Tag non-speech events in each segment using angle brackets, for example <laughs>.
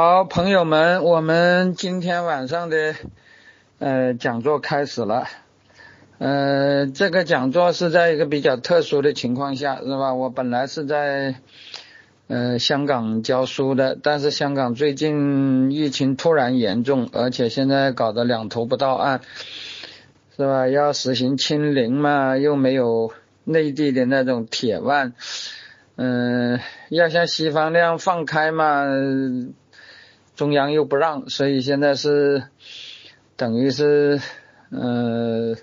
好，朋友们，我们今天晚上的呃讲座开始了。呃，这个讲座是在一个比较特殊的情况下，是吧？我本来是在呃香港教书的，但是香港最近疫情突然严重，而且现在搞得两头不到岸，是吧？要实行清零嘛，又没有内地的那种铁腕，嗯，要像西方那样放开嘛。中央又不让，所以现在是等于是呃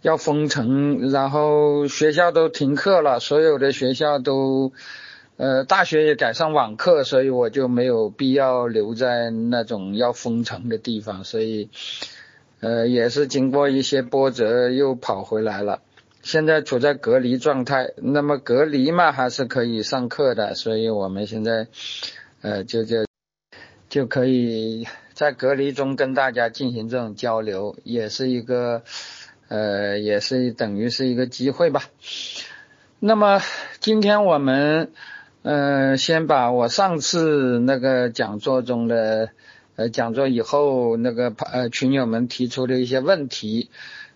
要封城，然后学校都停课了，所有的学校都呃大学也改上网课，所以我就没有必要留在那种要封城的地方，所以呃也是经过一些波折又跑回来了，现在处在隔离状态，那么隔离嘛还是可以上课的，所以我们现在呃就就。就可以在隔离中跟大家进行这种交流，也是一个，呃，也是等于是一个机会吧。那么今天我们，呃，先把我上次那个讲座中的，呃，讲座以后那个呃群友们提出的一些问题，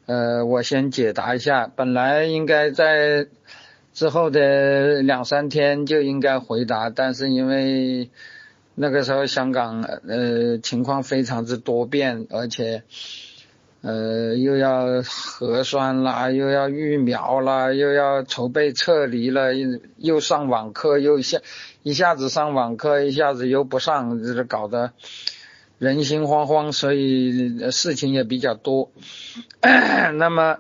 呃，我先解答一下。本来应该在之后的两三天就应该回答，但是因为。那个时候香港呃情况非常之多变，而且呃又要核酸啦，又要疫苗啦，又要筹备撤离了，又上网课，又下一下子上网课，一下子又不上，这搞得人心惶惶，所以事情也比较多。<coughs> 那么。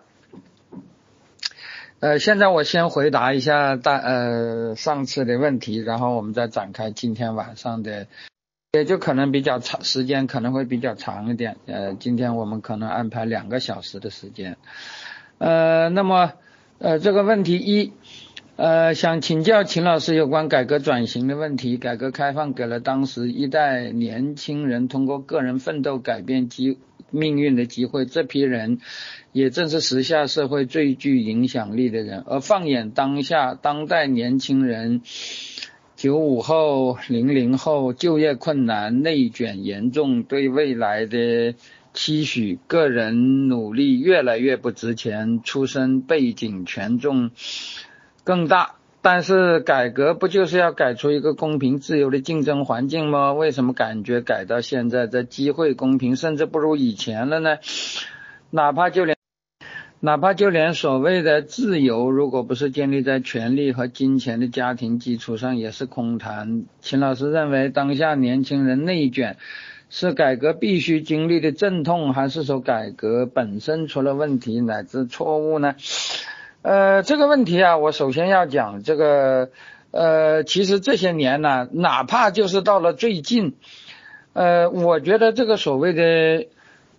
呃，现在我先回答一下大呃上次的问题，然后我们再展开今天晚上的，也就可能比较长时间可能会比较长一点。呃，今天我们可能安排两个小时的时间。呃，那么呃这个问题一，呃想请教秦老师有关改革转型的问题。改革开放给了当时一代年轻人通过个人奋斗改变机命运的机会，这批人。也正是时下社会最具影响力的人，而放眼当下，当代年轻人，九五后、零零后，就业困难、内卷严重，对未来的期许，个人努力越来越不值钱，出身背景权重更大。但是改革不就是要改出一个公平自由的竞争环境吗？为什么感觉改到现在，这机会公平甚至不如以前了呢？哪怕就连。哪怕就连所谓的自由，如果不是建立在权力和金钱的家庭基础上，也是空谈。秦老师认为，当下年轻人内卷是改革必须经历的阵痛，还是说改革本身出了问题乃至错误呢？呃，这个问题啊，我首先要讲这个，呃，其实这些年呢，哪怕就是到了最近，呃，我觉得这个所谓的。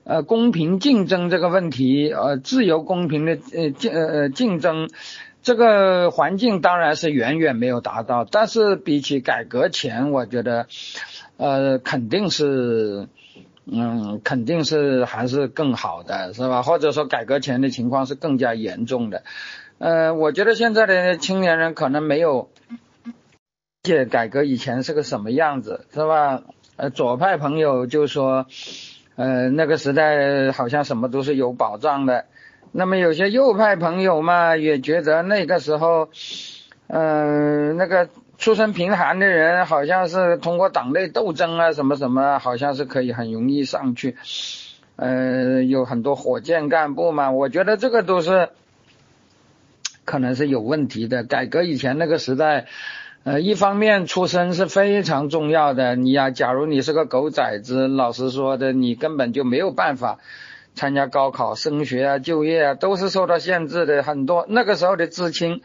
呃，公平竞争这个问题，呃，自由公平的呃竞呃竞争，这个环境当然是远远没有达到，但是比起改革前，我觉得，呃，肯定是，嗯，肯定是还是更好的，是吧？或者说改革前的情况是更加严重的，呃，我觉得现在的青年人可能没有，解改革以前是个什么样子，是吧？呃，左派朋友就说。呃，那个时代好像什么都是有保障的。那么有些右派朋友嘛，也觉得那个时候，嗯，那个出身贫寒的人，好像是通过党内斗争啊，什么什么，好像是可以很容易上去。呃，有很多火箭干部嘛，我觉得这个都是可能是有问题的。改革以前那个时代。呃，一方面出身是非常重要的。你呀，假如你是个狗崽子，老实说的，你根本就没有办法参加高考、升学啊、就业啊，都是受到限制的。很多那个时候的知青，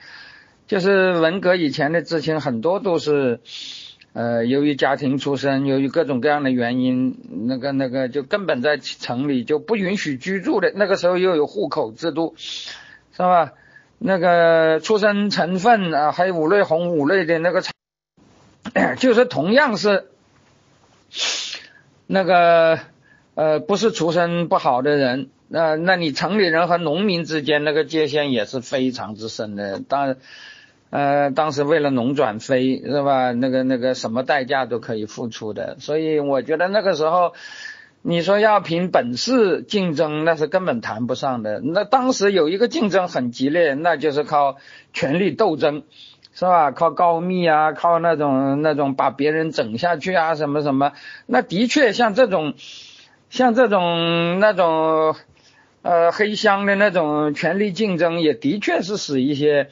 就是文革以前的知青，很多都是呃，由于家庭出身，由于各种各样的原因，那个那个就根本在城里就不允许居住的。那个时候又有户口制度，是吧？那个出生成分啊，还有五类红五类的那个，<clears throat> 就是同样是那个呃，不是出身不好的人，那那你城里人和农民之间那个界限也是非常之深的。当然呃，当时为了农转非是吧？那个那个什么代价都可以付出的，所以我觉得那个时候，你说要凭本事竞争，那是根本谈不上的。那当时有一个竞争很激烈，那就是靠权力斗争，是吧？靠告密啊，靠那种那种把别人整下去啊，什么什么。那的确像这种，像这种那种，呃，黑箱的那种权力竞争，也的确是使一些。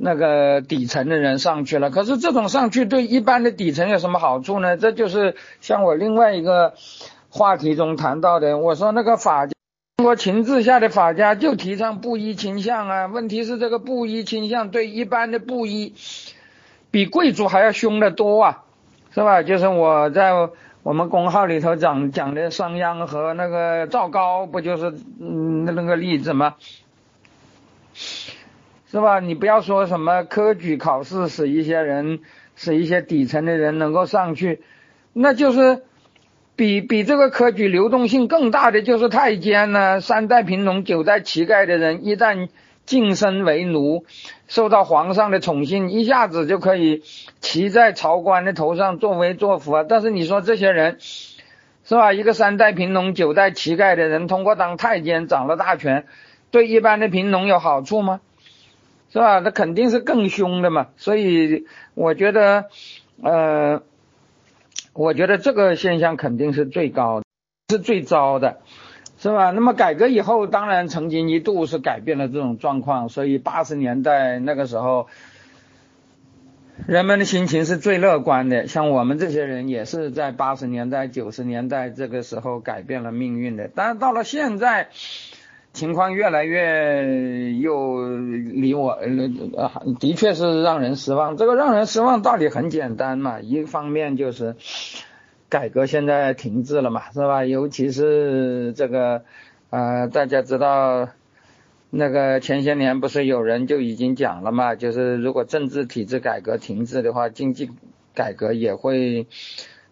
那个底层的人上去了，可是这种上去对一般的底层有什么好处呢？这就是像我另外一个话题中谈到的，我说那个法家，中国情治下的法家就提倡布衣倾向啊。问题是这个布衣倾向对一般的布衣，比贵族还要凶得多啊，是吧？就是我在我们公号里头讲讲的商鞅和那个赵高，不就是嗯那个例子吗？是吧？你不要说什么科举考试使一些人，使一些底层的人能够上去，那就是比比这个科举流动性更大的就是太监呢。三代贫农九代乞丐的人，一旦晋升为奴，受到皇上的宠幸，一下子就可以骑在朝官的头上作威作福啊。但是你说这些人，是吧？一个三代贫农九代乞丐的人，通过当太监掌了大权，对一般的贫农有好处吗？是吧？那肯定是更凶的嘛，所以我觉得，呃，我觉得这个现象肯定是最高，是最糟的，是吧？那么改革以后，当然曾经一度是改变了这种状况，所以八十年代那个时候，人们的心情是最乐观的。像我们这些人也是在八十年代、九十年代这个时候改变了命运的，但是到了现在。情况越来越又离我呃的确是让人失望。这个让人失望道理很简单嘛，一方面就是改革现在停滞了嘛，是吧？尤其是这个呃，大家知道那个前些年不是有人就已经讲了嘛，就是如果政治体制改革停滞的话，经济改革也会。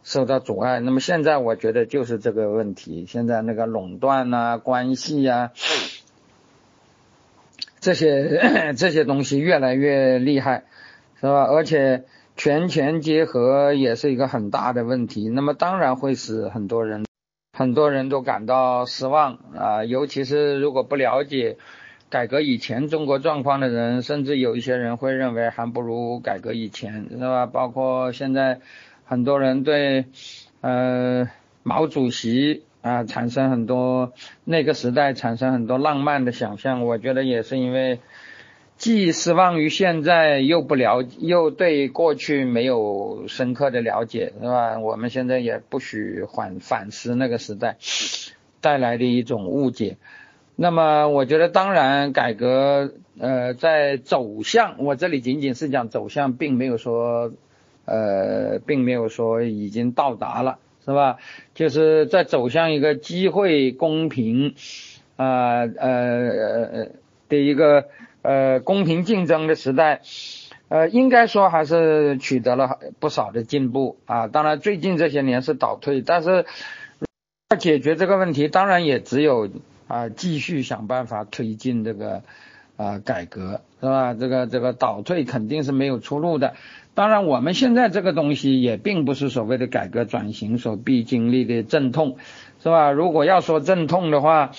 受到阻碍，那么现在我觉得就是这个问题。现在那个垄断呐、关系呀，这些 <clears throat> 这些东西越来越厉害，是吧？而且权钱结合也是一个很大的问题。那么当然会使很多人很多人都感到失望啊，尤其是如果不了解改革以前中国状况的人，甚至有一些人会认为还不如改革以前，是吧？包括现在。很多人对呃毛主席啊产生很多那个时代产生很多浪漫的想象，我觉得也是因为既失望于现在，又不了又对过去没有深刻的了解，是吧？我们现在也不许反反思那个时代带来的一种误解。那么我觉得，当然改革呃在走向，我这里仅仅是讲走向，并没有说。呃，并没有说已经到达了，是吧？就是在走向一个机会公平，啊呃呃的一个呃公平竞争的时代，呃，应该说还是取得了不少的进步啊。当然，最近这些年是倒退，但是要解决这个问题，当然也只有啊继续想办法推进这个啊改革，是吧？这个这个倒退肯定是没有出路的。当然，我们现在这个东西也并不是所谓的改革转型所必经历的阵痛，是吧？如果要说阵痛的话，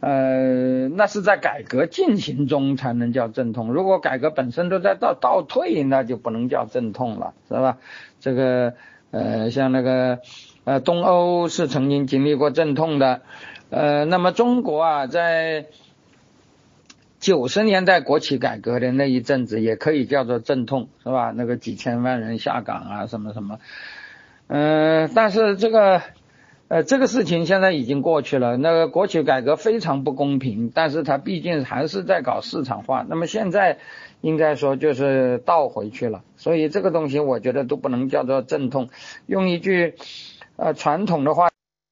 呃，那是在改革进行中才能叫阵痛。如果改革本身都在倒倒退，那就不能叫阵痛了，是吧？这个呃，像那个呃，东欧是曾经经历过阵痛的，呃，那么中国啊，在。九十年代国企改革的那一阵子，也可以叫做阵痛，是吧？那个几千万人下岗啊，什么什么，嗯，但是这个，呃，这个事情现在已经过去了。那个国企改革非常不公平，但是它毕竟还是在搞市场化。那么现在应该说就是倒回去了，所以这个东西我觉得都不能叫做阵痛。用一句呃传统的话，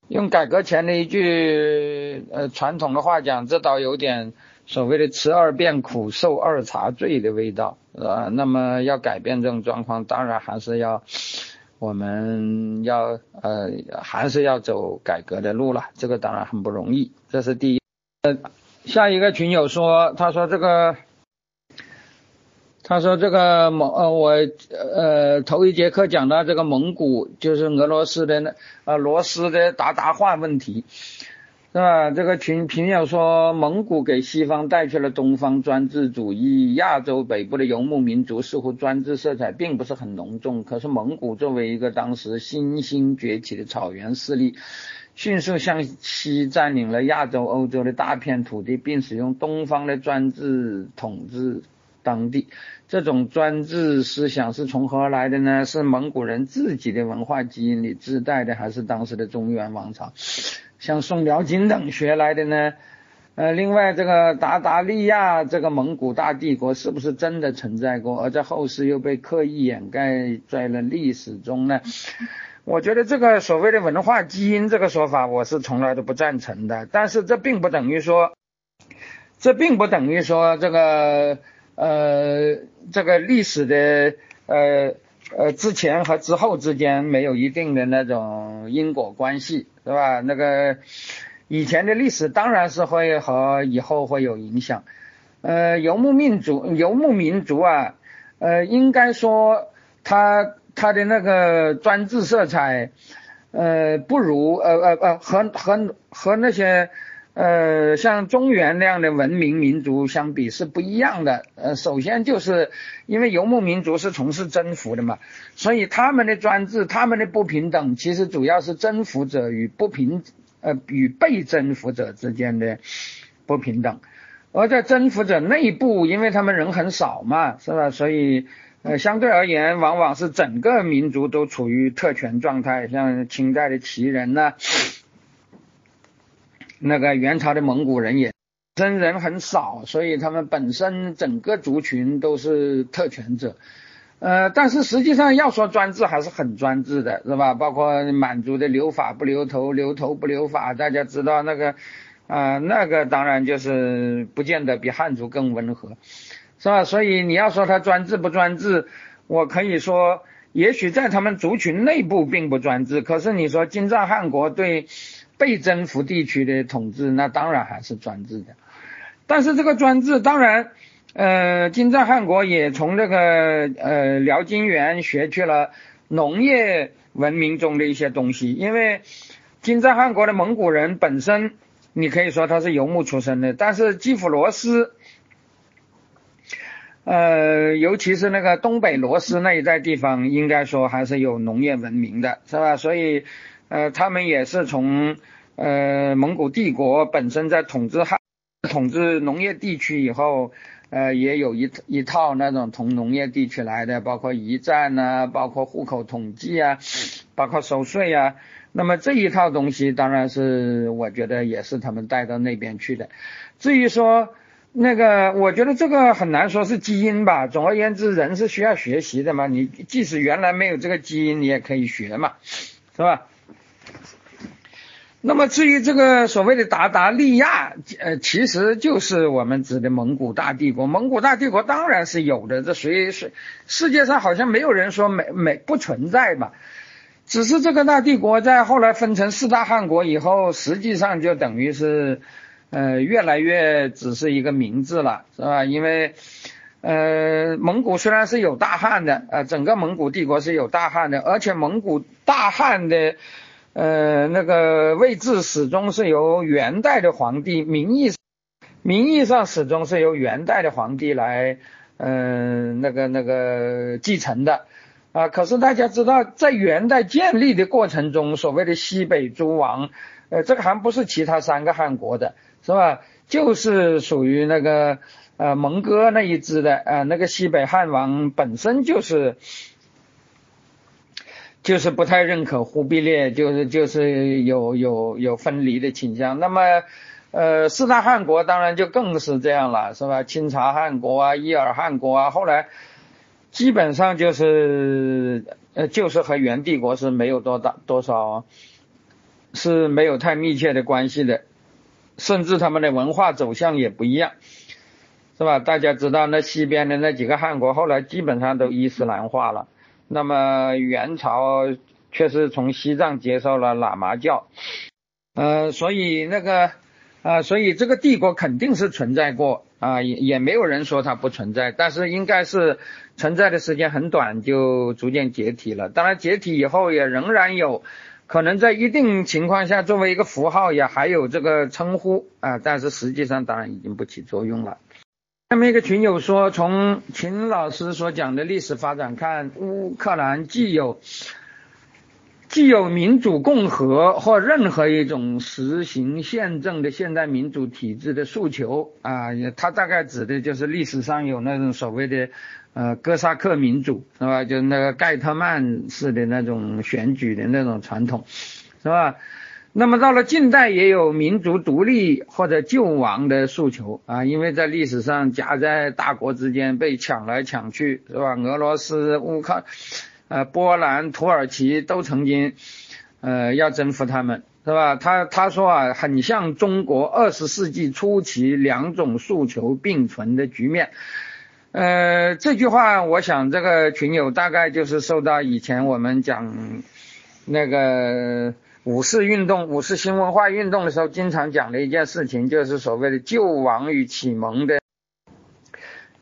用改革前的一句呃传统的话讲，这倒有点。所谓的吃二遍苦，受二茬罪的味道，啊，那么要改变这种状况，当然还是要我们要呃，还是要走改革的路了。这个当然很不容易，这是第一。呃，下一个群友说，他说这个他说这个蒙呃我呃头一节课讲到这个蒙古就是俄罗斯的那呃罗斯的鞑靼化问题，是吧？这个群评友说蒙古给西方带去了东方专制主义，亚洲北部的游牧民族似乎专制色彩并不是很浓重，可是蒙古作为一个当时新兴崛起的草原势力。迅速向西占领了亚洲、欧洲的大片土地，并使用东方的专制统治当地。这种专制思想是从何而来的呢？是蒙古人自己的文化基因里自带的，还是当时的中原王朝像宋辽金等学来的呢？呃，另外，这个达达利亚这个蒙古大帝国是不是真的存在过，而在后世又被刻意掩盖在了历史中呢？我觉得这个所谓的文化基因这个说法，我是从来都不赞成的。但是这并不等于说，这并不等于说这个呃这个历史的呃呃之前和之后之间没有一定的那种因果关系，是吧？那个以前的历史当然是会和以后会有影响。呃，游牧民族，游牧民族啊，呃，应该说他。他的那个专制色彩，呃，不如呃呃呃和和和那些呃像中原那样的文明民族相比是不一样的。呃，首先就是因为游牧民族是从事征服的嘛，所以他们的专制、他们的不平等，其实主要是征服者与不平呃与被征服者之间的不平等。而在征服者内部，因为他们人很少嘛，是吧？所以。呃，相对而言，往往是整个民族都处于特权状态，像清代的旗人呢，那个元朝的蒙古人也，真人很少，所以他们本身整个族群都是特权者。呃，但是实际上要说专制，还是很专制的，是吧？包括满族的留法不留头，留头不留法，大家知道那个啊，那个当然就是不见得比汉族更温和。是吧？所以你要说他专制不专制，我可以说，也许在他们族群内部并不专制。可是你说金帐汗国对被征服地区的统治，那当然还是专制的。但是这个专制，当然，呃，金帐汗国也从这个呃辽金元学去了农业文明中的一些东西。因为金帐汗国的蒙古人本身，你可以说他是游牧出身的，但是基辅罗斯。呃，尤其是那个东北罗斯那一带地方，应该说还是有农业文明的，是吧？所以，呃，他们也是从呃蒙古帝国本身在统治汉统治农业地区以后，呃，也有一一套那种从农业地区来的，包括驿站呐，包括户口统计啊，包括收税啊。那么这一套东西，当然是我觉得也是他们带到那边去的。至于说，那个，我觉得这个很难说是基因吧。总而言之，人是需要学习的嘛。你即使原来没有这个基因，你也可以学嘛，是吧？那么至于这个所谓的达达利亚，呃，其实就是我们指的蒙古大帝国。蒙古大帝国当然是有的，这谁谁世界上好像没有人说没没不存在吧？只是这个大帝国在后来分成四大汗国以后，实际上就等于是。呃，越来越只是一个名字了，是吧？因为，呃，蒙古虽然是有大汉的，呃，整个蒙古帝国是有大汉的，而且蒙古大汉的，呃，那个位置始终是由元代的皇帝，名义名义上始终是由元代的皇帝来，嗯，那个那个继承的，啊，可是大家知道，在元代建立的过程中，所谓的西北诸王，呃，这个还不是其他三个汉国的。是吧？就是属于那个呃蒙哥那一支的呃那个西北汉王本身就是就是不太认可忽必烈，就是就是有有有分离的倾向。那么呃四大汗国当然就更是这样了，是吧？清察汗国啊、伊尔汗国啊，后来基本上就是呃就是和元帝国是没有多大多少是没有太密切的关系的。甚至他们的文化走向也不一样，是吧？大家知道那西边的那几个汗国后来基本上都伊斯兰化了，那么元朝却是从西藏接受了喇嘛教，呃，所以那个啊，所以这个帝国肯定是存在过啊，也也没有人说它不存在，但是应该是存在的时间很短，就逐渐解体了。当然，解体以后也仍然有可能在一定情况下作为一个符号也还有这个称呼啊，但是实际上当然已经不起作用了。下面一个群友说，从秦老师所讲的历史发展看，乌克兰既有。既有民主共和或任何一种实行宪政的现代民主体制的诉求啊，他大概指的就是历史上有那种所谓的呃哥萨克民主是吧？就是那个盖特曼式的那种选举的那种传统是吧？那么到了近代也有民族独立或者救亡的诉求啊，因为在历史上夹在大国之间被抢来抢去是吧？俄罗斯、乌克。呃，波兰、土耳其都曾经，呃，要征服他们，是吧？他他说啊，很像中国二十世纪初期两种诉求并存的局面。呃，这句话，我想这个群友大概就是受到以前我们讲那个五四运动、五四新文化运动的时候，经常讲的一件事情，就是所谓的救亡与启蒙的。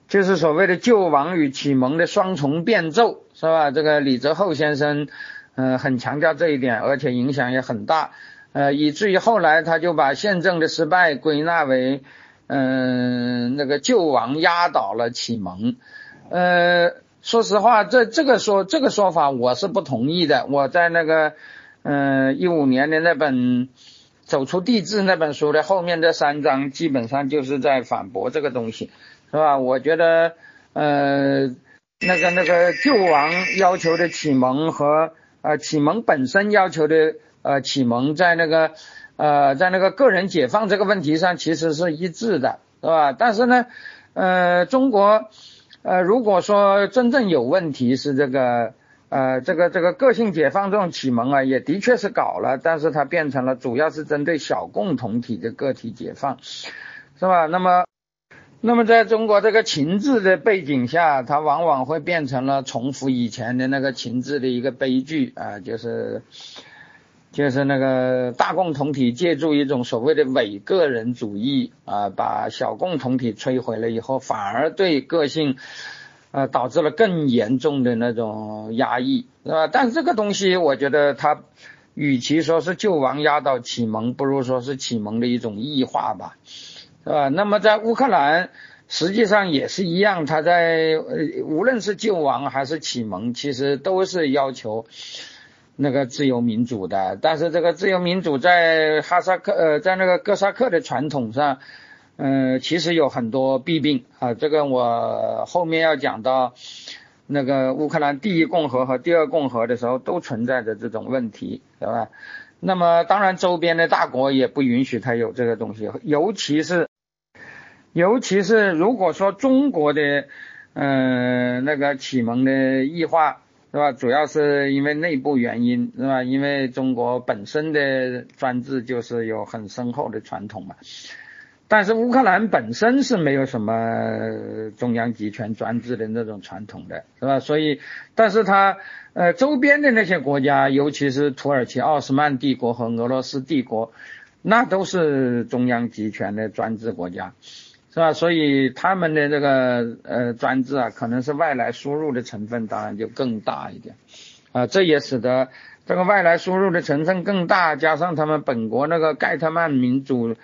就是所谓的救亡与启蒙的双重变奏，是吧？这个李泽厚先生，嗯，很强调这一点，而且影响也很大，呃，以至于后来他就把宪政的失败归纳为，嗯，那个救亡压倒了启蒙，呃，说实话，这这个说这个说法我是不同意的。我在那个，嗯，一五年的那本《走出地质》那本书的后面这三章，基本上就是在反驳这个东西。是吧？我觉得，呃，那个那个救亡要求的启蒙和呃启蒙本身要求的呃启蒙，在那个呃在那个个人解放这个问题上其实是一致的，是吧？但是呢，呃，中国呃如果说真正有问题是这个呃这个这个个性解放这种启蒙啊，也的确是搞了，但是它变成了主要是针对小共同体的个体解放，是吧？那么。那么，在中国这个情志的背景下，它往往会变成了重复以前的那个情志的一个悲剧啊，就是就是那个大共同体借助一种所谓的伪个人主义啊，把小共同体摧毁了以后，反而对个性呃导致了更严重的那种压抑，是吧？但是这个东西，我觉得它与其说是救亡压倒启蒙，不如说是启蒙的一种异化吧。是吧？那么在乌克兰，实际上也是一样，他在无论是救亡还是启蒙，其实都是要求那个自由民主的。但是这个自由民主在哈萨克呃，在那个哥萨克的传统上，嗯，其实有很多弊病啊。这个我后面要讲到那个乌克兰第一共和和第二共和的时候，都存在着这种问题，是吧？那么当然，周边的大国也不允许他有这个东西，尤其是。尤其是如果说中国的，嗯，那个启蒙的异化，是吧？主要是因为内部原因，是吧？因为中国本身的专制就是有很深厚的传统嘛。但是乌克兰本身是没有什么中央集权专制的那种传统的，是吧？所以，但是它，呃，周边的那些国家，尤其是土耳其奥斯曼帝国和俄罗斯帝国，那都是中央集权的专制国家。是吧？所以他们的这个呃专制啊，可能是外来输入的成分，当然就更大一点啊。这也使得这个外来输入的成分更大，加上他们本国那个盖特曼民主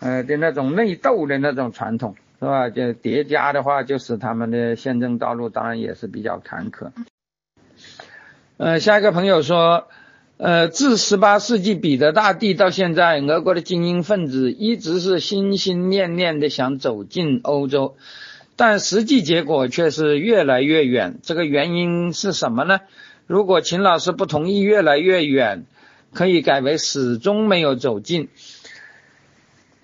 呃的那种内斗的那种传统，是吧？就叠加的话，就使他们的宪政道路当然也是比较坎坷。呃，下一个朋友说。呃，自十八世纪彼得大帝到现在，俄国的精英分子一直是心心念念的想走进欧洲，但实际结果却是越来越远。这个原因是什么呢？如果秦老师不同意越来越远，可以改为始终没有走进。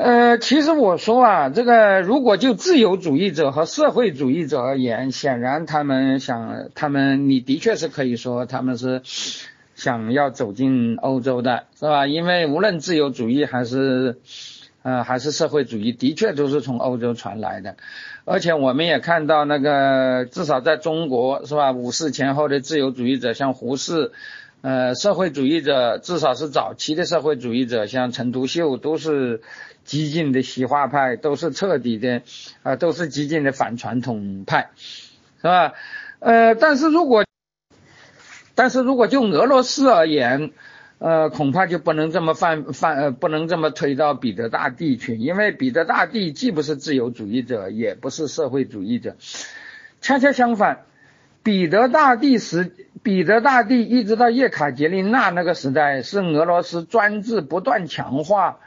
呃，其实我说啊，这个如果就自由主义者和社会主义者而言，显然他们想，他们你的确是可以说他们是。想要走进欧洲的是吧？因为无论自由主义还是呃还是社会主义，的确都是从欧洲传来的。而且我们也看到那个至少在中国是吧？五四前后的自由主义者，像胡适呃，社会主义者至少是早期的社会主义者，像陈独秀都是激进的西化派，都是彻底的，啊，都是激进的反传统派，是吧？呃，但是如果，但是如果就俄罗斯而言，呃，恐怕就不能这么犯犯呃，不能这么推到彼得大帝去，因为彼得大帝既不是自由主义者，也不是社会主义者，恰恰相反。彼得大帝时，彼得大帝一直到叶卡捷琳娜那个时代，是俄罗斯专制不断强化，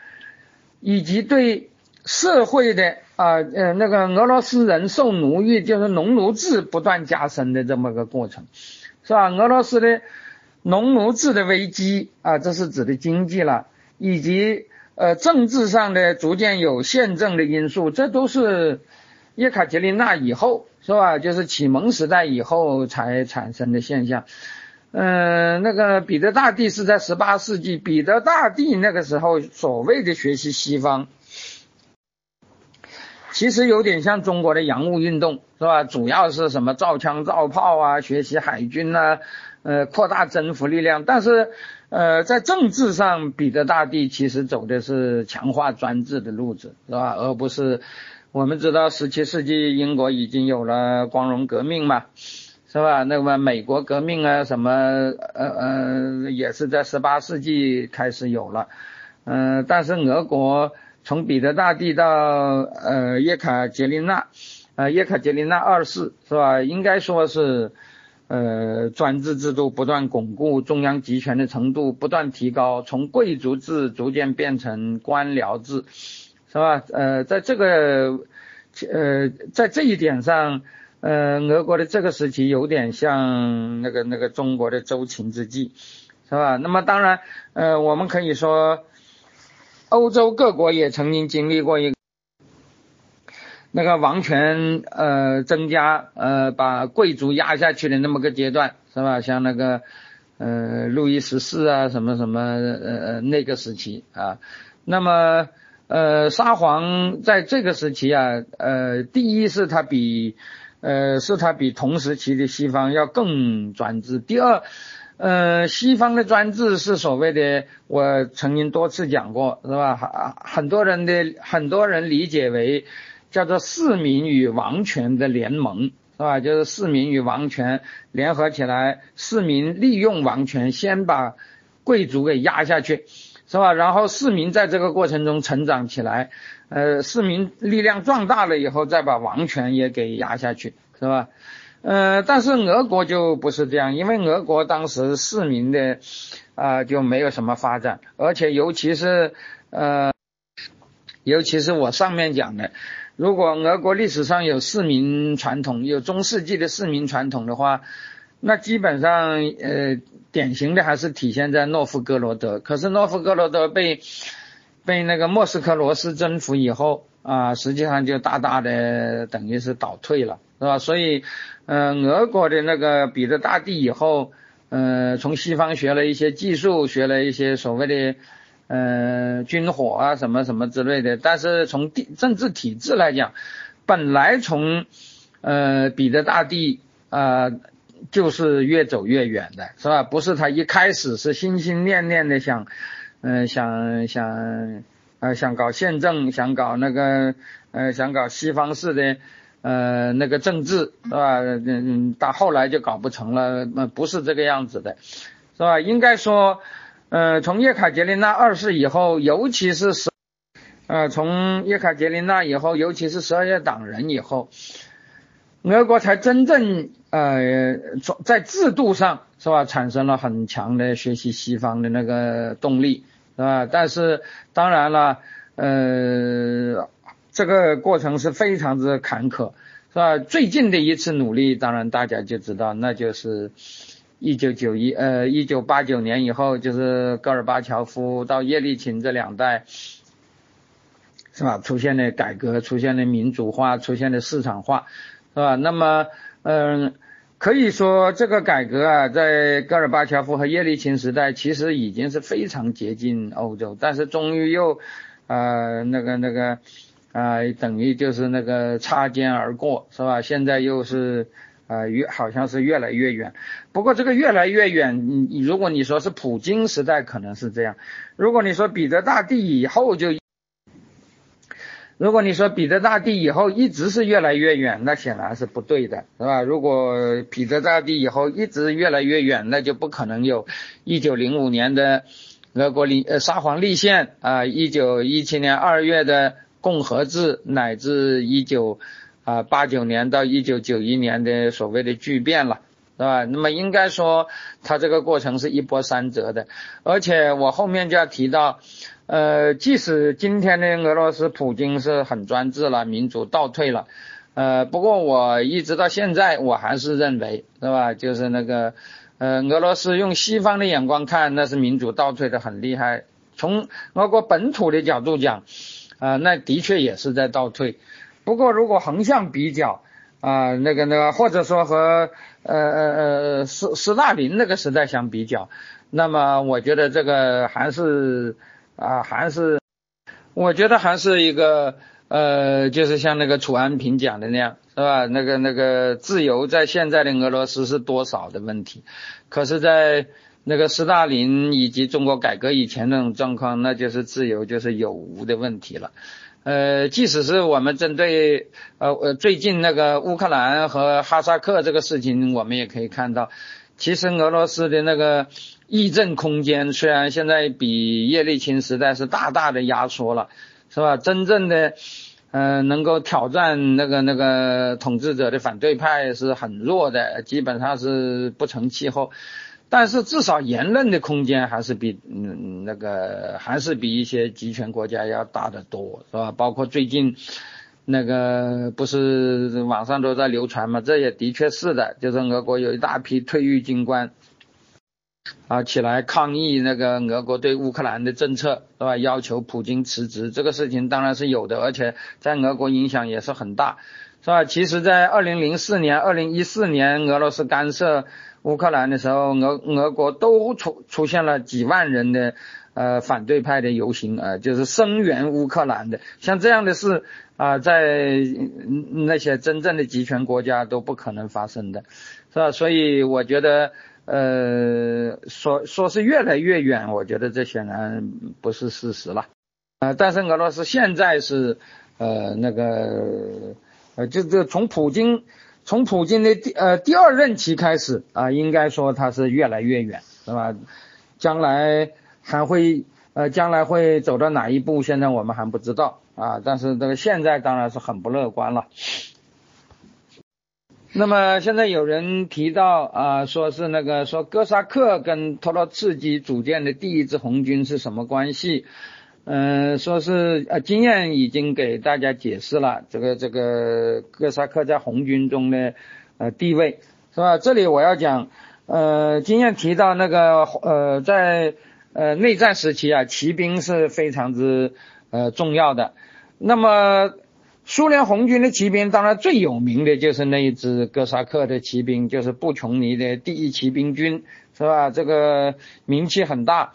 以及对社会的啊呃那个俄罗斯人受奴役，就是农奴制不断加深的这么个过程，是吧？俄罗斯的农奴制的危机啊，这是指的经济了，以及呃政治上的逐渐有宪政的因素，这都是叶卡捷琳娜以后。是吧？就是启蒙时代以后才产生的现象。嗯，那个彼得大帝是在十八世纪，彼得大帝那个时候所谓的学习西方，其实有点像中国的洋务运动，是吧？主要是什么造枪造炮啊，学习海军呐，呃，扩大征服力量。但是，呃，在政治上，彼得大帝其实走的是强化专制的路子，是吧？而不是。我们知道，十七世纪英国已经有了光荣革命嘛，是吧？那么美国革命啊，什么呃呃，也是在十八世纪开始有了。嗯，但是俄国从彼得大帝到呃叶卡捷琳娜，呃叶卡捷琳娜二世是吧？应该说是呃专制制度不断巩固，中央集权的程度不断提高，从贵族制逐渐变成官僚制。是吧？呃，在这个，呃，在这一点上，呃，俄国的这个时期有点像那个那个中国的周秦之际，是吧？那么当然，呃，我们可以说，欧洲各国也曾经经历过一个那个王权呃增加呃把贵族压下去的那么个阶段，是吧？像那个呃路易十四啊什么什么呃呃那个时期啊，那么。呃，沙皇在这个时期啊，呃，第一是他比，呃，是他比同时期的西方要更专制。第二，呃，西方的专制是所谓的，我曾经多次讲过，是吧？很很多人的很多人理解为叫做市民与王权的联盟，是吧？就是市民与王权联合起来，市民利用王权先把贵族给压下去。是吧？然后市民在这个过程中成长起来，呃，市民力量壮大了以后，再把王权也给压下去，是吧？呃，但是俄国就不是这样，因为俄国当时市民的啊就没有什么发展，而且尤其是呃，尤其是我上面讲的，如果俄国历史上有市民传统，有中世纪的市民传统的话。那基本上，呃，典型的还是体现在诺夫哥罗德。可是诺夫哥罗德被被那个莫斯科罗斯征服以后啊，实际上就大大的等于是倒退了，是吧？所以，呃，俄国的那个彼得大帝以后，呃，从西方学了一些技术，学了一些所谓的呃军火啊什么什么之类的。但是从地政治体制来讲，本来从呃彼得大帝啊。就是越走越远的，是吧？不是他一开始是心心念念的想，嗯，想想，呃，想搞宪政，想搞那个，呃，想搞西方式的，呃，那个政治，是吧？嗯，到后来就搞不成了，那不是这个样子的，是吧？应该说，呃，从叶卡捷琳娜二世以后，尤其是十，呃，从叶卡捷琳娜以后，尤其是十二月党人以后。俄国才真正呃，在制度上是吧，产生了很强的学习西方的那个动力，是吧？但是当然了，呃，这个过程是非常之坎坷，是吧？最近的一次努力，当然大家就知道，那就是一九九一呃一九八九年以后，就是戈尔巴乔夫到叶利钦这两代，是吧？出现了改革，出现了民主化，出现了市场化。是吧？那么，嗯，可以说这个改革啊，在戈尔巴乔夫和叶利钦时代，其实已经是非常接近欧洲，但是终于又，呃，那个那个，啊，等于就是那个擦肩而过，是吧？现在又是，啊，越好像是越来越远。不过这个越来越远，你如果你说是普京时代可能是这样，如果你说彼得大帝以后就，如果你说彼得大帝以后一直是越来越远，那显然是不对的，是吧？如果彼得大帝以后一直越来越远，那就不可能有一九零五年的俄国立呃沙皇立宪啊，一九一七年二月的共和制，乃至一九。啊，八九年到一九九一年的所谓的巨变了，是吧？那么应该说，它这个过程是一波三折的。而且我后面就要提到，呃，即使今天的俄罗斯普京是很专制了，民主倒退了，呃，不过我一直到现在我还是认为，是吧？就是那个，呃，俄罗斯用西方的眼光看，那是民主倒退的很厉害。从俄国本土的角度讲，啊，那的确也是在倒退。不过，如果横向比较，啊，那个那个，或者说和呃呃呃斯斯大林那个时代相比较，那么我觉得这个还是啊，还是我觉得还是一个呃，就是像那个楚安平讲的那样，是吧？那个那个自由在现在的俄罗斯是多少的问题，可是，在那个斯大林以及中国改革以前那种状况，那就是自由就是有无的问题了。呃，即使是我们针对呃呃最近那个乌克兰和哈萨克这个事情，我们也可以看到，其实俄罗斯的那个议政空间虽然现在比叶利钦时代是大大的压缩了，是吧？真正的嗯能够挑战那个那个统治者的反对派是很弱的，基本上是不成气候。但是至少言论的空间还是比嗯那个还是比一些集权国家要大得多，是吧？包括最近那个不是网上都在流传嘛，这也的确是的，就是俄国有一大批退役军官啊起来抗议那个俄国对乌克兰的政策，是吧？要求普京辞职，这个事情当然是有的，而且在俄国影响也是很大，是吧？其实，在二零零四年、二零一四年，俄罗斯干涉。乌克兰的时候，俄俄国都出出现了几万人的呃反对派的游行啊，就是声援乌克兰的，像这样的事啊，在那些真正的集权国家都不可能发生的，是吧？所以我觉得呃说说是越来越远，我觉得这显然不是事实了啊。但是俄罗斯现在是呃那个呃就就从普京。从普京的第呃第二任期开始啊，应该说他是越来越远，是吧？将来还会呃将来会走到哪一步，现在我们还不知道啊。但是这个现在当然是很不乐观了。那么现在有人提到啊，说是那个说哥萨克跟托洛茨基组建的第一支红军是什么关系？嗯，说是呃，经验已经给大家解释了这个这个哥萨克在红军中的呃地位，是吧？这里我要讲，呃，经验提到那个呃，在呃内战时期啊，骑兵是非常之呃重要的。那么苏联红军的骑兵，当然最有名的就是那一支哥萨克的骑兵，就是布琼尼的第一骑兵军，是吧？这个名气很大，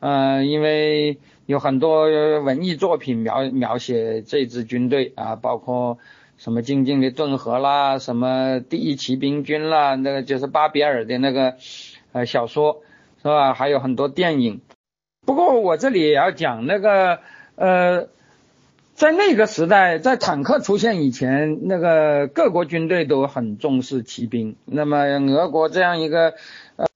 嗯，因为。有很多文艺作品描描写这支军队啊，包括什么静静的顿河啦，什么第一骑兵军啦，那个就是巴比尔的那个呃小说是吧？还有很多电影。不过我这里也要讲那个呃，在那个时代，在坦克出现以前，那个各国军队都很重视骑兵。那么俄国这样一个呃，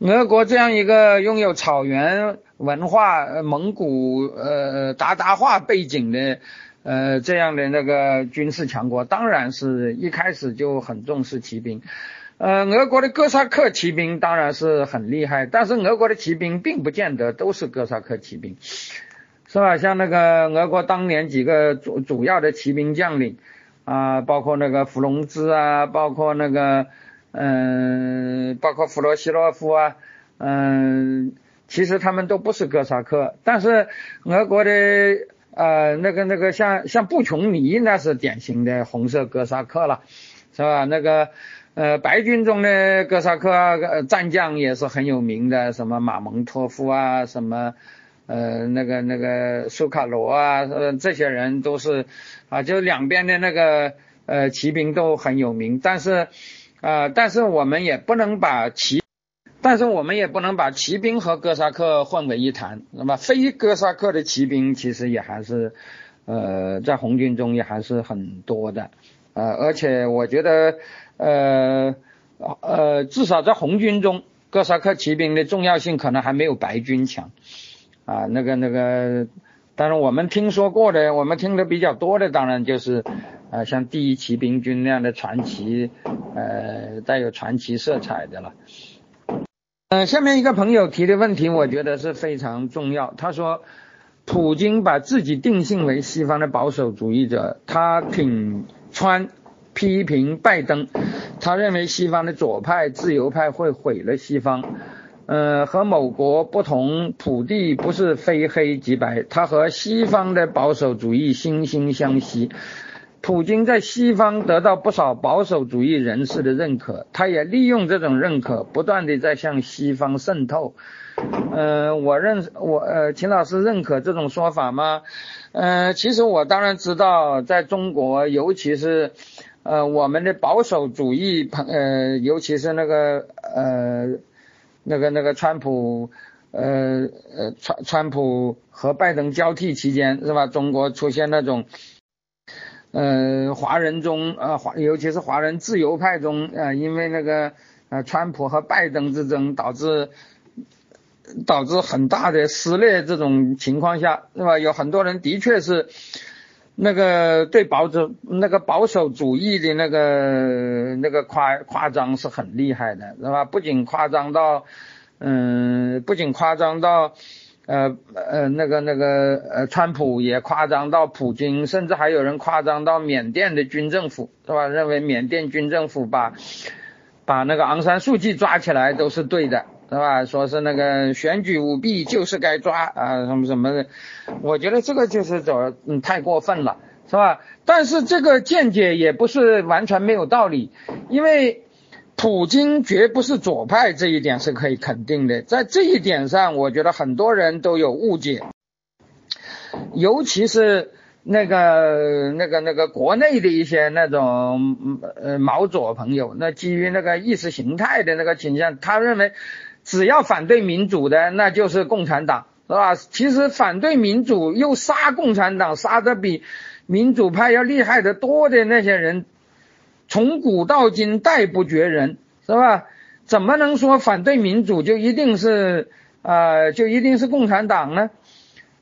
俄国这样一个拥有草原。文化蒙古呃鞑靼化背景的呃这样的那个军事强国，当然是一开始就很重视骑兵。呃，俄国的哥萨克骑兵当然是很厉害，但是俄国的骑兵并不见得都是哥萨克骑兵，是吧？像那个俄国当年几个主主要的骑兵将领啊，包括那个弗龙兹啊，包括那个嗯，包括弗罗西洛夫啊，嗯。其实他们都不是哥萨克，但是俄国的呃那个那个像像布琼尼那是典型的红色哥萨克了，是吧？那个呃白军中的哥萨克战将也是很有名的，什么马蒙托夫啊，什么呃那个那个苏卡罗啊，呃这些人都是啊，就两边的那个呃骑兵都很有名，但是呃但是我们也不能把骑，但是我们也不能把骑兵和哥萨克混为一谈，那么非哥萨克的骑兵其实也还是呃在红军中也还是很多的，呃而且我觉得呃呃至少在红军中。哥萨克骑兵的重要性可能还没有白军强，啊，那个那个，当然我们听说过的，我们听的比较多的，当然就是，呃，像第一骑兵军那样的传奇，呃，带有传奇色彩的了。嗯，下面一个朋友提的问题，我觉得是非常重要。他说，普京把自己定性为西方的保守主义者，他挺川。批评拜登，他认为西方的左派、自由派会毁了西方。呃，和某国不同，普地不是非黑即白，他和西方的保守主义惺惺相惜。普京在西方得到不少保守主义人士的认可，他也利用这种认可，不断的在向西方渗透。呃，我认我呃，秦老师认可这种说法吗？呃，其实我当然知道，在中国，尤其是。呃，我们的保守主义朋，呃，尤其是那个呃，那个那个川普，呃呃，川川普和拜登交替期间是吧？中国出现那种，呃，华人中啊华，尤其是华人自由派中啊，因为那个呃，川普和拜登之争导致导致很大的撕裂，这种情况下是吧？有很多人的确是。那个对保守那个保守主义的那个那个夸夸张是很厉害的，是吧？不仅夸张到，嗯，不仅夸张到，呃呃那个那个呃，川普也夸张到普京，甚至还有人夸张到缅甸的军政府，是吧？认为缅甸军政府把把那个昂山素季抓起来都是对的。是吧？说是那个选举舞弊就是该抓啊，什么什么的，我觉得这个就是走，嗯，太过分了，是吧？但是这个见解也不是完全没有道理，因为普京绝不是左派，这一点是可以肯定的。在这一点上，我觉得很多人都有误解，尤其是那个那个那个国内的一些那种呃毛左朋友，那基于那个意识形态的那个倾向，他认为。只要反对民主的，那就是共产党，是吧？其实反对民主又杀共产党，杀的比民主派要厉害的多的那些人，从古到今代不绝人，是吧？怎么能说反对民主就一定是啊，就一定是共产党呢？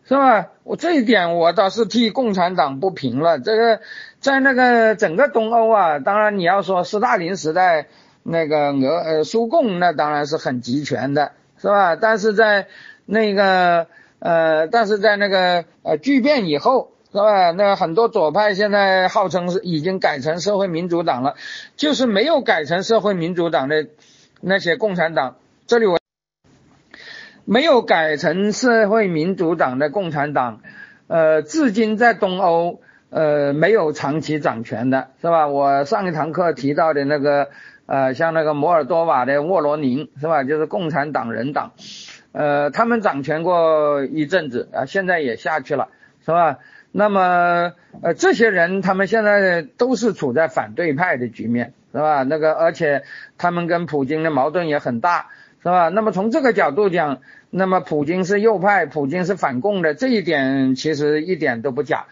是吧？我这一点我倒是替共产党不平了。这个在那个整个东欧啊，当然你要说斯大林时代。那个俄呃苏共那当然是很集权的，是吧？但是在那个呃，但是在那个呃巨变以后，是吧？那很多左派现在号称是已经改成社会民主党了，就是没有改成社会民主党的那些共产党，这里我没有改成社会民主党的共产党，呃，至今在东欧呃没有长期掌权的，是吧？我上一堂课提到的那个。呃，像那个摩尔多瓦的沃罗宁是吧？就是共产党人党，呃，他们掌权过一阵子啊，现在也下去了，是吧？那么，呃，这些人他们现在都是处在反对派的局面，是吧？那个，而且他们跟普京的矛盾也很大，是吧？那么从这个角度讲，那么普京是右派，普京是反共的，这一点其实一点都不假，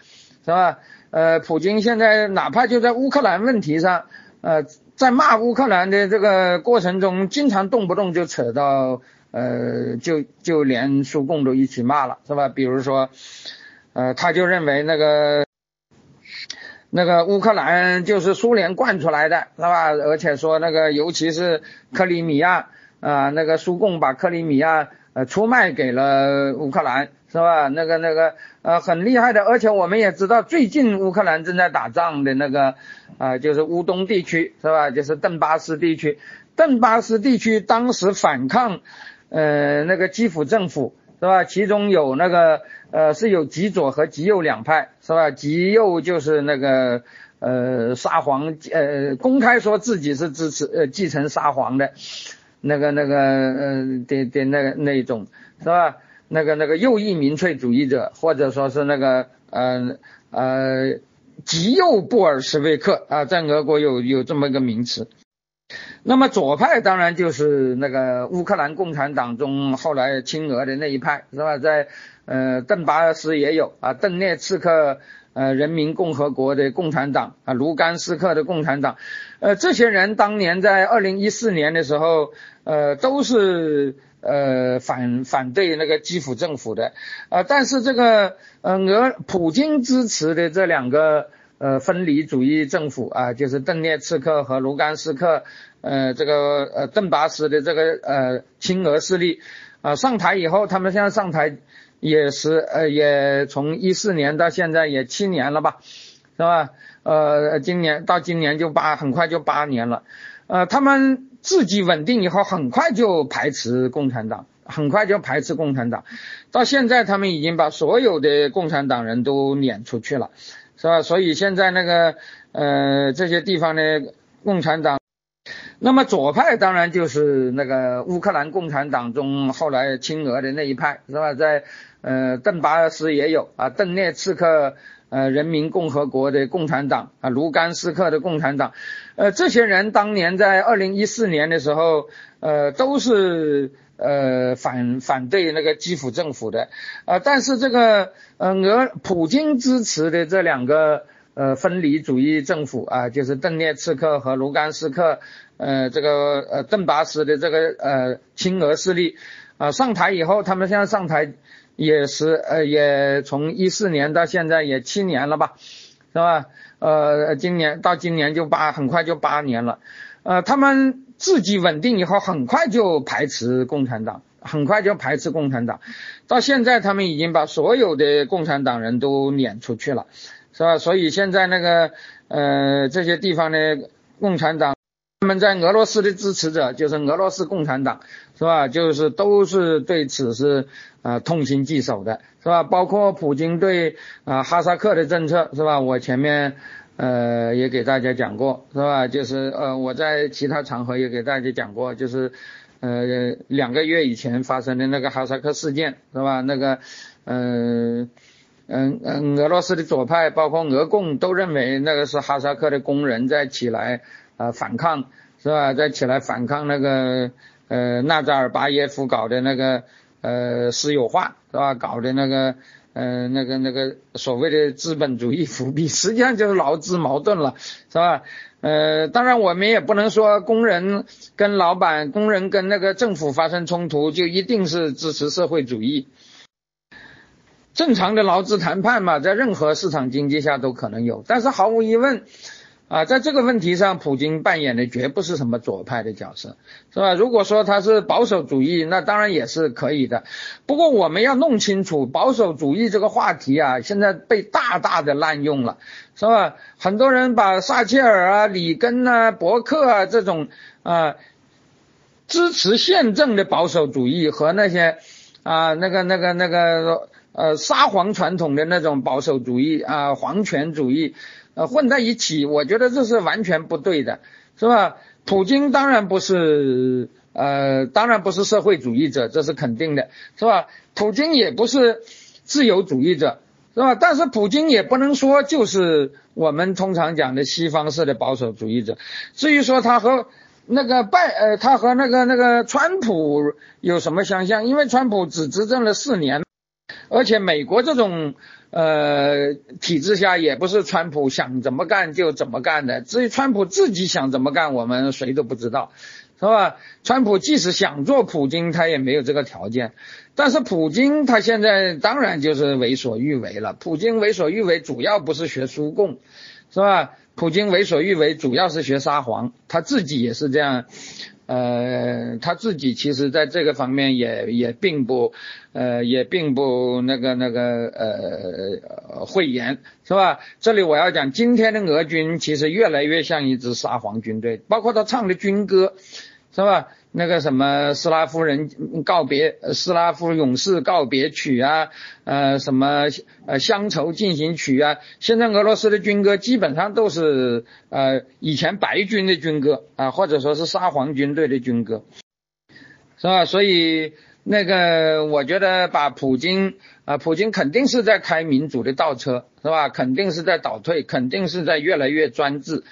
是吧？呃，普京现在哪怕就在乌克兰问题上，呃。在骂乌克兰的这个过程中，经常动不动就扯到，呃，就就连苏共都一起骂了，是吧？比如说，呃，他就认为那个那个乌克兰就是苏联惯出来的，是吧？而且说那个尤其是克里米亚啊，那个苏共把克里米亚呃出卖给了乌克兰。是吧？那个那个呃很厉害的，而且我们也知道，最近乌克兰正在打仗的那个啊，就是乌东地区，是吧？就是顿巴斯地区。顿巴斯地区当时反抗呃那个基辅政府，是吧？其中有那个呃是有极左和极右两派，是吧？极右就是那个呃沙皇呃公开说自己是支持呃继承沙皇的，那个那个呃的的那个那种，是吧？那个那个右翼民粹主义者，或者说是那个呃呃极右布尔什维克啊，在俄国有有这么一个名词。那么左派当然就是那个乌克兰共产党中后来亲俄的那一派，是吧？在呃邓巴斯也有啊，顿涅茨克呃人民共和国的共产党啊，卢甘斯克的共产党，呃，这些人当年在二零一四年的时候，呃，都是呃反反对那个基辅政府的，呃，但是这个呃俄普京支持的这两个。呃，分离主义政府啊，就是顿涅茨克和卢甘斯克，呃，这个呃顿巴斯的这个呃亲俄势力啊，上台以后，他们现在上台也是呃，也从一四年到现在也七年了吧，是吧？呃，今年到今年就八，很快就八年了。呃，他们自己稳定以后，很快就排斥共产党，很快就排斥共产党。到现在，他们已经把所有的共产党人都撵出去了。是吧？所以现在那个呃这些地方的共产党，那么左派当然就是那个乌克兰共产党中后来亲俄的那一派，是吧？在呃顿巴斯也有啊，顿涅茨克呃人民共和国的共产党啊，卢甘斯克的共产党，呃这些人当年在二零一四年的时候，呃都是。呃，反反对那个基辅政府的，呃，但是这个呃，俄普京支持的这两个呃分离主义政府啊，就是顿涅茨克和卢甘斯克，呃，这个呃顿巴斯的这个呃亲俄势力啊，上台以后，他们现在上台也是呃，也从一四年到现在也七年了吧，是吧？呃，今年到今年就八，很快就八年了，呃，他们。自己稳定以后，很快就排斥共产党，很快就排斥共产党。到现在，他们已经把所有的共产党人都撵出去了，是吧？所以现在那个呃这些地方的共产党，他们在俄罗斯的支持者就是俄罗斯共产党，是吧？就是都是对此是啊痛心疾首的，是吧？包括普京对啊哈萨克的政策，是吧？我前面。呃，也给大家讲过，是吧？就是呃，我在其他场合也给大家讲过，就是呃，两个月以前发生的那个哈萨克事件，是吧？那个，嗯嗯嗯，俄罗斯的左派，包括俄共，都认为那个是哈萨克的工人在起来啊反抗，是吧？再起来反抗那个呃纳扎尔巴耶夫搞的那个呃私有化，是吧？搞的那个。嗯，那个那个所谓的资本主义伏笔，实际上就是劳资矛盾了，是吧？呃，当然我们也不能说工人跟老板、工人跟那个政府发生冲突就一定是支持社会主义。正常的劳资谈判嘛，在任何市场经济下都可能有，但是毫无疑问。啊，在这个问题上，普京扮演的绝不是什么左派的角色，是吧？如果说他是保守主义，那当然也是可以的。不过我们要弄清楚，保守主义这个话题啊，现在被大大的滥用了，是吧？很多人把撒切尔啊、里根啊、伯克啊这种啊支持宪政的保守主义和那些啊那个那个那个呃沙皇传统的那种保守主义啊皇权主义。呃，混在一起，我觉得这是完全不对的，是吧？普京当然不是，呃，当然不是社会主义者，这是肯定的，是吧？普京也不是自由主义者，是吧？但是普京也不能说就是我们通常讲的西方式的保守主义者。至于说他和那个拜，呃，他和那个那个川普有什么相像？因为川普只执政了四年，而且美国这种。呃，体制下也不是川普想怎么干就怎么干的。至于川普自己想怎么干，我们谁都不知道，是吧？川普即使想做普京，他也没有这个条件。但是普京他现在当然就是为所欲为了。普京为所欲为，主要不是学苏共，是吧？普京为所欲为，主要是学沙皇，他自己也是这样。呃，他自己其实在这个方面也也并不，呃，也并不那个那个呃讳言，是吧？这里我要讲，今天的俄军其实越来越像一支沙皇军队，包括他唱的军歌，是吧？那个什么斯拉夫人告别，斯拉夫勇士告别曲啊，呃，什么呃乡愁进行曲啊，现在俄罗斯的军歌基本上都是呃以前白军的军歌啊，或者说是沙皇军队的军歌，是吧？所以那个我觉得把普京啊，普京肯定是在开民主的倒车，是吧？肯定是在倒退，肯定是在越来越专制，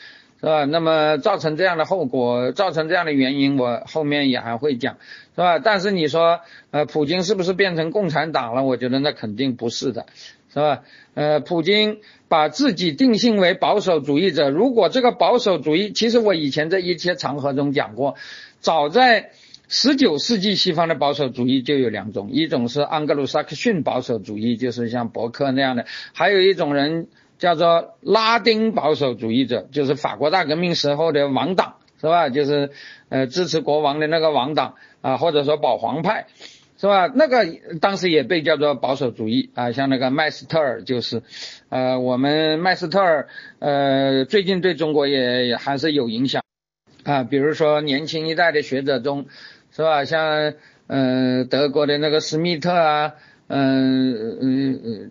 是吧？那么造成这样的后果，造成这样的原因，我后面也还会讲，是吧？但是你说，呃，普京是不是变成共产党了？我觉得那肯定不是的，是吧？呃，普京把自己定性为保守主义者，如果这个保守主义，其实我以前在一些场合中讲过，早在。十九世纪西方的保守主义就有两种，一种是安格鲁萨克逊保守主义，就是像伯克那样的；还有一种人叫做拉丁保守主义者，就是法国大革命时候的王党，是吧？就是呃支持国王的那个王党啊，或者说保皇派，是吧？那个当时也被叫做保守主义啊，像那个麦斯特尔就是，呃，我们麦斯特尔呃最近对中国也还是有影响啊，比如说年轻一代的学者中。是吧？像嗯德国的那个施密特啊，嗯嗯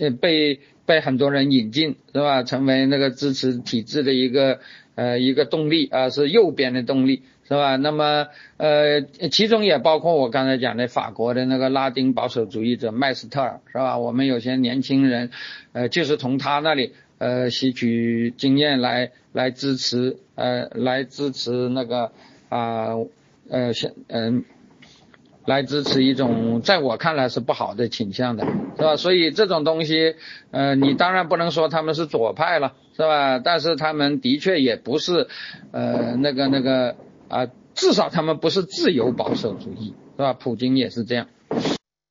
嗯，被被很多人引进，是吧？成为那个支持体制的一个呃一个动力啊，是右边的动力，是吧？那么呃其中也包括我刚才讲的法国的那个拉丁保守主义者麦斯特尔，是吧？我们有些年轻人呃就是从他那里呃吸取经验来来支持呃来支持那个啊。呃，像嗯，来支持一种在我看来是不好的倾向的，是吧？所以这种东西，呃，你当然不能说他们是左派了，是吧？但是他们的确也不是，呃，那个那个啊，至少他们不是自由保守主义，是吧？普京也是这样。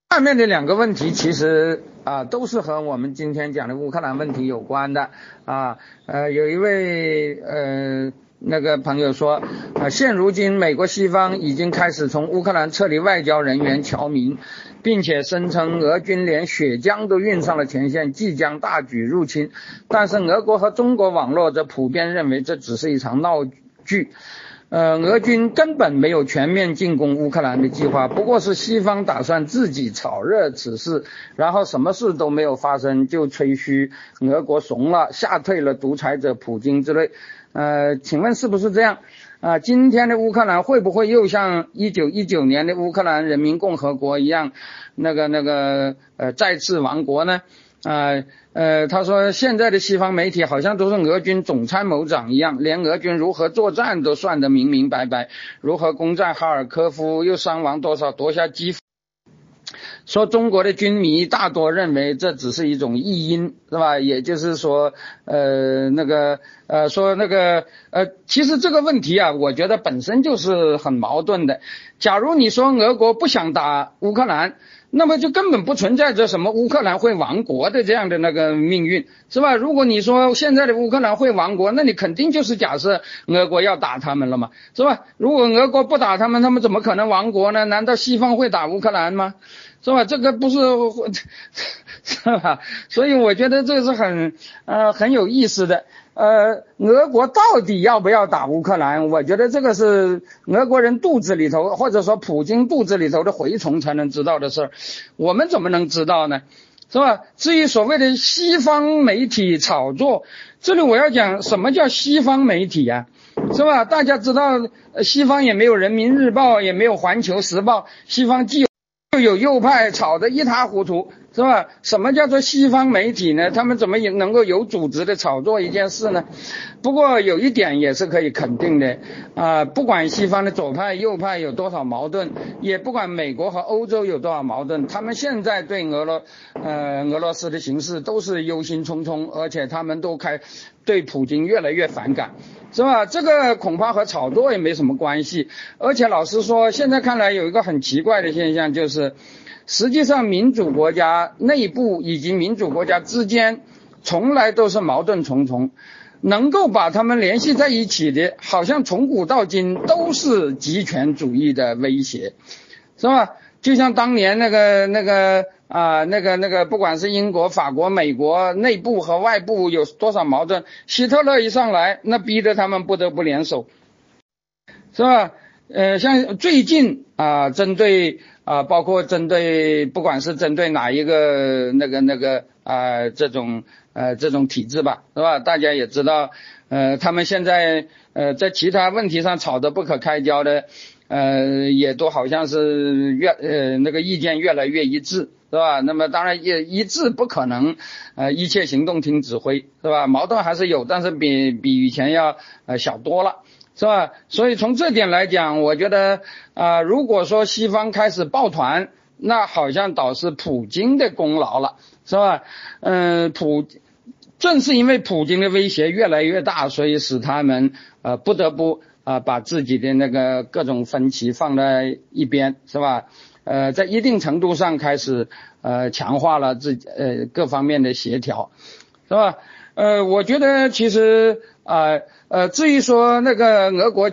下面的两个问题其实啊，都是和我们今天讲的乌克兰问题有关的啊。呃，有一位呃。那个朋友说，啊，现如今美国西方已经开始从乌克兰撤离外交人员、侨民，并且声称俄军连血浆都运上了前线，即将大举入侵。但是俄国和中国网络则普遍认为这只是一场闹剧，呃，俄军根本没有全面进攻乌克兰的计划，不过是西方打算自己炒热此事，然后什么事都没有发生就吹嘘俄国怂了、吓退了独裁者普京之类。呃，请问是不是这样？啊，今天的乌克兰会不会又像一九一九年的乌克兰人民共和国一样，那个那个呃再次亡国呢？啊呃，他说现在的西方媒体好像都是俄军总参谋长一样，连俄军如何作战都算得明明白白，如何攻占哈尔科夫，又伤亡多少，夺下基辅。说中国的军迷大多认为这只是一种异音，是吧？也就是说，呃，那个，呃，说那个，呃，其实这个问题啊，我觉得本身就是很矛盾的。假如你说俄国不想打乌克兰，那么就根本不存在着什么乌克兰会亡国的这样的那个命运，是吧？如果你说现在的乌克兰会亡国，那你肯定就是假设俄国要打他们了嘛，是吧？如果俄国不打他们，他们怎么可能亡国呢？难道西方会打乌克兰吗？是吧？这个不是，<laughs> 是吧？所以我觉得这是很呃很有意思的。呃，俄国到底要不要打乌克兰？我觉得这个是俄国人肚子里头，或者说普京肚子里头的蛔虫才能知道的事儿。我们怎么能知道呢？是吧？至于所谓的西方媒体炒作，这里我要讲什么叫西方媒体呀？是吧？大家知道，西方也没有人民日报，也没有环球时报，西方既有。又有右派吵得一塌糊涂，是吧？什么叫做西方媒体呢？他们怎么也能够有组织的炒作一件事呢？不过有一点也是可以肯定的，啊，不管西方的左派右派有多少矛盾，也不管美国和欧洲有多少矛盾，他们现在对俄罗，呃，俄罗斯的形势都是忧心忡忡，而且他们都开对普京越来越反感。是吧？这个恐怕和炒作也没什么关系。而且老实说，现在看来有一个很奇怪的现象，就是实际上民主国家内部以及民主国家之间从来都是矛盾重重，能够把他们联系在一起的，好像从古到今都是极权主义的威胁，是吧？就像当年那个那个。啊，那个那个，不管是英国、法国、美国内部和外部有多少矛盾，希特勒一上来，那逼得他们不得不联手，是吧？呃，像最近啊，针对啊，包括针对，不管是针对哪一个那个那个啊，这种呃这种体制吧，是吧？大家也知道，呃，他们现在呃在其他问题上吵得不可开交的。呃，也都好像是越呃那个意见越来越一致，是吧？那么当然也一致不可能，呃，一切行动听指挥，是吧？矛盾还是有，但是比比以前要呃小多了，是吧？所以从这点来讲，我觉得啊，如果说西方开始抱团，那好像倒是普京的功劳了，是吧？嗯，普。正是因为普京的威胁越来越大，所以使他们呃不得不啊把自己的那个各种分歧放在一边，是吧？呃，在一定程度上开始呃强化了自己呃各方面的协调，是吧？呃，我觉得其实啊呃至于说那个俄国。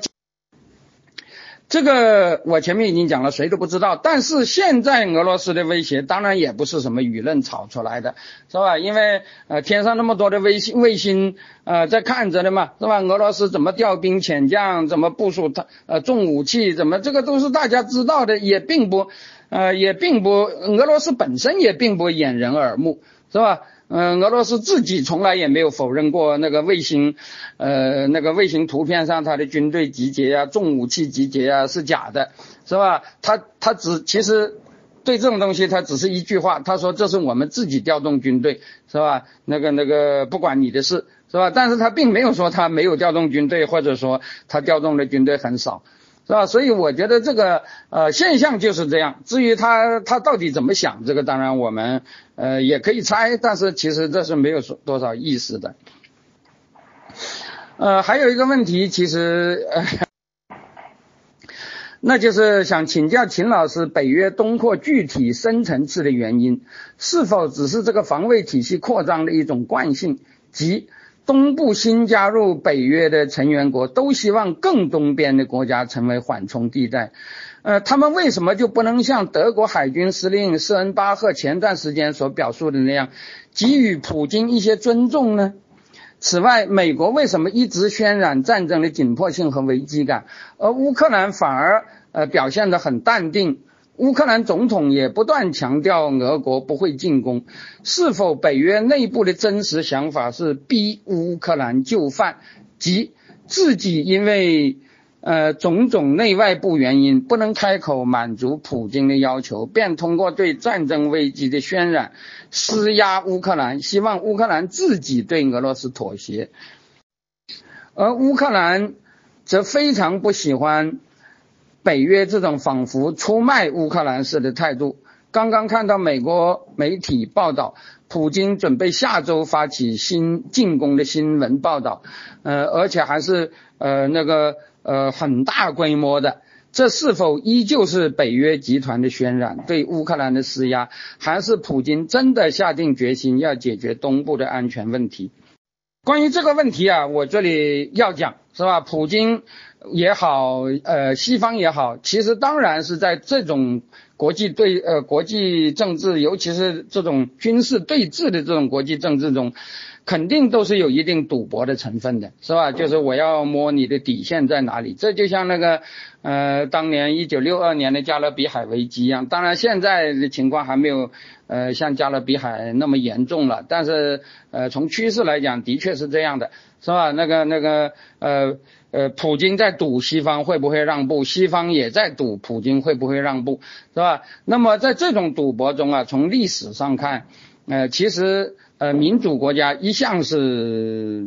这个我前面已经讲了，谁都不知道。但是现在俄罗斯的威胁当然也不是什么舆论炒出来的，是吧？因为呃天上那么多的卫星卫星呃在看着的嘛，是吧？俄罗斯怎么调兵遣将，怎么部署它呃重武器，怎么这个都是大家知道的，也并不呃也并不俄罗斯本身也并不掩人耳目，是吧？嗯，俄罗斯自己从来也没有否认过那个卫星，呃，那个卫星图片上它的军队集结呀、重武器集结呀是假的，是吧？他他只其实对这种东西他只是一句话，他说这是我们自己调动军队，是吧？那个那个不管你的事，是吧？但是他并没有说他没有调动军队，或者说他调动的军队很少。是吧？所以我觉得这个呃现象就是这样。至于他他到底怎么想，这个当然我们呃也可以猜，但是其实这是没有说多少意思的。呃，还有一个问题，其实，<laughs> 那就是想请教秦老师，北约东扩具体深层次的原因，是否只是这个防卫体系扩张的一种惯性，即？东部新加入北约的成员国都希望更东边的国家成为缓冲地带，呃，他们为什么就不能像德国海军司令施恩巴赫前段时间所表述的那样，给予普京一些尊重呢？此外，美国为什么一直渲染战争的紧迫性和危机感，而乌克兰反而呃表现得很淡定？乌克兰总统也不断强调俄国不会进攻，是否北约内部的真实想法是逼乌克兰就范，即自己因为呃种种内外部原因不能开口满足普京的要求，便通过对战争危机的渲染施压乌克兰，希望乌克兰自己对俄罗斯妥协，而乌克兰则非常不喜欢。北约这种仿佛出卖乌克兰式的态度，刚刚看到美国媒体报道，普京准备下周发起新进攻的新闻报道，呃，而且还是呃那个呃很大规模的，这是否依旧是北约集团的渲染，对乌克兰的施压，还是普京真的下定决心要解决东部的安全问题？关于这个问题啊，我这里要讲是吧？普京。也好，呃，西方也好，其实当然是在这种国际对呃国际政治，尤其是这种军事对峙的这种国际政治中，肯定都是有一定赌博的成分的，是吧？就是我要摸你的底线在哪里。这就像那个呃，当年一九六二年的加勒比海危机一样。当然现在的情况还没有呃像加勒比海那么严重了，但是呃从趋势来讲，的确是这样的，是吧？那个那个呃。呃，普京在赌西方会不会让步，西方也在赌普京会不会让步，是吧？啊那么在这种赌博中啊，从历史上看，呃，其实呃，民主国家一向是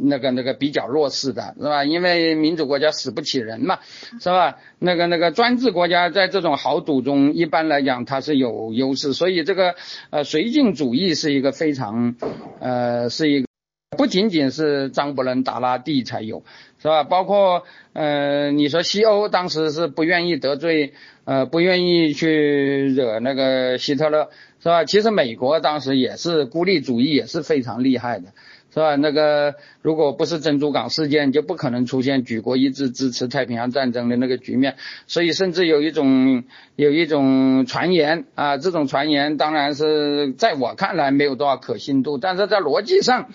那个那个比较弱势的，是吧？因为民主国家死不起人嘛，是吧？那个那个专制国家在这种豪赌中，一般来讲它是有优势，所以这个呃绥靖主义是一个非常呃是一个不仅仅是张伯伦达拉蒂才有。是吧？包括呃，你说西欧当时是不愿意得罪，呃，不愿意去惹那个希特勒，是吧？其实美国当时也是孤立主义，也是非常厉害的，是吧？那个如果不是珍珠港事件，就不可能出现举国一致支持太平洋战争的那个局面。所以甚至有一种有一种传言啊，这种传言当然是在我看来没有多少可信度，但是在逻辑上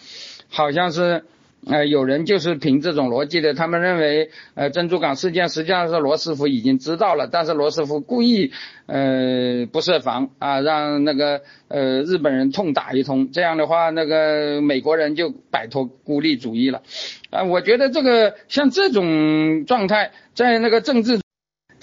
好像是。呃，有人就是凭这种逻辑的，他们认为，呃，珍珠港事件实际上是罗斯福已经知道了，但是罗斯福故意，呃，不设防啊，让那个呃日本人痛打一通，这样的话，那个美国人就摆脱孤立主义了，啊，我觉得这个像这种状态，在那个政治。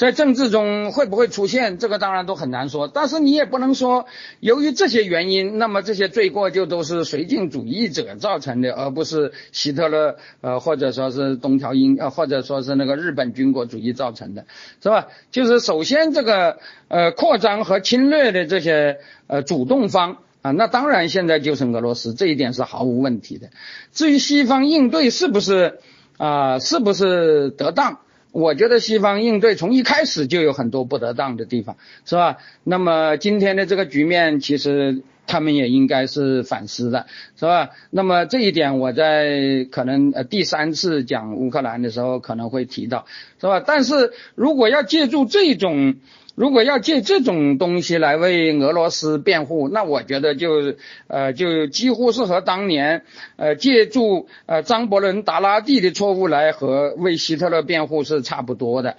在政治中会不会出现，这个当然都很难说。但是你也不能说，由于这些原因，那么这些罪过就都是绥靖主义者造成的，而不是希特勒呃或者说是东条英呃或者说是那个日本军国主义造成的，是吧？就是首先这个呃扩张和侵略的这些呃主动方。啊，那当然，现在就是俄罗斯，这一点是毫无问题的。至于西方应对是不是啊，是不是得当？我觉得西方应对从一开始就有很多不得当的地方，是吧？那么今天的这个局面，其实他们也应该是反思的，是吧？那么这一点我在可能呃第三次讲乌克兰的时候可能会提到，是吧？但是如果要借助这种。如果要借这种东西来为俄罗斯辩护，那我觉得就呃就几乎是和当年呃借助呃张伯伦达拉蒂的错误来和为希特勒辩护是差不多的。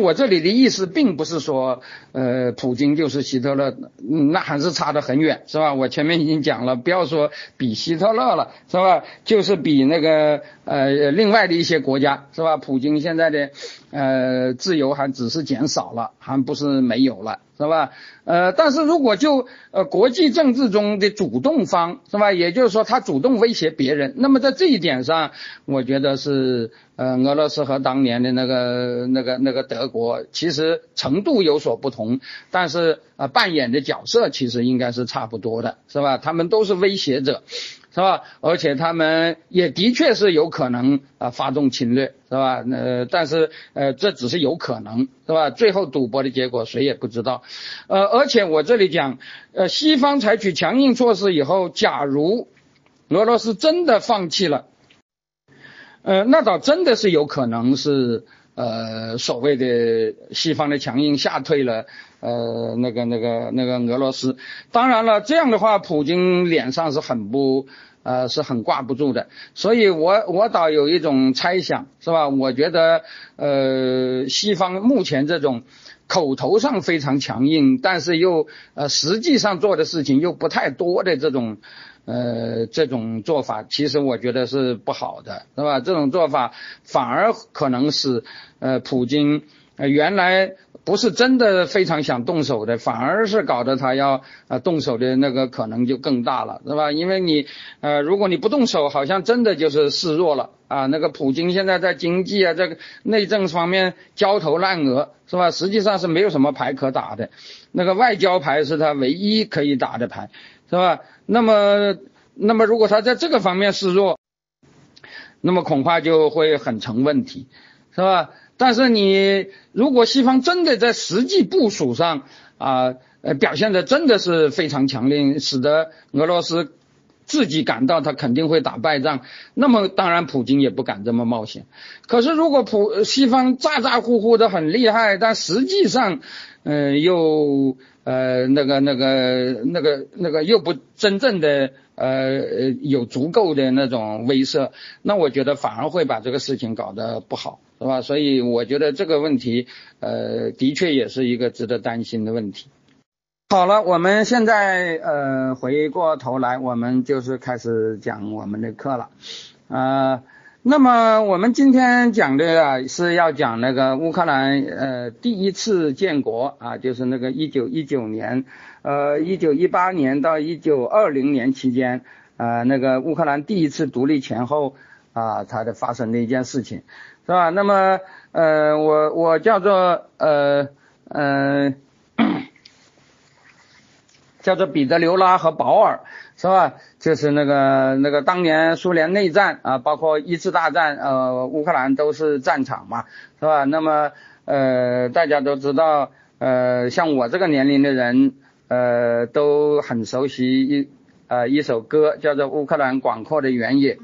我这里的意思并不是说，呃，普京就是希特勒，那还是差得很远，是吧？我前面已经讲了，不要说比希特勒了，是吧？就是比那个呃另外的一些国家，是吧？普京现在的呃自由还只是减少了，还不是没有了。是吧？呃，但是如果就呃国际政治中的主动方是吧？也就是说他主动威胁别人，那么在这一点上，我觉得是呃俄罗斯和当年的那个那个那个德国其实程度有所不同，但是呃扮演的角色其实应该是差不多的，是吧？他们都是威胁者。是吧？而且他们也的确是有可能啊发动侵略，是吧？呃，但是呃这只是有可能，是吧？最后赌博的结果谁也不知道。呃，而且我这里讲，呃，西方采取强硬措施以后，假如俄罗斯真的放弃了，呃，那倒真的是有可能是。呃，所谓的西方的强硬吓退了，呃，那个、那个、那个俄罗斯。当然了，这样的话，普京脸上是很不，呃，是很挂不住的。所以我我倒有一种猜想，是吧？我觉得，呃，西方目前这种口头上非常强硬，但是又呃实际上做的事情又不太多的这种。呃，这种做法其实我觉得是不好的，是吧？这种做法反而可能使呃普京呃原来不是真的非常想动手的，反而是搞得他要呃动手的那个可能就更大了，是吧？因为你呃如果你不动手，好像真的就是示弱了啊。那个普京现在在经济啊这个内政方面焦头烂额，是吧？实际上是没有什么牌可打的，那个外交牌是他唯一可以打的牌。是吧？那么，那么如果他在这个方面示弱，那么恐怕就会很成问题，是吧？但是你如果西方真的在实际部署上啊，呃，表现的真的是非常强烈，使得俄罗斯自己感到他肯定会打败仗，那么当然普京也不敢这么冒险。可是如果普西方咋咋呼呼的很厉害，但实际上，嗯，又。呃，那个、那个、那个、那个又不真正的呃有足够的那种威慑，那我觉得反而会把这个事情搞得不好，是吧？所以我觉得这个问题，呃，的确也是一个值得担心的问题。好了，我们现在呃回过头来，我们就是开始讲我们的课了，啊。那么我们今天讲的啊是要讲那个乌克兰呃第一次建国啊，就是那个一九一九年，呃一九一八年到一九二零年期间啊那个乌克兰第一次独立前后啊它的发生的一件事情，是吧？那么呃我我叫做呃呃叫做彼得留拉和保尔。是吧？就是那个那个当年苏联内战啊，包括一次大战，呃，乌克兰都是战场嘛，是吧？那么呃，大家都知道，呃，像我这个年龄的人，呃，都很熟悉一呃一首歌，叫做《乌克兰广阔的原野》，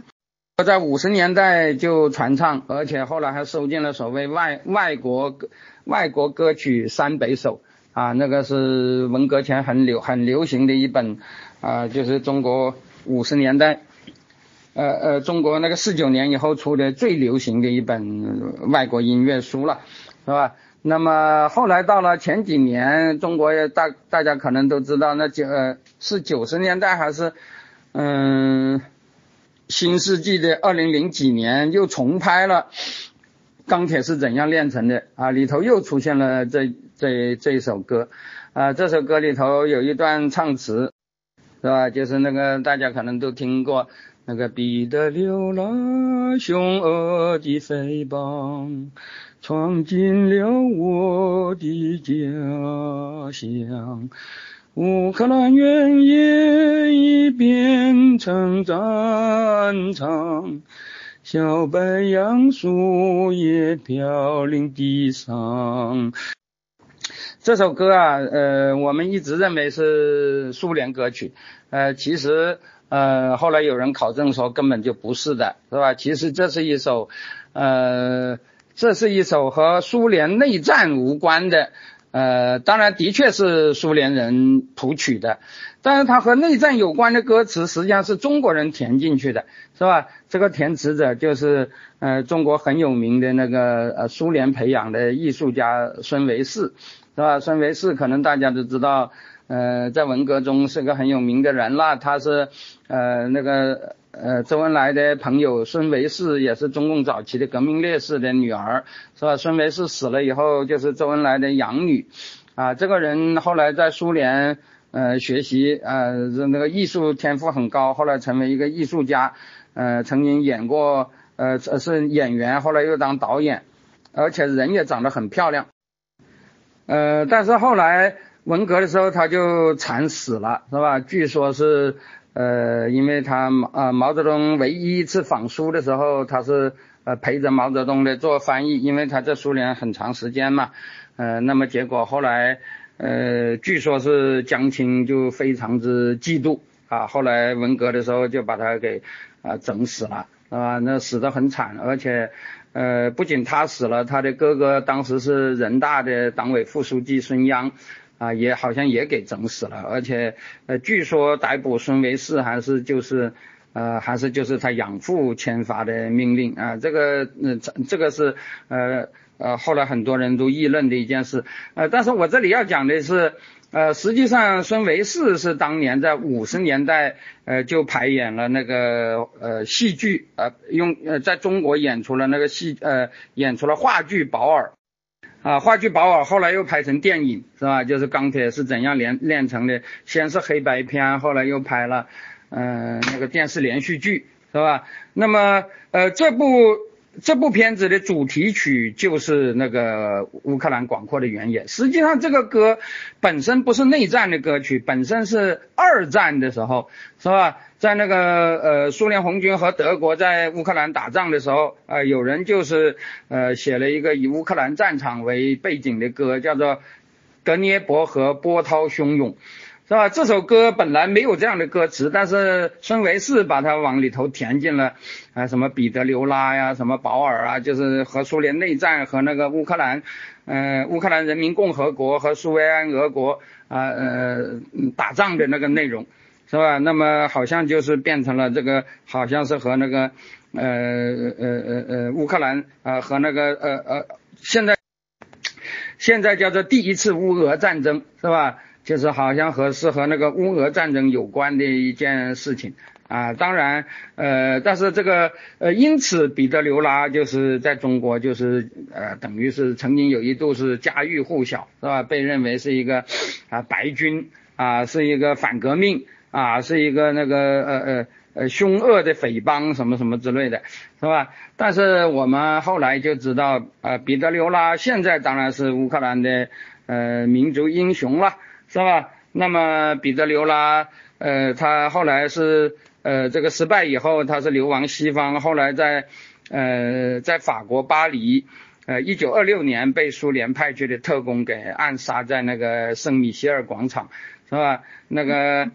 在五十年代就传唱，而且后来还收进了所谓外外国外国歌曲三百首啊，那个是文革前很流很流行的一本。啊，就是中国五十年代，呃呃，中国那个四九年以后出的最流行的一本外国音乐书了，是吧？那么后来到了前几年，中国大大家可能都知道，那九是九十年代还是嗯新世纪的二零零几年又重拍了钢铁是怎样炼成的啊，里头又出现了这这这首歌啊，这首歌里头有一段唱词，是吧？就是那个大家可能都听过，那个彼得流浪凶恶的匪帮，闯进了我的家乡。乌克兰原野已变成战场，小白杨树叶飘零地上。这首歌啊，呃，我们一直认为是苏联歌曲，呃，其实呃，后来有人考证说根本就不是的，是吧？其实这是一首，呃，这是一首和苏联内战无关的。呃，当然的确是苏联人谱曲的，但是它和内战有关的歌词实际上是中国人填进去的，是吧？这个填词者就是呃中国很有名的那个呃苏联培养的艺术家孙维世，是吧？孙维世可能大家都知道，呃，在文革中是个很有名的人了，他是呃那个。呃，周恩来的朋友孙维世也是中共早期的革命烈士的女儿，是吧？孙维世死了以后，就是周恩来的养女，啊，这个人后来在苏联呃学习，呃，那个艺术天赋很高，后来成为一个艺术家，呃，曾经演过，呃，是演员，后来又当导演，而且人也长得很漂亮，呃，但是后来文革的时候他就惨死了，是吧？据说是。呃，因为他毛啊毛泽东唯一一次访苏的时候，他是呃陪着毛泽东的做翻译，因为他在苏联很长时间嘛，呃，那么结果后来呃，据说是江青就非常之嫉妒啊，后来文革的时候就把他给啊整死了，啊？那死得很惨，而且呃不仅他死了，他的哥哥当时是人大的党委副书记孙央。啊，也好像也给整死了，而且呃，据说逮捕孙维世还是就是呃，还是就是他养父签发的命令。啊，这个呃，这个是呃呃，后来很多人都议论的一件事，呃，但是我这里要讲的是，呃，实际上孙维世是当年在五十年代呃就排演了那个呃戏剧呃用呃在中国演出了那个戏呃演出了话剧《保尔》。啊，话剧《保尔》后来又拍成电影，是吧？就是钢铁是怎样炼炼成的，先是黑白片，后来又拍了，嗯，那个电视连续剧，是吧？那么，呃，这部这部片子的主题曲就是那个乌克兰广阔的原野。实际上，这个歌本身不是内战的歌曲，本身是二战的时候，是吧？在那个呃，苏联红军和德国在乌克兰打仗的时候，呃，有人就是呃写了一个以乌克兰战场为背景的歌，叫做《德涅伯河波涛汹涌》，是吧？这首歌本来没有这样的歌词，但是孙维世把它往里头填进了啊，什么彼得留拉呀，什么保尔啊，就是和苏联内战和那个乌克兰，呃，乌克兰人民共和国和苏维埃俄国啊呃打仗的那个内容。是吧？那么好像就是变成了这个，好像是和那个，呃呃呃呃乌克兰啊和那个呃呃现在现在叫做第一次乌俄战争是吧？就是好像和是和那个乌俄战争有关的一件事情啊。当然呃，但是这个呃，因此彼得刘拉就是在中国就是呃等于是曾经有一度是家喻户晓是吧？被认为是一个啊白军啊，是一个反革命。啊，是一个那个呃呃呃凶恶的匪帮什么什么之类的，是吧？但是我们后来就知道，呃，彼得刘拉现在当然是乌克兰的呃民族英雄了，是吧？那么彼得刘拉，呃，他后来是呃这个失败以后，他是流亡西方，后来在呃在法国巴黎，呃，一九二六年被苏联派去的特工给暗杀在那个圣米歇尔广场，是吧？那个。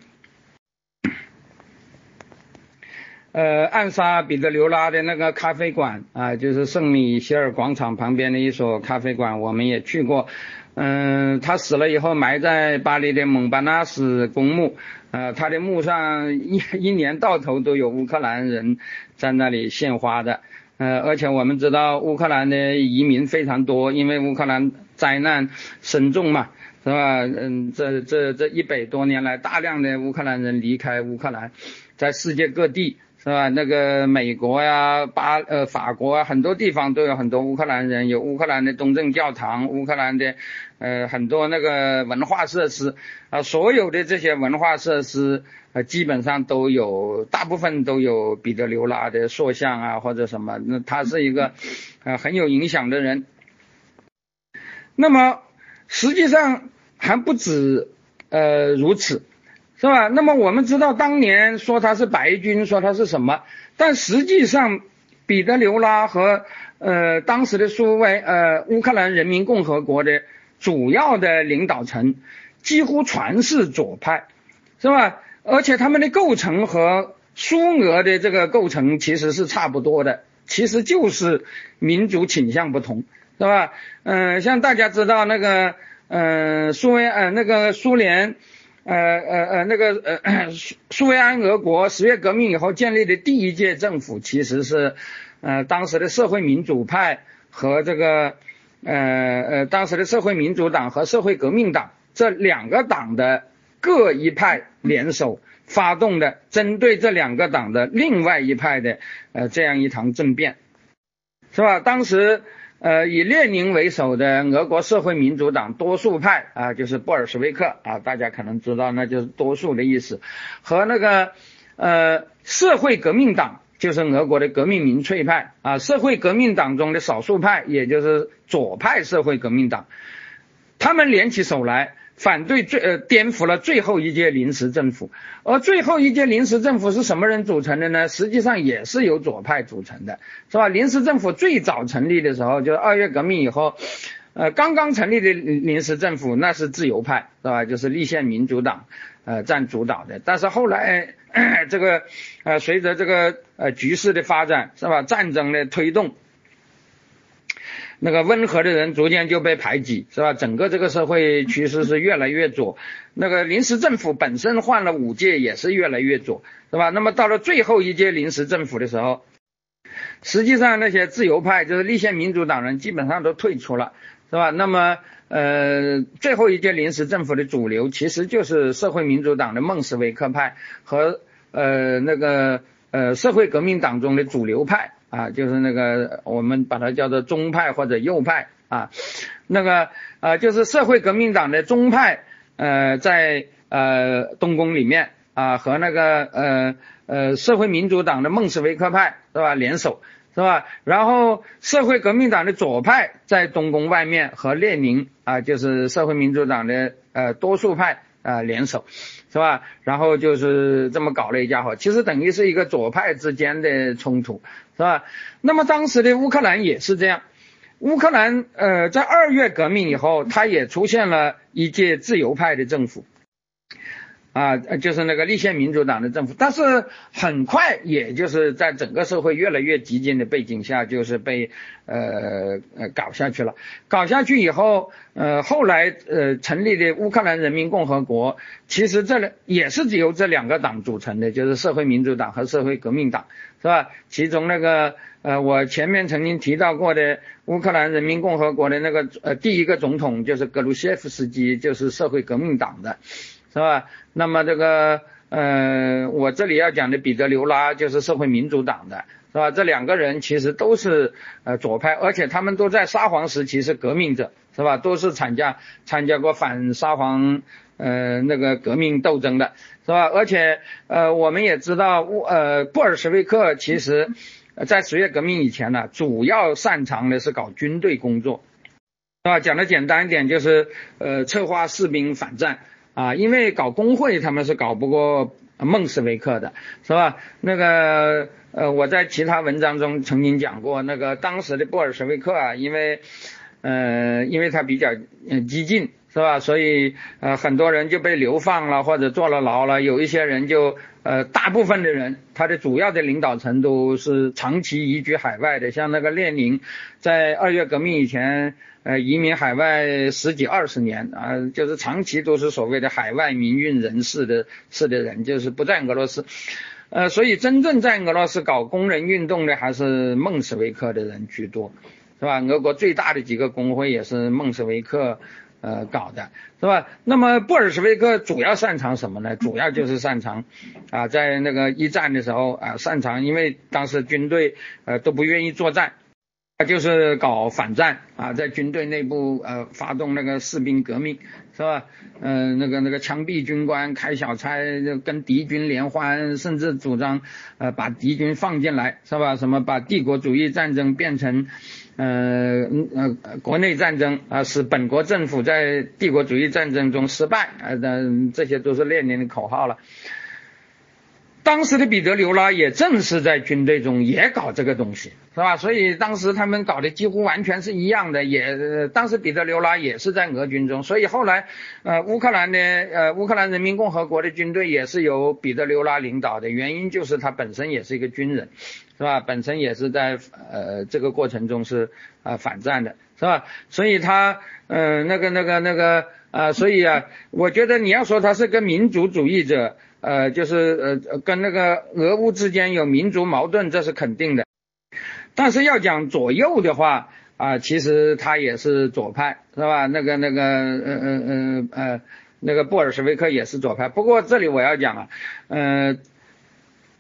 呃，暗杀彼得刘拉的那个咖啡馆啊，就是圣米歇尔广场旁边的一所咖啡馆，我们也去过。嗯，他死了以后埋在巴黎的蒙巴纳斯公墓，呃，他的墓上一 <laughs> 一年到头都有乌克兰人在那里献花的。呃，而且我们知道乌克兰的移民非常多，因为乌克兰灾难深重嘛，是吧？嗯，这这这一百多年来，大量的乌克兰人离开乌克兰，在世界各地。是吧？那个美国呀、巴呃法国啊，很多地方都有很多乌克兰人，有乌克兰的东正教堂，乌克兰的呃很多那个文化设施啊，所有的这些文化设施呃基本上都有，大部分都有彼得刘拉的塑像啊或者什么，那他是一个呃很有影响的人。那么实际上还不止呃如此。是吧？那么我们知道，当年说他是白军，说他是什么？但实际上，彼得刘拉和呃当时的苏维呃乌克兰人民共和国的主要的领导层几乎全是左派，是吧？而且他们的构成和苏俄的这个构成其实是差不多的，其实就是民族倾向不同，是吧？嗯，像大家知道那个嗯苏维呃那个苏联。呃呃呃，那个呃苏 <coughs> 苏维埃俄国十月革命以后建立的第一届政府，其实是呃当时的社会民主派和这个呃呃当时的社会民主党和社会革命党这两个党的各一派联手发动的，针对这两个党的另外一派的呃这样一场政变，是吧？当时。呃，以列宁为首的俄国社会民主党多数派啊，就是布尔什维克啊，大家可能知道，那就是多数的意思。和那个呃社会革命党，就是俄国的革命民粹派啊，社会革命党中的少数派，也就是左派社会革命党，他们联起手来。反对最呃颠覆了最后一届临时政府，而最后一届临时政府是什么人组成的呢？实际上也是由左派组成的，是吧？临时政府最早成立的时候，就是二月革命以后，呃，刚刚成立的临时政府那是自由派，是吧？就是立宪民主党呃占主导的，但是后来这个呃随着这个呃局势的发展，是吧？战争的推动。那个温和的人逐渐就被排挤，是吧？整个这个社会趋势是越来越左。那个临时政府本身换了五届，也是越来越左，是吧？那么到了最后一届临时政府的时候，实际上那些自由派，就是立宪民主党人，基本上都退出了，是吧？那么呃，最后一届临时政府的主流其实就是社会民主党的孟什维克派和呃那个呃社会革命党中的主流派。啊，就是那个我们把它叫做中派或者右派啊，那个呃就是社会革命党的中派呃在呃东宫里面啊和那个呃呃社会民主党的孟什维克派是吧联手是吧？然后社会革命党的左派在东宫外面和列宁啊就是社会民主党的呃多数派啊联手。是吧？然后就是这么搞了一家伙，其实等于是一个左派之间的冲突，是吧？那么当时的乌克兰也是这样，乌克兰呃在二月革命以后，它也出现了一届自由派的政府。啊，就是那个立宪民主党的政府，但是很快，也就是在整个社会越来越激进的背景下，就是被呃呃搞下去了。搞下去以后，呃，后来呃成立的乌克兰人民共和国，其实这里也是由这两个党组成的，就是社会民主党和社会革命党，是吧？其中那个呃，我前面曾经提到过的乌克兰人民共和国的那个呃第一个总统就是格鲁谢夫斯基，就是社会革命党的。是吧？那么这个，呃，我这里要讲的彼得刘拉就是社会民主党的，是吧？这两个人其实都是呃左派，而且他们都在沙皇时期是革命者，是吧？都是参加参加过反沙皇呃那个革命斗争的，是吧？而且呃我们也知道，呃布尔什维克其实，在十月革命以前呢，主要擅长的是搞军队工作，是吧？讲的简单一点就是呃策划士兵反战。啊，因为搞工会他们是搞不过孟什维克的，是吧？那个呃，我在其他文章中曾经讲过，那个当时的布尔什维克啊，因为呃，因为他比较激进，是吧？所以呃，很多人就被流放了或者坐了牢了，有一些人就呃，大部分的人，他的主要的领导层都是长期移居海外的，像那个列宁，在二月革命以前。呃，移民海外十几二十年啊，就是长期都是所谓的海外民运人士的士的人，就是不在俄罗斯。呃，所以真正在俄罗斯搞工人运动的还是孟什维克的人居多，是吧？俄国最大的几个工会也是孟什维克、呃搞的，是吧？那么布尔什维克主要擅长什么呢？主要就是擅长啊，在那个一战的时候啊，擅长，因为当时军队呃都不愿意作战。他就是搞反战啊，在军队内部呃发动那个士兵革命，是吧？嗯，那个那个枪毙军官，开小差，跟敌军联欢，甚至主张呃把敌军放进来，是吧？什么把帝国主义战争变成呃呃国内战争啊，使本国政府在帝国主义战争中失败啊，等这些都是列宁的口号了。当时的彼得刘拉也正是在军队中也搞这个东西，是吧？所以当时他们搞的几乎完全是一样的。也当时彼得刘拉也是在俄军中，所以后来呃乌克兰的呃乌克兰人民共和国的军队也是由彼得刘拉领导的，原因就是他本身也是一个军人，是吧？本身也是在呃这个过程中是啊反战的，是吧？所以他嗯那个那个那个啊，所以啊，我觉得你要说他是个民族主义者。呃，就是呃跟那个俄乌之间有民族矛盾，这是肯定的。但是要讲左右的话啊，其实他也是左派，是吧？那个那个呃呃呃呃，那个布尔什维克也是左派。不过这里我要讲啊，呃。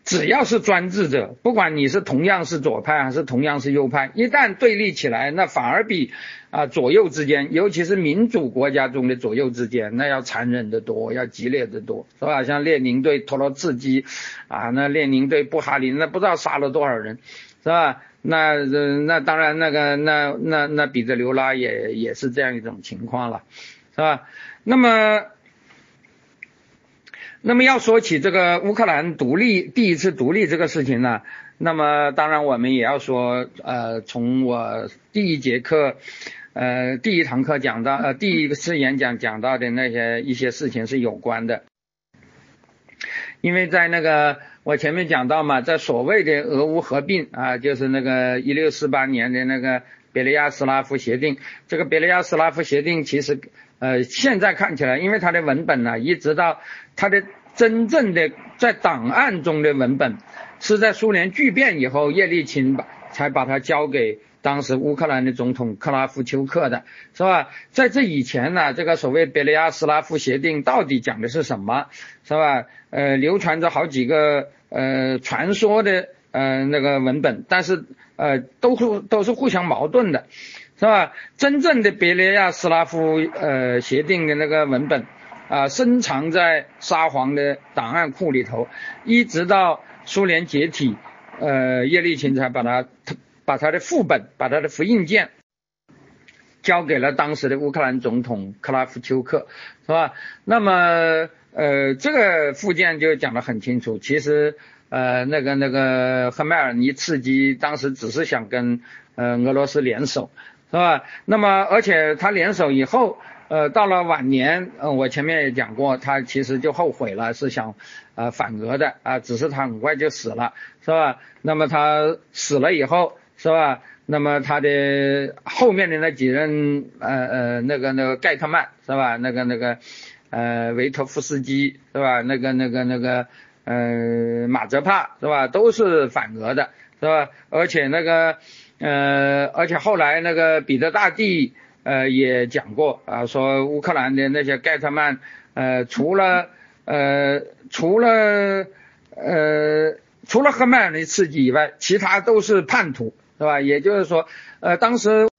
只要是专制者，不管你是同样是左派还是同样是右派，一旦对立起来，那反而比啊左右之间，尤其是民主国家中的左右之间，那要残忍得多，要激烈得多，是吧？像列宁对托洛茨基，啊，那列宁对布哈林，那不知道杀了多少人，是吧？那那当然那个那那那彼得刘拉也也是这样一种情况了，是吧？那么。那么要说起这个乌克兰独立第一次独立这个事情呢，那么当然我们也要说，呃，从我第一节课，呃，第一堂课讲到，呃，第一次演讲讲到的那些一些事情是有关的，因为在那个我前面讲到嘛，在所谓的俄乌合并啊，就是那个一六四八年的那个别利亚斯拉夫协定，这个别利亚斯拉夫协定其实。呃，现在看起来，因为它的文本呢，一直到它的真正的在档案中的文本，是在苏联剧变以后，叶利钦把才把它交给当时乌克兰的总统克拉夫丘克的，是吧？在这以前呢，这个所谓别利亚斯拉夫协定到底讲的是什么，是吧？呃，流传着好几个呃传说的呃那个文本，但是呃都是都是互相矛盾的。是吧？真正的别利亚斯拉夫呃协定的那个文本啊，深藏在沙皇的档案库里头，一直到苏联解体，呃，叶利钦才把它把他的副本，把他的复印件交给了当时的乌克兰总统克拉夫丘克，是吧？那么呃，这个附件就讲得很清楚，其实呃，那个那个赫麦尔尼茨基当时只是想跟呃俄罗斯联手。是吧？那么，而且他联手以后，呃，到了晚年，呃，我前面也讲过，他其实就后悔了，是想，呃，反俄的啊，只是他很快就死了，是吧？那么他死了以后，是吧？那么他的后面的那几任，呃呃，那个那个盖特曼，是吧？那个那个，呃，维托夫斯基，是吧？那个那个那个，呃，马泽帕，是吧？都是反俄的，是吧？而且那个。呃，而且后来那个彼得大帝呃也讲过啊，说乌克兰的那些盖特曼呃除了呃除了呃除了赫麦尔尼刺激以外，其他都是叛徒，是吧？也就是说，呃当时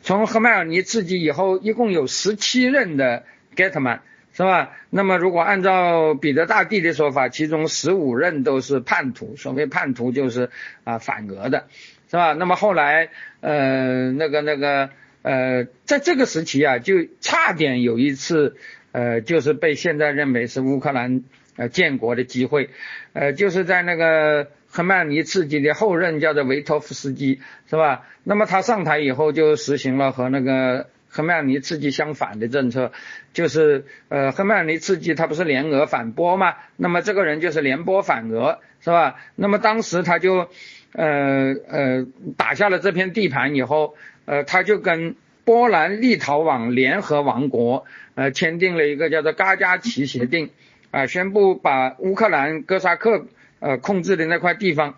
从赫迈尔尼刺激以后，一共有十七任的盖特曼，是吧？那么如果按照彼得大帝的说法，其中十五任都是叛徒，所谓叛徒就是啊反俄的。是吧？那么后来，呃，那个那个，呃，在这个时期啊，就差点有一次，呃，就是被现在认为是乌克兰呃建国的机会，呃，就是在那个赫曼尼茨基的后任叫做维托夫斯基，是吧？那么他上台以后就实行了和那个赫曼尼茨基相反的政策，就是呃，赫曼尼茨基他不是联俄反波嘛？那么这个人就是联波反俄，是吧？那么当时他就。呃呃，打下了这片地盘以后，呃，他就跟波兰立陶宛联合王国，呃，签订了一个叫做嘎加奇协定，啊，宣布把乌克兰哥萨克呃控制的那块地方，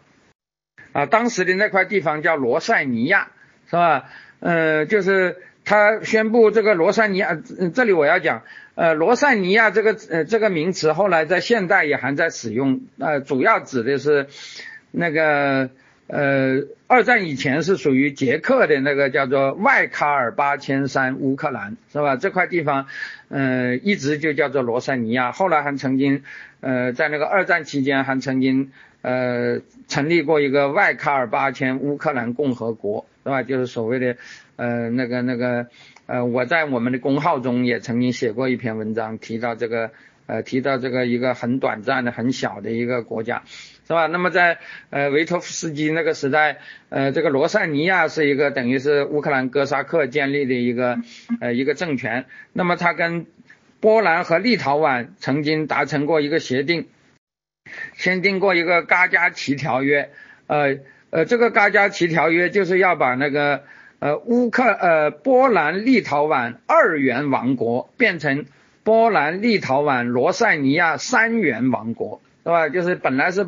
啊，当时的那块地方叫罗塞尼亚，是吧？呃，就是他宣布这个罗塞尼亚，这里我要讲，呃，罗塞尼亚这个呃这个名词后来在现代也还在使用，呃，主要指的是那个呃二战以前是属于捷克的那个叫做外卡尔巴千山乌克兰是吧？这块地方，呃，一直就叫做罗塞尼亚，后来还曾经呃在那个二战期间还曾经呃成立过一个外卡尔巴千乌克兰共和国是吧？就是所谓的。呃，那个那个，呃，我在我们的公号中也曾经写过一篇文章，提到这个，呃，提到这个一个很短暂的、很小的一个国家，是吧？那么在呃维托夫斯基那个时代，呃，这个罗塞尼亚是一个等于是乌克兰哥萨克建立的一个呃一个政权，那么他跟波兰和立陶宛曾经达成过一个协定，签订过一个嘎加奇条约，呃呃，这个嘎加奇条约就是要把那个。呃，乌克呃波兰立陶宛二元王国变成波兰立陶宛罗塞尼亚三元王国，是吧？就是本来是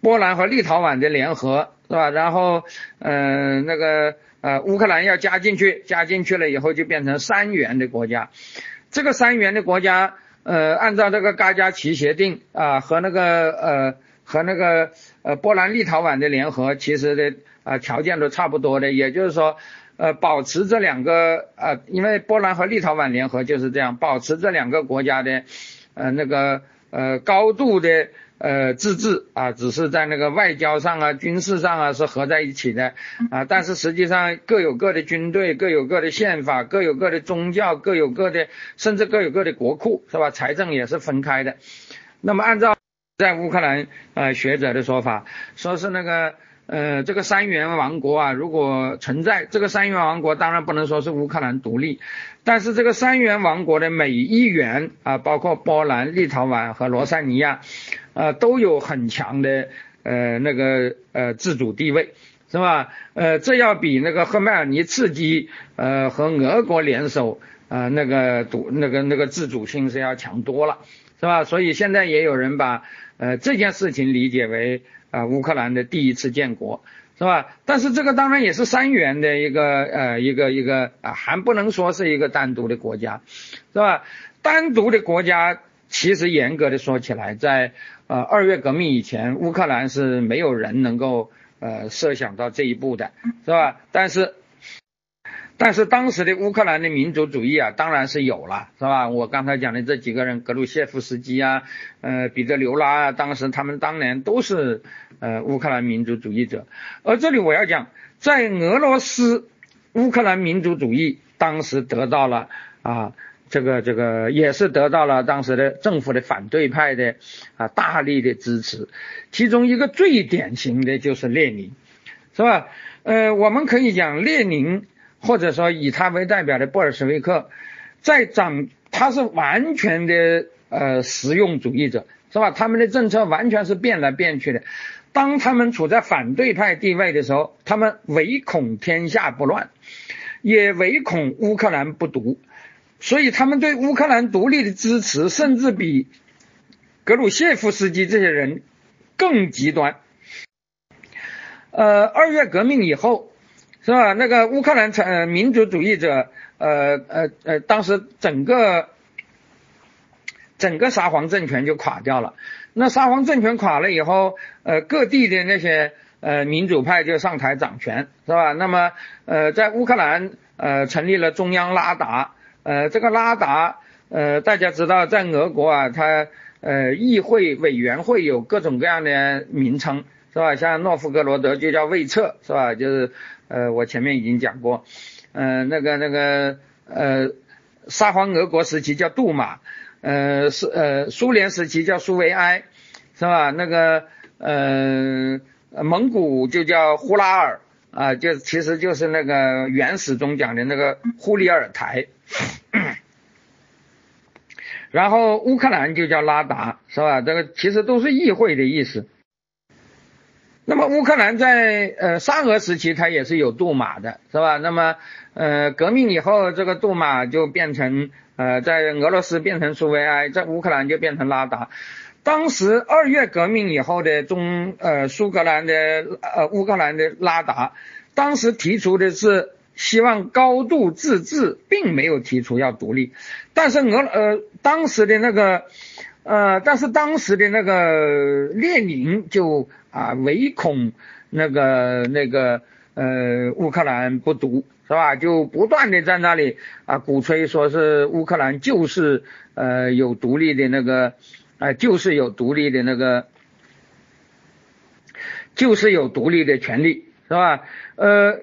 波兰和立陶宛的联合，是吧？然后呃那个呃乌克兰要加进去，加进去了以后就变成三元的国家。这个三元的国家，呃，按照这个嘎加奇协定啊和那个呃和那个呃波兰立陶宛的联合，其实的。啊，条件都差不多的，也就是说，呃，保持这两个，呃，因为波兰和立陶宛联合就是这样，保持这两个国家的，呃，那个，呃，高度的，呃，自治啊，只是在那个外交上啊、军事上啊是合在一起的，啊，但是实际上各有各的军队，各有各的宪法，各有各的宗教，各有各的，甚至各有各的国库，是吧？财政也是分开的。那么按照在乌克兰呃学者的说法，说是那个。呃，这个三元王国啊，如果存在，这个三元王国当然不能说是乌克兰独立，但是这个三元王国的每一元啊，包括波兰、立陶宛和罗塞尼亚，呃，都有很强的呃那个呃自主地位，是吧？呃，这要比那个赫麦尔尼茨基呃和俄国联手啊那个独那个那个自主性是要强多了，是吧？所以现在也有人把呃这件事情理解为。啊，乌克兰的第一次建国，是吧？但是这个当然也是三元的一个呃一个一个啊，还不能说是一个单独的国家，是吧？单独的国家其实严格的说起来，在呃二月革命以前，乌克兰是没有人能够呃设想到这一步的，是吧？但是。但是当时的乌克兰的民族主义啊，当然是有了，是吧？我刚才讲的这几个人，格鲁谢夫斯基啊，呃，彼得刘拉啊，当时他们当年都是呃乌克兰民族主义者。而这里我要讲，在俄罗斯，乌克兰民族主义当时得到了啊，这个这个也是得到了当时的政府的反对派的啊大力的支持。其中一个最典型的就是列宁，是吧？呃，我们可以讲列宁。或者说以他为代表的布尔什维克，在掌他是完全的呃实用主义者，是吧？他们的政策完全是变来变去的。当他们处在反对派地位的时候，他们唯恐天下不乱，也唯恐乌克兰不独，所以他们对乌克兰独立的支持，甚至比格鲁谢夫斯基这些人更极端。呃，二月革命以后。是吧？那个乌克兰呃民族主义者，呃呃呃，当时整个整个沙皇政权就垮掉了。那沙皇政权垮了以后，呃，各地的那些呃民主派就上台掌权，是吧？那么呃，在乌克兰呃成立了中央拉达，呃，这个拉达呃大家知道，在俄国啊，它呃议会委员会有各种各样的名称，是吧？像诺夫哥罗德就叫卫策，是吧？就是。呃，我前面已经讲过，呃，那个那个呃，沙皇俄国时期叫杜马，呃，是呃，苏联时期叫苏维埃，是吧？那个呃，蒙古就叫呼拉尔，啊，就其实就是那个原始中讲的那个呼里尔台，然后乌克兰就叫拉达，是吧？这个其实都是议会的意思。那么乌克兰在呃沙俄时期，它也是有杜马的，是吧？那么呃革命以后，这个杜马就变成呃在俄罗斯变成苏维埃，在乌克兰就变成拉达。当时二月革命以后的中呃苏格兰的呃乌克兰的拉达，当时提出的是希望高度自治，并没有提出要独立。但是俄呃当时的那个呃，但是当时的那个列宁就啊唯恐那个那个呃乌克兰不独是吧？就不断的在那里啊鼓吹说是乌克兰就是呃有独立的那个啊就是有独立的那个。就是有独立的权利，是吧？呃，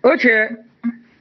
而且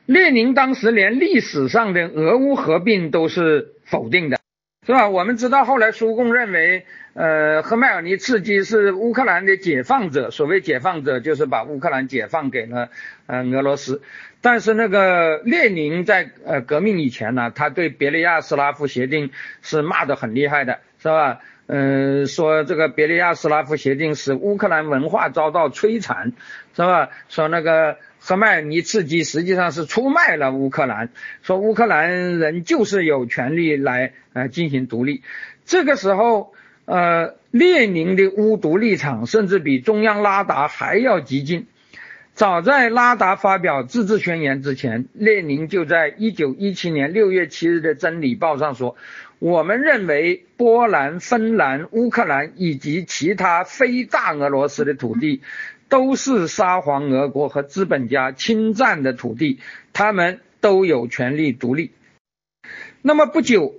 列宁当时连历史上的俄乌合并都是否定的，是吧？我们知道后来苏共认为，呃，赫迈尔尼茨基是乌克兰的解放者，所谓解放者就是把乌克兰解放给了呃俄罗斯。但是那个列宁在呃革命以前呢，他对别利亚斯拉夫协定是骂得很厉害的，是吧？嗯，说这个别利亚斯拉夫协定使乌克兰文化遭到摧残，是吧？说那个赫迈尔尼茨基实际上是出卖了乌克兰，说乌克兰人就是有权利来呃进行独立。这个时候，呃，列宁的乌独立场甚至比中央拉达还要激进。早在拉达发表自治宣言之前，列宁就在一九一七年六月七日的《真理报》上说。我们认为，波兰、芬兰、乌克兰以及其他非大俄罗斯的土地，都是沙皇俄国和资本家侵占的土地，他们都有权利独立。那么不久，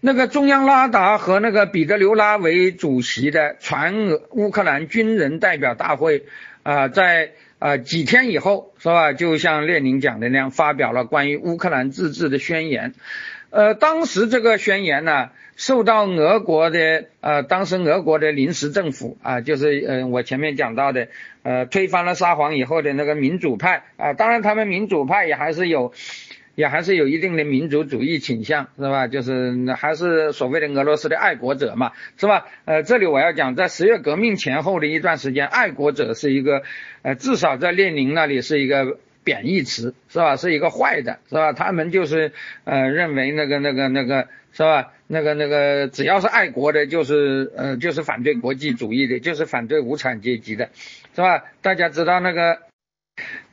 那个中央拉达和那个彼得留拉为主席的全乌克兰军人代表大会啊，在啊几天以后，是吧？就像列宁讲的那样，发表了关于乌克兰自治的宣言。呃，当时这个宣言呢，受到俄国的呃，当时俄国的临时政府啊，就是呃，我前面讲到的，呃，推翻了沙皇以后的那个民主派啊，当然他们民主派也还是有，也还是有一定的民族主义倾向，是吧？就是还是所谓的俄罗斯的爱国者嘛，是吧？呃，这里我要讲，在十月革命前后的一段时间，爱国者是一个，呃，至少在列宁那里是一个。贬义词是吧？是一个坏的，是吧？他们就是呃认为那个那个那个是吧？那个那个只要是爱国的，就是呃就是反对国际主义的，就是反对无产阶级的，是吧？大家知道那个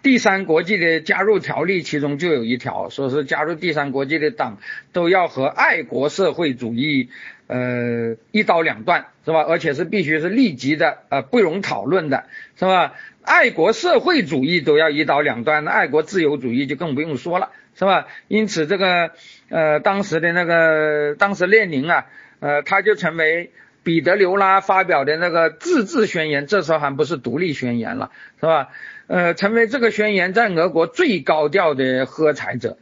第三国际的加入条例，其中就有一条，说是加入第三国际的党都要和爱国社会主义呃一刀两断，是吧？而且是必须是立即的呃不容讨论的，是吧？爱国社会主义都要一刀两断，那爱国自由主义就更不用说了，是吧？因此，这个呃，当时的那个当时列宁啊，呃，他就成为彼得留拉发表的那个自治宣言，这时候还不是独立宣言了，是吧？呃，成为这个宣言在俄国最高调的喝彩者。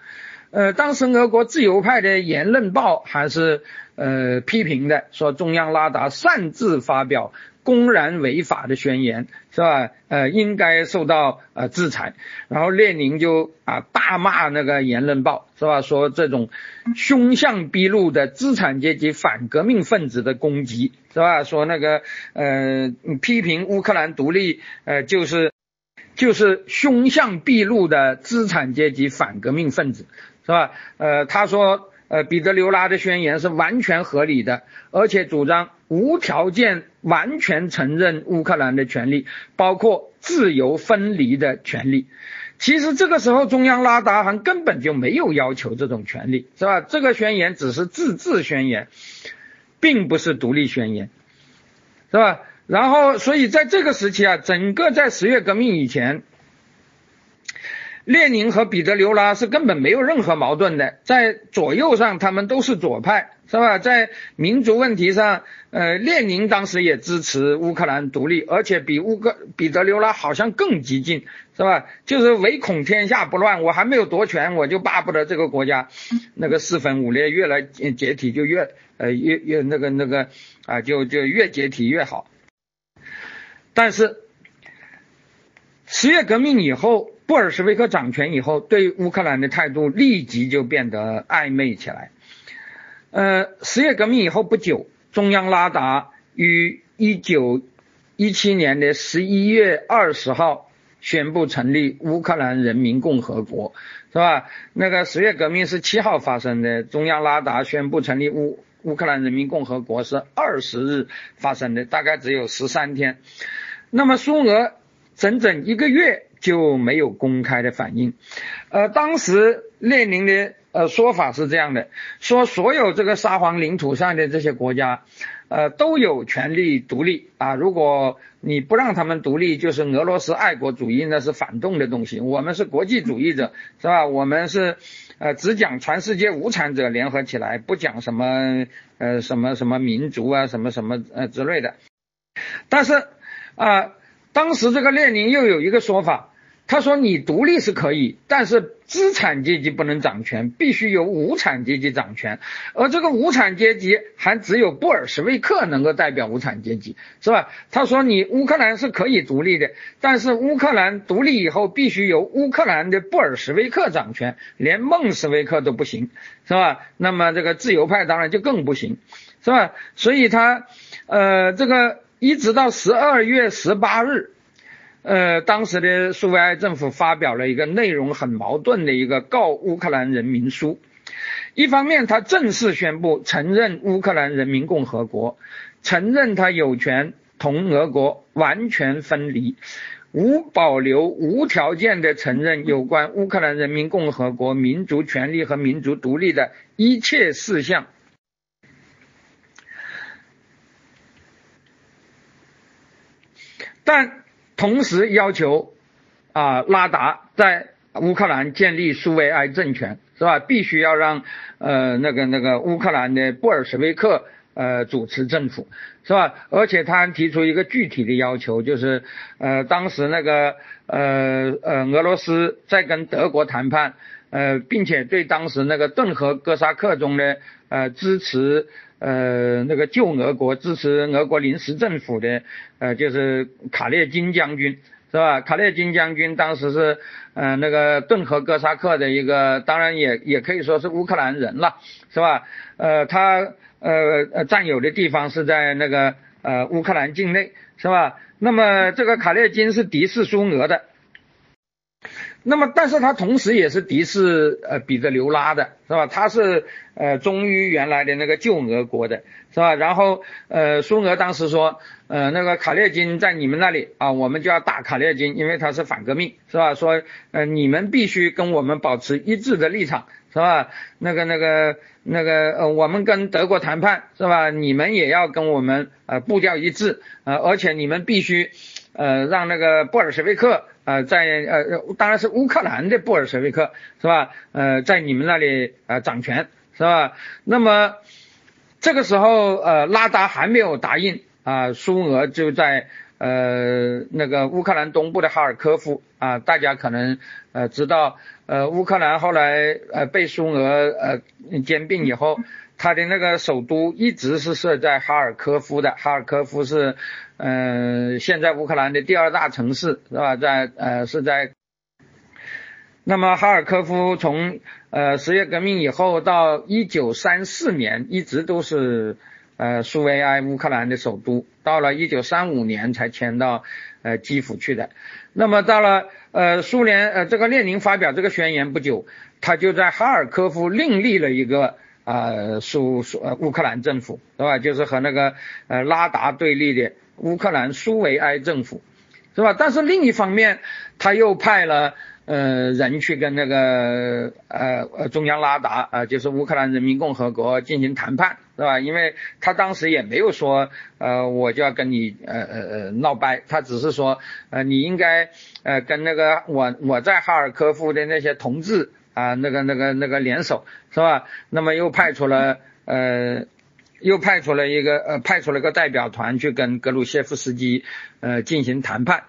呃，当时俄国自由派的《言论报》还是呃批评的，说中央拉达擅自发表。公然违法的宣言是吧？呃，应该受到呃制裁。然后列宁就啊大骂那个言论报是吧？说这种凶相毕露的资产阶级反革命分子的攻击是吧？说那个呃批评乌克兰独立呃就是就是凶相毕露的资产阶级反革命分子是吧？呃，他说。呃，彼得留拉的宣言是完全合理的，而且主张无条件完全承认乌克兰的权利，包括自由分离的权利。其实这个时候，中央拉达还根本就没有要求这种权利，是吧？这个宣言只是自治宣言，并不是独立宣言，是吧？然后，所以在这个时期啊，整个在十月革命以前。列宁和彼得留拉是根本没有任何矛盾的，在左右上他们都是左派，是吧？在民族问题上，呃，列宁当时也支持乌克兰独立，而且比乌克彼得留拉好像更激进，是吧？就是唯恐天下不乱，我还没有夺权，我就巴不得这个国家那个四分五裂，越来解体就越呃越越那个那个啊，就就越解体越好。但是十月革命以后。布尔什维克掌权以后，对乌克兰的态度立即就变得暧昧起来。呃，十月革命以后不久，中央拉达于一九一七年的十一月二十号宣布成立乌克兰人民共和国，是吧？那个十月革命是七号发生的，中央拉达宣布成立乌乌克兰人民共和国是二十日发生的，大概只有十三天。那么苏俄整整一个月。就没有公开的反应。呃，当时列宁的呃说法是这样的，说所有这个沙皇领土上的这些国家，呃都有权利独立啊，如果你不让他们独立，就是俄罗斯爱国主义，那是反动的东西。我们是国际主义者，是吧？我们是呃只讲全世界无产者联合起来，不讲什么呃什么什么民族啊，什么什么呃之类的。但是啊。当时这个列宁又有一个说法，他说你独立是可以，但是资产阶级不能掌权，必须由无产阶级掌权，而这个无产阶级还只有布尔什维克能够代表无产阶级，是吧？他说你乌克兰是可以独立的，但是乌克兰独立以后必须由乌克兰的布尔什维克掌权，连孟什维克都不行，是吧？那么这个自由派当然就更不行，是吧？所以他呃这个。一直到十二月十八日，呃，当时的苏维埃政府发表了一个内容很矛盾的一个告乌克兰人民书。一方面，他正式宣布承认乌克兰人民共和国，承认他有权同俄国完全分离，无保留、无条件的承认有关乌克兰人民共和国民族权利和民族独立的一切事项。但同时要求啊，拉达在乌克兰建立苏维埃政权，是吧？必须要让呃那个那个乌克兰的布尔什维克呃主持政府，是吧？而且他还提出一个具体的要求，就是呃当时那个呃呃俄罗斯在跟德国谈判，呃，并且对当时那个顿河哥萨克中的呃支持。呃，那个救俄国、支持俄国临时政府的，呃，就是卡列金将军，是吧？卡列金将军当时是，呃，那个顿河哥萨克的一个，当然也也可以说是乌克兰人了，是吧？呃，他呃呃占有的地方是在那个呃乌克兰境内，是吧？那么这个卡列金是敌视苏俄的。那么，但是他同时也是敌视呃彼得留拉的，是吧？他是呃忠于原来的那个旧俄国的，是吧？然后呃苏俄当时说，呃那个卡列金在你们那里啊，我们就要打卡列金，因为他是反革命，是吧？说呃你们必须跟我们保持一致的立场，是吧？那个那个那个呃我们跟德国谈判，是吧？你们也要跟我们呃步调一致，呃而且你们必须呃让那个布尔什维克。呃，在呃，当然是乌克兰的布尔什维克是吧？呃，在你们那里呃掌权是吧？那么这个时候呃，拉达还没有答应啊，苏俄就在呃那个乌克兰东部的哈尔科夫啊，大家可能呃知道呃乌克兰后来呃被苏俄呃兼并以后。他的那个首都一直是设在哈尔科夫的，哈尔科夫是，嗯，现在乌克兰的第二大城市，是吧？在呃是在，那么哈尔科夫从呃十月革命以后到一九三四年一直都是呃苏维埃乌克兰的首都，到了一九三五年才迁到呃基辅去的。那么到了呃苏联呃这个列宁发表这个宣言不久，他就在哈尔科夫另立了一个。啊，苏苏呃乌克兰政府是吧？就是和那个呃拉达对立的乌克兰苏维埃政府，是吧？但是另一方面，他又派了呃人去跟那个呃呃中央拉达啊，就是乌克兰人民共和国进行谈判，是吧？因为他当时也没有说呃我就要跟你呃呃闹掰，他只是说呃你应该呃跟那个我我在哈尔科夫的那些同志。啊，那个、那个、那个联手是吧？那么又派出了呃，又派出了一个呃，派出了个代表团去跟格鲁谢夫斯基呃进行谈判。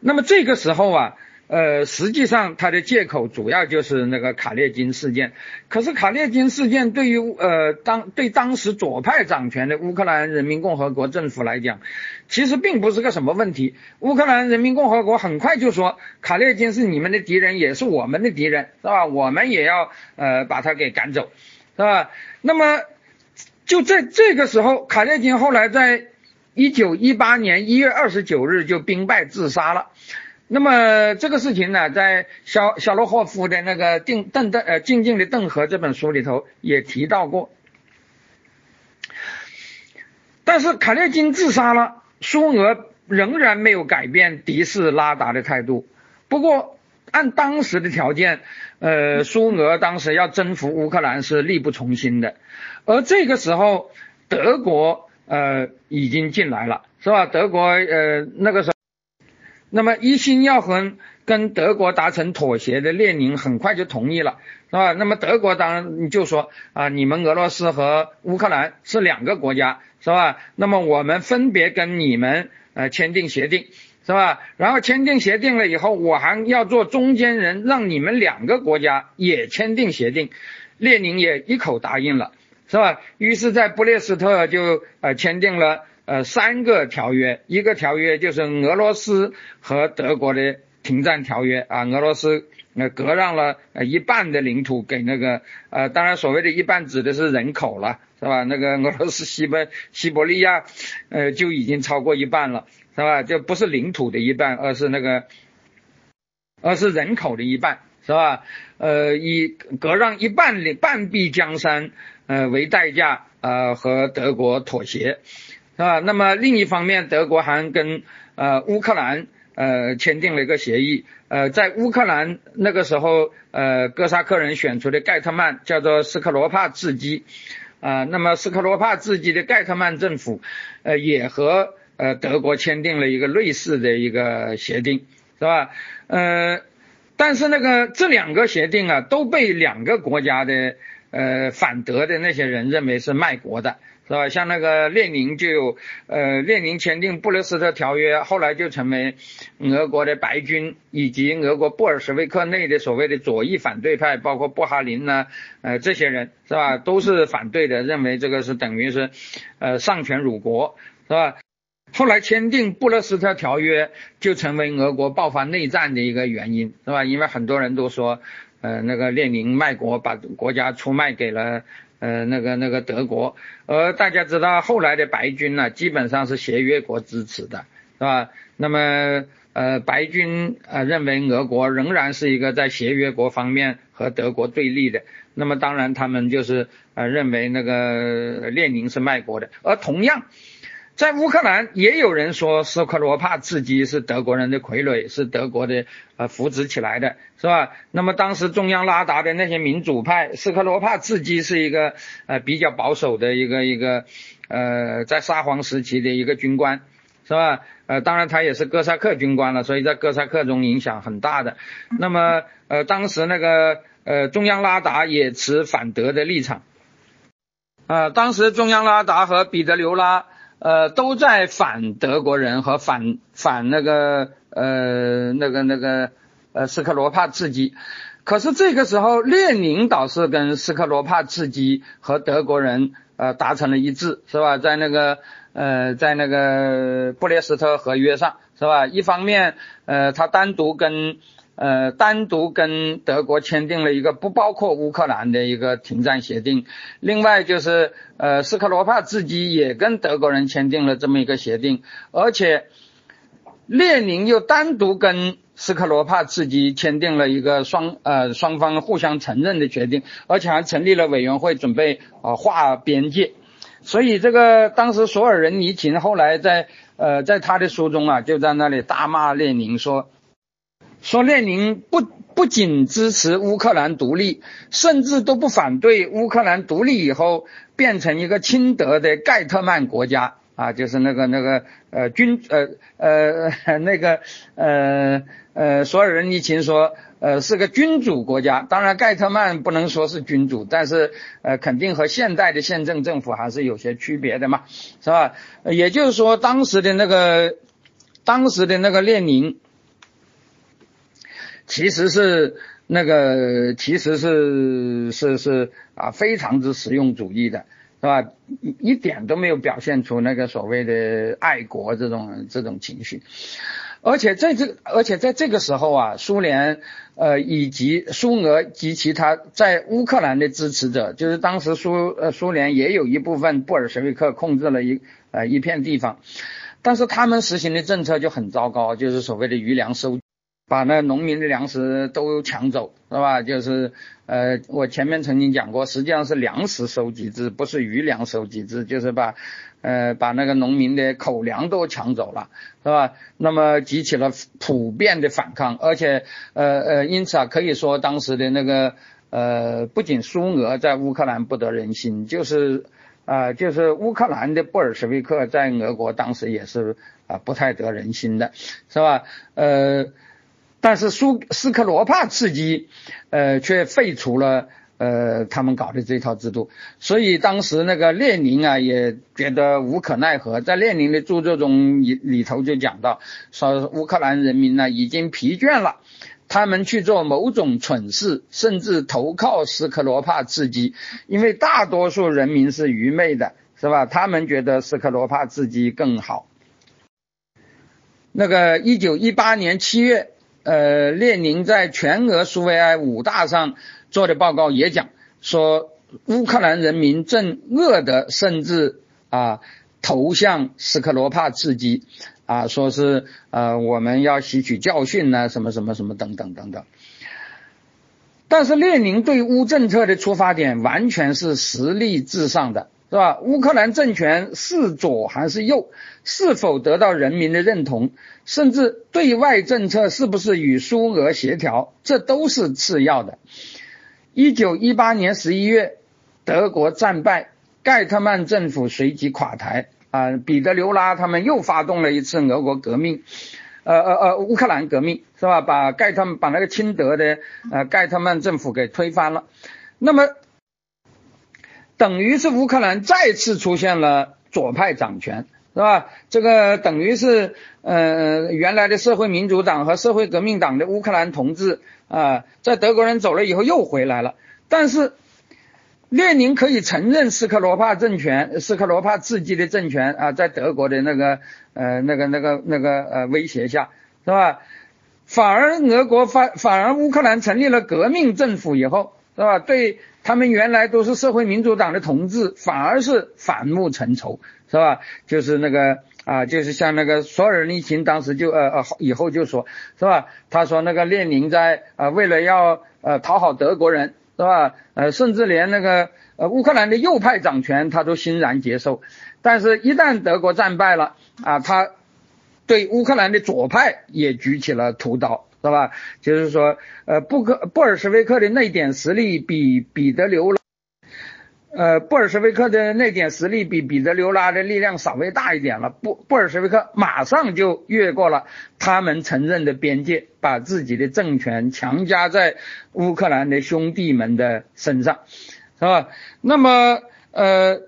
那么这个时候啊。呃，实际上他的借口主要就是那个卡列金事件。可是卡列金事件对于呃当对当时左派掌权的乌克兰人民共和国政府来讲，其实并不是个什么问题。乌克兰人民共和国很快就说，卡列金是你们的敌人，也是我们的敌人，是吧？我们也要呃把他给赶走，是吧？那么就在这个时候，卡列金后来在一九一八年一月二十九日就兵败自杀了。那么这个事情呢，在小小洛霍夫的那个《定邓邓呃静静的邓河》这本书里头也提到过。但是卡列金自杀了，苏俄仍然没有改变敌视拉达的态度。不过，按当时的条件，呃，苏俄当时要征服乌克兰是力不从心的。而这个时候，德国呃已经进来了，是吧？德国呃那个时候，那么一心要和跟德国达成妥协的列宁很快就同意了，是吧？那么德国当然就说啊，你们俄罗斯和乌克兰是两个国家，是吧？那么我们分别跟你们呃签订协定。是吧？然后签订协定了以后，我还要做中间人，让你们两个国家也签订协定。列宁也一口答应了，是吧？于是，在布列斯特就呃签订了呃三个条约，一个条约就是俄罗斯和德国的停战条约啊，俄罗斯呃割让了呃一半的领土给那个呃，当然所谓的一半指的是人口了，是吧？那个俄罗斯西伯西伯利亚呃就已经超过一半了。是吧？就不是领土的一半，而是那个，而是人口的一半，是吧？呃，以割让一半的半壁江山，呃为代价，呃和德国妥协，是吧？那么另一方面，德国还跟呃乌克兰呃签订了一个协议，呃，在乌克兰那个时候，呃哥萨克人选出的盖特曼叫做斯克罗帕茨基，啊，那么斯克罗帕茨基的盖特曼政府，呃也和。呃，德国签订了一个类似的一个协定，是吧？呃，但是那个这两个协定啊，都被两个国家的呃反德的那些人认为是卖国的，是吧？像那个列宁就有，呃，列宁签订布勒斯特条约，后来就成为俄国的白军以及俄国布尔什维克内的所谓的左翼反对派，包括布哈林呢，呃，这些人是吧？都是反对的，认为这个是等于是呃丧权辱国，是吧？后来签订布勒斯特条约，就成为俄国爆发内战的一个原因，是吧？因为很多人都说，呃，那个列宁卖国，把国家出卖给了呃那个那个德国。而大家知道，后来的白军呢，基本上是协约国支持的，是吧？那么呃，白军呃认为俄国仍然是一个在协约国方面和德国对立的。那么当然，他们就是呃认为那个列宁是卖国的。而同样。在乌克兰也有人说斯克罗帕茨基是德国人的傀儡，是德国的呃扶植起来的，是吧？那么当时中央拉达的那些民主派，斯克罗帕茨基是一个呃比较保守的一个一个呃在沙皇时期的一个军官，是吧？呃，当然他也是哥萨克军官了，所以在哥萨克中影响很大的。那么呃当时那个呃中央拉达也持反德的立场，啊，当时中央拉达和彼得留拉。呃，都在反德国人和反反那个呃那个那个呃斯克罗帕茨基，可是这个时候列宁倒是跟斯克罗帕茨基和德国人呃达成了一致，是吧？在那个呃在那个布列斯特合约上，是吧？一方面呃他单独跟呃，单独跟德国签订了一个不包括乌克兰的一个停战协定，另外就是呃，斯克罗帕茨基也跟德国人签订了这么一个协定，而且列宁又单独跟斯克罗帕茨基签订了一个双呃双方互相承认的决定，而且还成立了委员会准备啊划边界，所以这个当时索尔仁尼琴后来在呃在他的书中啊就在那里大骂列宁说。说列宁不不仅支持乌克兰独立，甚至都不反对乌克兰独立以后变成一个亲德的盖特曼国家啊，就是那个那个呃君呃呃 <laughs> 那个呃呃所有人一听说呃是个君主国家，当然盖特曼不能说是君主，但是呃肯定和现代的宪政政府还是有些区别的嘛，是吧？也就是说当时的那个当时的那个列宁。其实是那个，其实是是是啊，非常之实用主义的，是吧？一点都没有表现出那个所谓的爱国这种这种情绪，而且在这而且在这个时候啊，苏联呃以及苏俄及其他在乌克兰的支持者，就是当时苏呃苏联也有一部分布尔什维克控制了一呃一片地方，但是他们实行的政策就很糟糕，就是所谓的余粮收。把那农民的粮食都抢走，是吧？就是呃，我前面曾经讲过，实际上是粮食收集制，不是余粮收集制，就是把呃，把那个农民的口粮都抢走了，是吧？那么激起了普遍的反抗，而且，呃呃，因此啊，可以说当时的那个，呃，不仅苏俄在乌克兰不得人心，就是啊，就是乌克兰的布尔什维克在俄国当时也是啊不太得人心的，是吧？呃，但是苏斯克罗帕茨基，呃，却废除了。呃，他们搞的这套制度，所以当时那个列宁啊也觉得无可奈何，在列宁的著作中里里头就讲到，说乌克兰人民呢已经疲倦了，他们去做某种蠢事，甚至投靠斯克罗帕茨基，因为大多数人民是愚昧的，是吧？他们觉得斯克罗帕茨基更好。那个一九一八年七月，呃，列宁在全俄苏维埃五大上。做的报告也讲说，乌克兰人民正饿得甚至啊投向斯克罗帕茨基啊，说是呃我们要吸取教训呢，什么什么什么等等等等。但是列宁对乌政策的出发点完全是实力至上的，是吧？乌克兰政权是左还是右，是否得到人民的认同，甚至对外政策是不是与苏俄协调，这都是次要的。一九一八年十一月，德国战败，盖特曼政府随即垮台啊，彼得留拉他们又发动了一次俄国革命，呃呃呃，乌克兰革命是吧？把盖特曼把那个亲德的呃盖特曼政府给推翻了，那么等于是乌克兰再次出现了左派掌权。是吧？这个等于是，呃，原来的社会民主党和社会革命党的乌克兰同志啊，在德国人走了以后又回来了。但是，列宁可以承认斯克罗帕政权、斯克罗帕自己的政权啊，在德国的那个呃那个那个那个呃威胁下，是吧？反而俄国反反而乌克兰成立了革命政府以后，是吧？对他们原来都是社会民主党的同志，反而是反目成仇。是吧？就是那个啊，就是像那个索尔尼琴当时就呃呃以后就说，是吧？他说那个列宁在呃为了要呃讨好德国人，是吧？呃，甚至连那个呃乌克兰的右派掌权他都欣然接受，但是一旦德国战败了啊，他对乌克兰的左派也举起了屠刀，是吧？就是说呃布克布尔什维克的那点实力比彼得留。呃，布尔什维克的那点实力比彼得留拉的力量稍微大一点了。布布尔什维克马上就越过了他们承认的边界，把自己的政权强加在乌克兰的兄弟们的身上，是吧？那么，呃，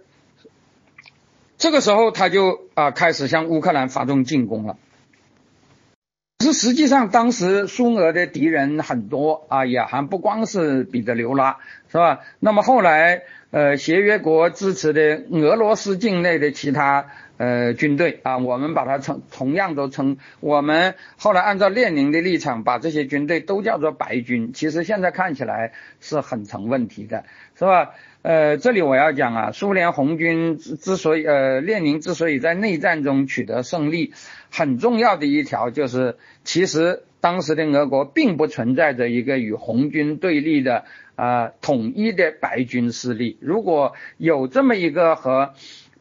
这个时候他就啊开始向乌克兰发动进攻了。是实际上，当时苏俄的敌人很多啊，也还不光是彼得留拉，是吧？那么后来。呃，协约国支持的俄罗斯境内的其他呃军队啊，我们把它称同样都称，我们后来按照列宁的立场，把这些军队都叫做白军。其实现在看起来是很成问题的，是吧？呃，这里我要讲啊，苏联红军之所以呃，列宁之所以在内战中取得胜利，很重要的一条就是，其实当时的俄国并不存在着一个与红军对立的。啊，统一的白军势力，如果有这么一个和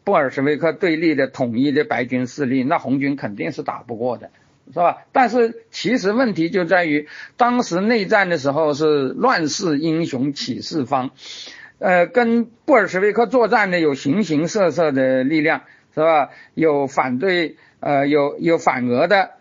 布尔什维克对立的统一的白军势力，那红军肯定是打不过的，是吧？但是其实问题就在于，当时内战的时候是乱世英雄起四方，呃，跟布尔什维克作战的有形形色色的力量，是吧？有反对，呃，有有反俄的，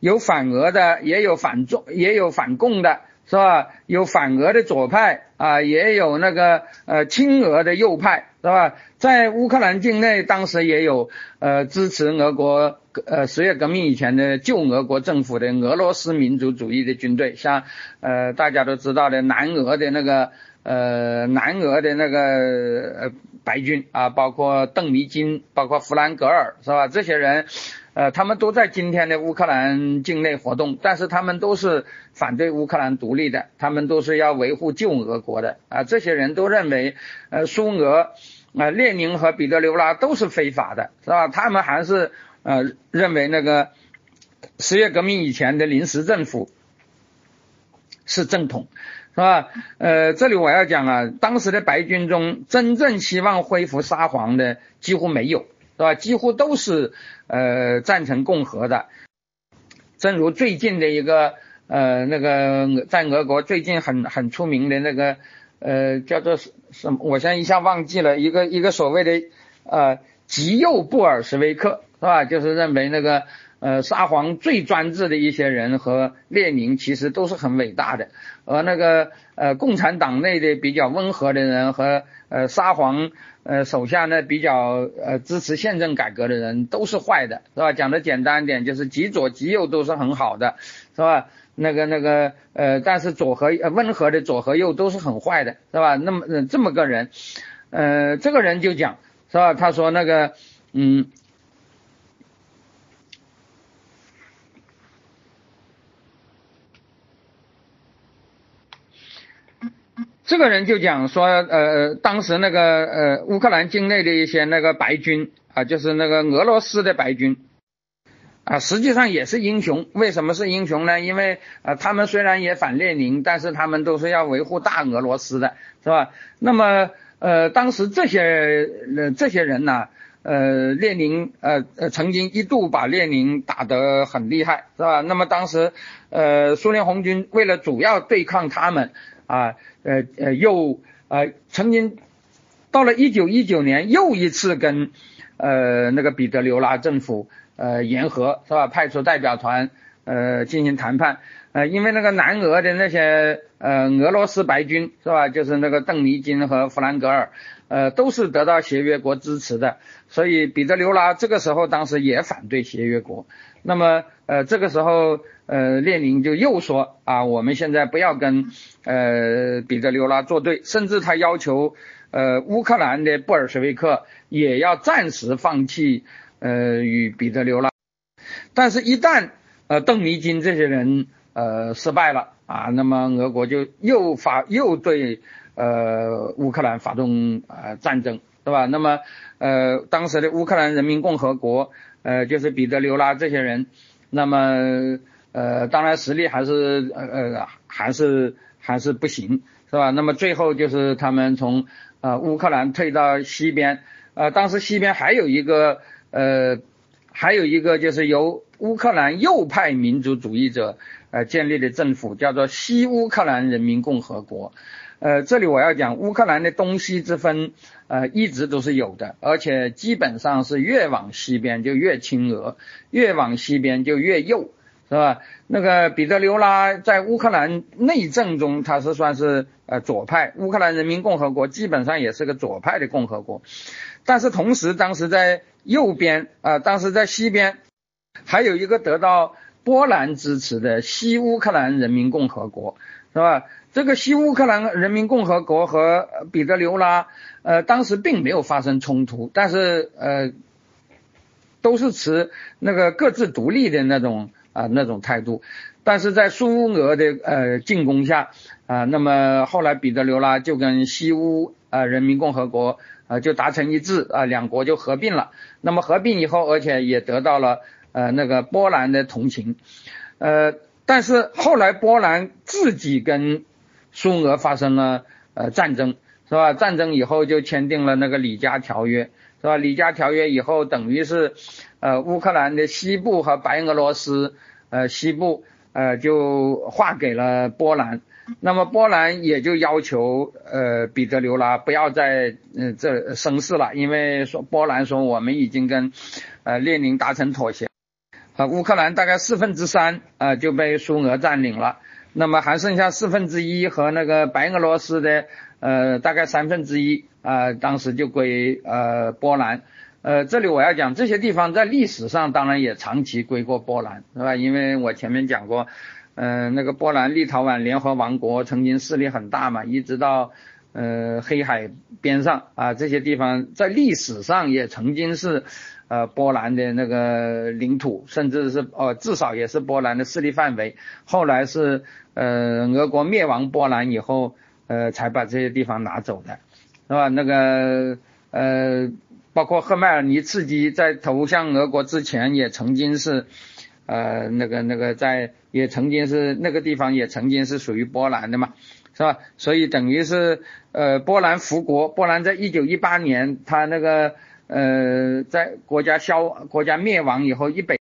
有反俄的，也有反中，也有反共的。是吧？有反俄的左派啊，也有那个呃亲俄的右派，是吧？在乌克兰境内，当时也有呃支持俄国呃十月革命以前的旧俄国政府的俄罗斯民族主义的军队，像呃大家都知道的南俄的那个呃南俄的那个呃白军啊，包括邓尼金，包括弗兰格尔，是吧？这些人。呃，他们都在今天的乌克兰境内活动，但是他们都是反对乌克兰独立的，他们都是要维护旧俄国的啊。这些人都认为，呃，苏俄啊，列宁和彼得留拉都是非法的，是吧？他们还是呃认为那个十月革命以前的临时政府是正统，是吧？呃，这里我要讲啊，当时的白军中真正希望恢复沙皇的几乎没有，是吧？几乎都是呃赞成共和的。正如最近的一个呃那个在俄国最近很很出名的那个呃叫做什么，我现在一下忘记了，一个一个所谓的呃极右布尔什维克，是吧？就是认为那个。呃，沙皇最专制的一些人和列宁其实都是很伟大的，而那个呃共产党内的比较温和的人和呃沙皇呃手下呢比较呃支持宪政改革的人都是坏的，是吧？讲的简单一点就是极左极右都是很好的，是吧？那个那个呃，但是左和温和的左和右都是很坏的，是吧？那么呃这么个人，呃，这个人就讲是吧？他说那个嗯。这个人就讲说，呃，当时那个呃乌克兰境内的一些那个白军啊，就是那个俄罗斯的白军啊，实际上也是英雄。为什么是英雄呢？因为啊，他们虽然也反列宁，但是他们都是要维护大俄罗斯的，是吧？那么呃，当时这些呃这些人呢，呃，列宁呃呃曾经一度把列宁打得很厉害，是吧？那么当时呃苏联红军为了主要对抗他们。啊，呃呃，又呃曾经到了一九一九年，又一次跟呃那个彼得留拉政府呃言和，是吧？派出代表团呃进行谈判，呃，因为那个南俄的那些呃俄罗斯白军，是吧？就是那个邓尼金和弗兰格尔，呃，都是得到协约国支持的，所以彼得留拉这个时候当时也反对协约国。那么呃这个时候。呃，列宁就又说啊，我们现在不要跟呃彼得留拉作对，甚至他要求呃乌克兰的布尔什维克也要暂时放弃呃与彼得留拉。但是，一旦呃邓尼金这些人呃失败了啊，那么俄国就又发又对呃乌克兰发动呃战争，是吧？那么呃当时的乌克兰人民共和国呃就是彼得留拉这些人，那么。呃，当然实力还是呃呃还是还是不行，是吧？那么最后就是他们从呃乌克兰退到西边，呃，当时西边还有一个呃还有一个就是由乌克兰右派民族主义者呃建立的政府，叫做西乌克兰人民共和国。呃，这里我要讲乌克兰的东西之分，呃，一直都是有的，而且基本上是越往西边就越亲俄，越往西边就越右。是吧？那个彼得留拉在乌克兰内政中，他是算是呃左派。乌克兰人民共和国基本上也是个左派的共和国，但是同时当时在右边啊，当时在西边还有一个得到波兰支持的西乌克兰人民共和国，是吧？这个西乌克兰人民共和国和彼得留拉呃当时并没有发生冲突，但是呃都是持那个各自独立的那种。啊，那种态度，但是在苏俄的呃进攻下啊，那么后来彼得留拉就跟西乌啊人民共和国啊就达成一致啊，两国就合并了。那么合并以后，而且也得到了呃那个波兰的同情，呃，但是后来波兰自己跟苏俄发生了呃战争，是吧？战争以后就签订了那个里加条约，是吧？里加条约以后等于是。呃，乌克兰的西部和白俄罗斯，呃，西部，呃，就划给了波兰。那么波兰也就要求，呃，彼得留拉不要再，呃，这生事了，因为说波兰说我们已经跟，呃，列宁达成妥协。啊，乌克兰大概四分之三，啊，就被苏俄占领了。那么还剩下四分之一和那个白俄罗斯的，呃，大概三分之一，啊，当时就归，呃，波兰。呃，这里我要讲这些地方在历史上当然也长期归过波兰，是吧？因为我前面讲过，嗯，那个波兰立陶宛联合王国曾经势力很大嘛，一直到呃黑海边上啊，这些地方在历史上也曾经是呃波兰的那个领土，甚至是哦至少也是波兰的势力范围。后来是呃俄国灭亡波兰以后，呃才把这些地方拿走的，是吧？那个呃。包括赫麦尔尼茨基在投向俄国之前，也曾经是，呃那个那个在也曾经是那个地方也曾经是属于波兰的嘛，是吧？所以等于是呃波兰复国，波兰在一九一八年他那个呃在国家消国家灭亡以后一北，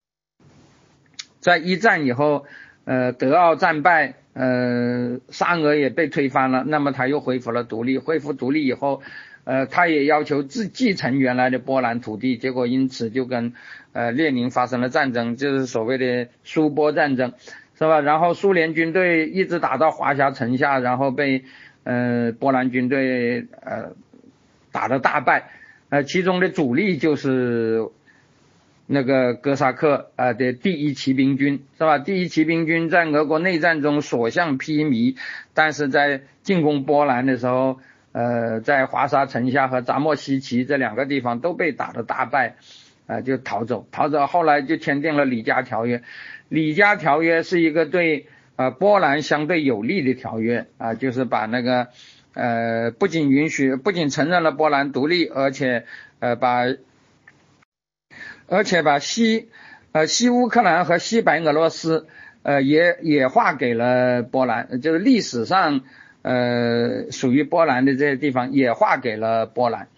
在一战以后呃德奥战败。呃，沙俄也被推翻了，那么他又恢复了独立，恢复独立以后，呃，他也要求自继承原来的波兰土地，结果因此就跟呃列宁发生了战争，就是所谓的苏波战争，是吧？然后苏联军队一直打到华夏城下，然后被呃波兰军队呃打得大败，呃，其中的主力就是。那个哥萨克啊的第一骑兵军是吧？第一骑兵军在俄国内战中所向披靡，但是在进攻波兰的时候，呃，在华沙城下和扎莫西奇这两个地方都被打得大败，啊，就逃走，逃走，后来就签订了里加条约。里加条约是一个对呃波兰相对有利的条约啊，就是把那个呃不仅允许，不仅承认了波兰独立，而且呃把。而且把西呃西乌克兰和西白俄罗斯呃也也划给了波兰，就是历史上呃属于波兰的这些地方也划给了波兰。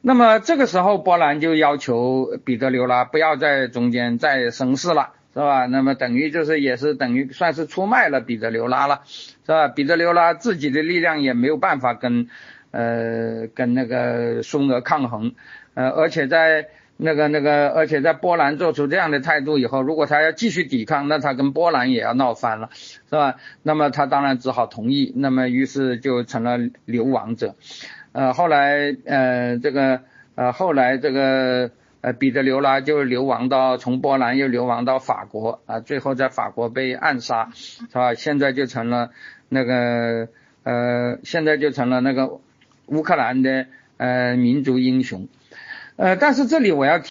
那么这个时候波兰就要求彼得留拉不要在中间再生事了，是吧？那么等于就是也是等于算是出卖了彼得留拉了，是吧？彼得留拉自己的力量也没有办法跟呃跟那个苏俄抗衡，呃而且在。那个那个，而且在波兰做出这样的态度以后，如果他要继续抵抗，那他跟波兰也要闹翻了，是吧？那么他当然只好同意，那么于是就成了流亡者。呃，后来呃这个呃后来这个呃彼得留拉就流亡到从波兰又流亡到法国啊，最后在法国被暗杀，是吧？现在就成了那个呃现在就成了那个乌克兰的呃民族英雄。呃，但是这里我要提，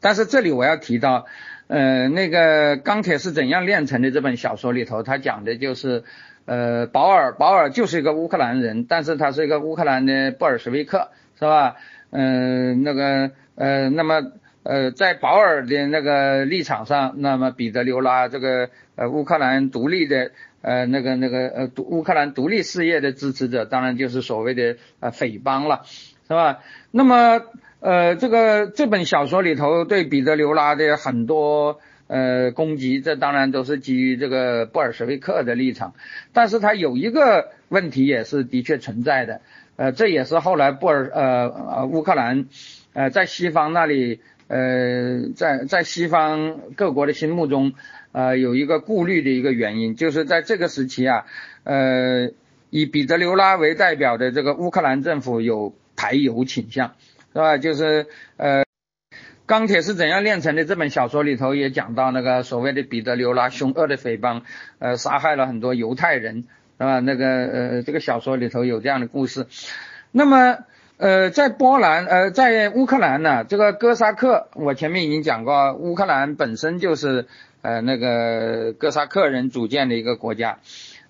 但是这里我要提到，呃，那个钢铁是怎样炼成的这本小说里头，他讲的就是，呃，保尔，保尔就是一个乌克兰人，但是他是一个乌克兰的布尔什维克，是吧？嗯，那个，呃，那么，呃，在保尔的那个立场上，那么彼得留拉这个，呃，乌克兰独立的，呃，那个那个，呃独，乌克兰独立事业的支持者，当然就是所谓的呃匪帮了。是吧？那么，呃，这个这本小说里头对彼得留拉的很多呃攻击，这当然都是基于这个布尔什维克的立场。但是他有一个问题也是的确存在的，呃，这也是后来布尔呃呃乌克兰呃在西方那里呃在在西方各国的心目中呃有一个顾虑的一个原因，就是在这个时期啊，呃，以彼得留拉为代表的这个乌克兰政府有。排犹倾向，是吧？就是呃，钢铁是怎样炼成的？这本小说里头也讲到那个所谓的彼得留拉凶恶的匪帮，呃，杀害了很多犹太人，是吧？那个呃，这个小说里头有这样的故事。那么呃，在波兰呃，在乌克兰呢，这个哥萨克，我前面已经讲过，乌克兰本身就是呃那个哥萨克人组建的一个国家。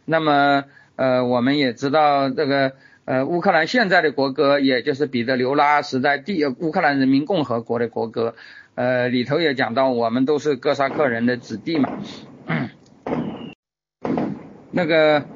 那么呃，我们也知道这个。呃，乌克兰现在的国歌，也就是彼得留拉时代第乌克兰人民共和国的国歌，呃，里头也讲到我们都是哥萨克人的子弟嘛。那个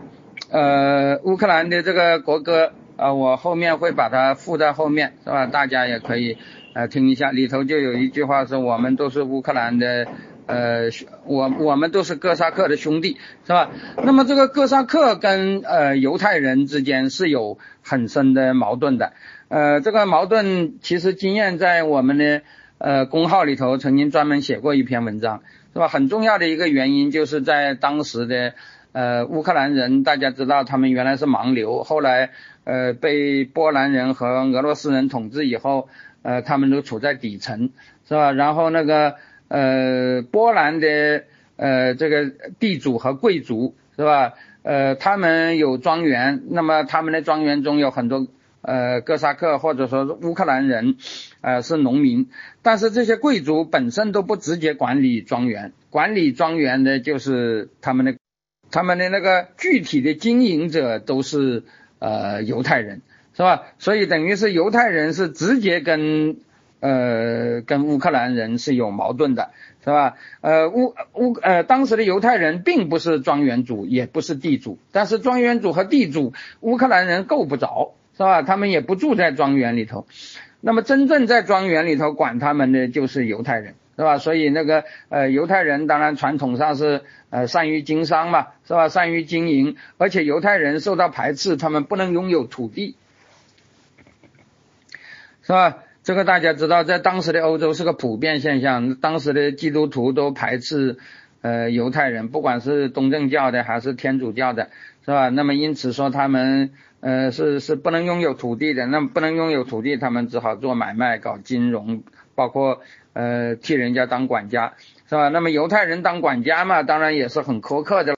呃，乌克兰的这个国歌，啊，我后面会把它附在后面，是吧？大家也可以呃听一下，里头就有一句话是我们都是乌克兰的。呃，我我们都是哥萨克的兄弟，是吧？那么这个哥萨克跟呃犹太人之间是有很深的矛盾的。呃，这个矛盾其实经验在我们的呃公号里头曾经专门写过一篇文章，是吧？很重要的一个原因就是在当时的呃乌克兰人，大家知道他们原来是盲流，后来呃被波兰人和俄罗斯人统治以后，呃他们都处在底层，是吧？然后那个。呃，波兰的呃这个地主和贵族是吧？呃，他们有庄园，那么他们的庄园中有很多呃哥萨克或者说是乌克兰人，呃是农民，但是这些贵族本身都不直接管理庄园，管理庄园的就是他们的他们的那个具体的经营者都是呃犹太人，是吧？所以等于是犹太人是直接跟。呃跟乌克兰人是有矛盾的，是吧？呃乌乌呃当时的犹太人并不是庄园主，也不是地主，但是庄园主和地主乌克兰人够不着，是吧？他们也不住在庄园里头，那么真正在庄园里头管他们的就是犹太人。是吧？所以那个呃犹太人当然传统上是呃善于经商嘛，是吧？善于经营，而且犹太人受到排斥，他们不能拥有土地，是吧？这个大家知道，在当时的欧洲是个普遍现象，当时的基督徒都排斥呃犹太人，不管是东正教的还是天主教的，是吧？那么因此说他们呃是是不能拥有土地的，那不能拥有土地，他们只好做买卖、搞金融，包括。呃，替人家当管家是吧？那么犹太人当管家嘛，当然也是很苛刻的。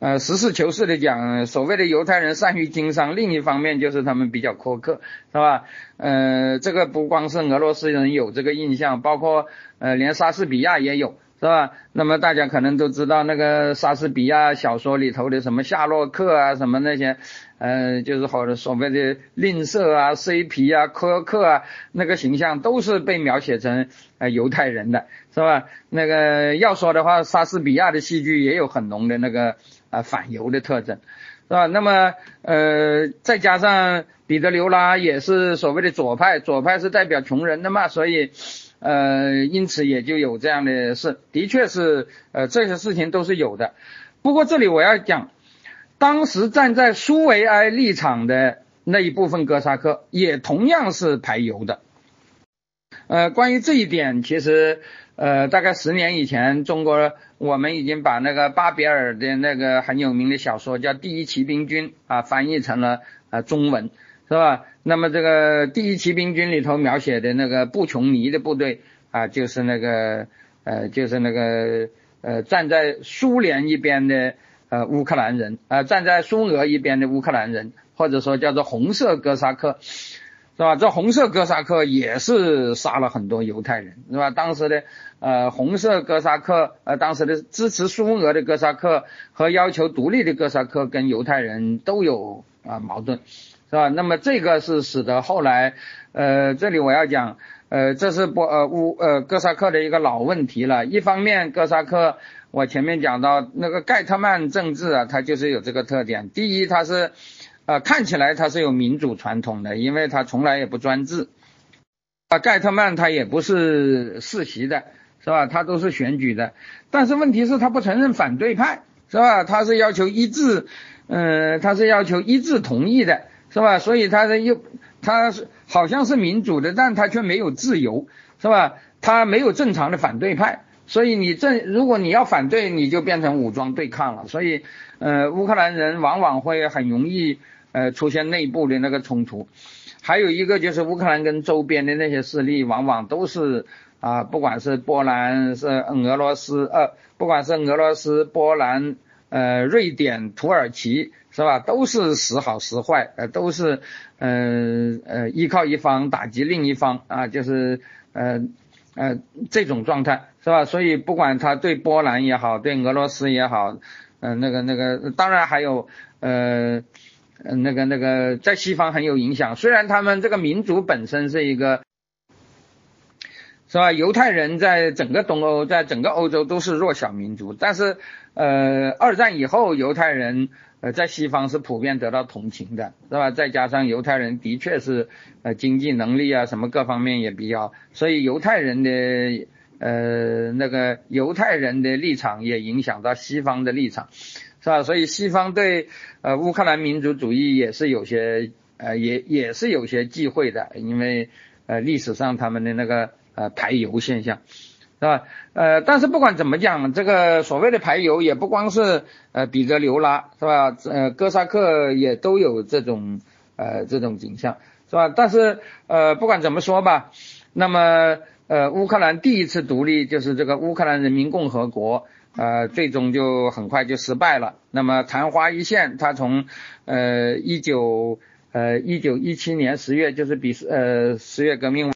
呃，实事求是的讲，所谓的犹太人善于经商，另一方面就是他们比较苛刻，是吧？呃，这个不光是俄罗斯人有这个印象，包括呃，连莎士比亚也有，是吧？那么大家可能都知道那个莎士比亚小说里头的什么夏洛克啊，什么那些。呃，就是好的所谓的吝啬啊、c 皮啊、苛刻啊，那个形象都是被描写成呃犹太人的，是吧？那个要说的话，莎士比亚的戏剧也有很浓的那个啊反犹的特征，是吧？那么呃，再加上彼得刘拉也是所谓的左派，左派是代表穷人的嘛，所以呃，因此也就有这样的事，的确是呃这些事情都是有的。不过这里我要讲。当时站在苏维埃立场的那一部分哥萨克，也同样是排犹的。呃，关于这一点，其实呃，大概十年以前，中国我们已经把那个巴比尔的那个很有名的小说叫《第一骑兵军》啊，翻译成了呃中文，是吧？那么这个《第一骑兵军》里头描写的那个布琼尼的部队啊，就是那个呃，就是那个呃，站在苏联一边的。呃，乌克兰人，呃，站在苏俄一边的乌克兰人，或者说叫做红色哥萨克，是吧？这红色哥萨克也是杀了很多犹太人，是吧？当时的呃红色哥萨克，呃，当时的支持苏俄的哥萨克和要求独立的哥萨克跟犹太人都有啊矛盾，是吧？那么这个是使得后来，呃，这里我要讲，呃，这是波呃乌呃哥萨克的一个老问题了。一方面，哥萨克。我前面讲到那个盖特曼政治啊，它就是有这个特点。第一，它是，呃，看起来它是有民主传统的，因为它从来也不专制。啊，盖特曼他也不是世袭的，是吧？他都是选举的。但是问题是，他不承认反对派，是吧？他是要求一致，嗯，他是要求一致同意的，是吧？所以他是又，他是好像是民主的，但他却没有自由，是吧？他没有正常的反对派。所以你正如果你要反对，你就变成武装对抗了。所以，呃，乌克兰人往往会很容易呃出现内部的那个冲突。还有一个就是乌克兰跟周边的那些势力，往往都是啊，不管是波兰是俄罗斯呃，不管是俄罗斯、波兰、呃、瑞典、土耳其是吧，都是时好时坏，呃，都是嗯呃依靠一方打击另一方啊，就是呃。呃，这种状态是吧？所以不管他对波兰也好，对俄罗斯也好，嗯，那个那个，当然还有呃，那个那个，在西方很有影响。虽然他们这个民族本身是一个，是吧？犹太人在整个东欧，在整个欧洲都是弱小民族，但是呃，二战以后犹太人。呃，在西方是普遍得到同情的，是吧？再加上犹太人的确是呃经济能力啊什么各方面也比较，所以犹太人的呃那个犹太人的立场也影响到西方的立场，是吧？所以西方对呃乌克兰民族主义也是有些呃也也是有些忌讳的，因为呃历史上他们的那个呃排犹现象。是吧？呃，但是不管怎么讲，这个所谓的排犹也不光是呃彼得留拉，是吧？呃，哥萨克也都有这种呃这种景象，是吧？但是呃不管怎么说吧，那么呃乌克兰第一次独立就是这个乌克兰人民共和国，呃最终就很快就失败了。那么昙花一现，他从呃一九呃一九一七年十月就是比呃十月革命。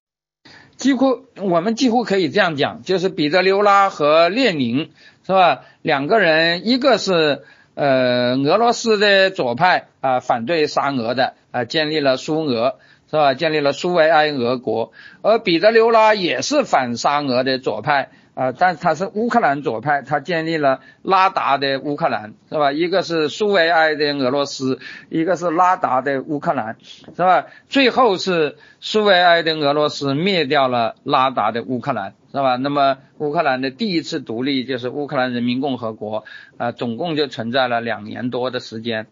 几乎我们几乎可以这样讲，就是彼得留拉和列宁是吧？两个人，一个是呃俄罗斯的左派啊，反对沙俄的啊，建立了苏俄是吧？建立了苏维埃俄国，而彼得留拉也是反沙俄的左派啊，但他是乌克兰左派，他建立了拉达的乌克兰，是吧？一个是苏维埃的俄罗斯，一个是拉达的乌克兰，是吧？最后是苏维埃的俄罗斯灭掉了拉达的乌克兰，是吧？那么乌克兰的第一次独立就是乌克兰人民共和国，啊，总共就存在了两年多的时间，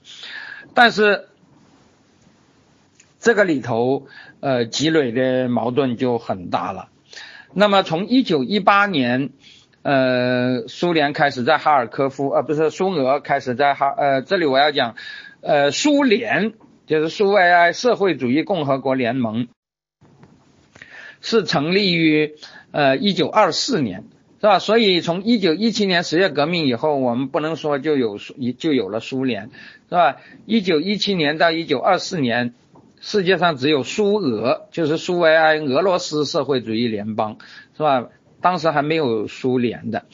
但是。这个里头，呃，积累的矛盾就很大了。那么，从一九一八年，呃，苏联开始在哈尔科夫，呃，不是苏俄开始在哈，呃，这里我要讲，呃，苏联就是苏维埃社会主义共和国联盟，是成立于呃一九二四年，是吧？所以从一九一七年十月革命以后，我们不能说就有苏就有了苏联，是吧？一九一七年到一九二四年。世界上只有苏俄，就是苏维埃俄罗斯社会主义联邦，是吧？当时还没有苏联的，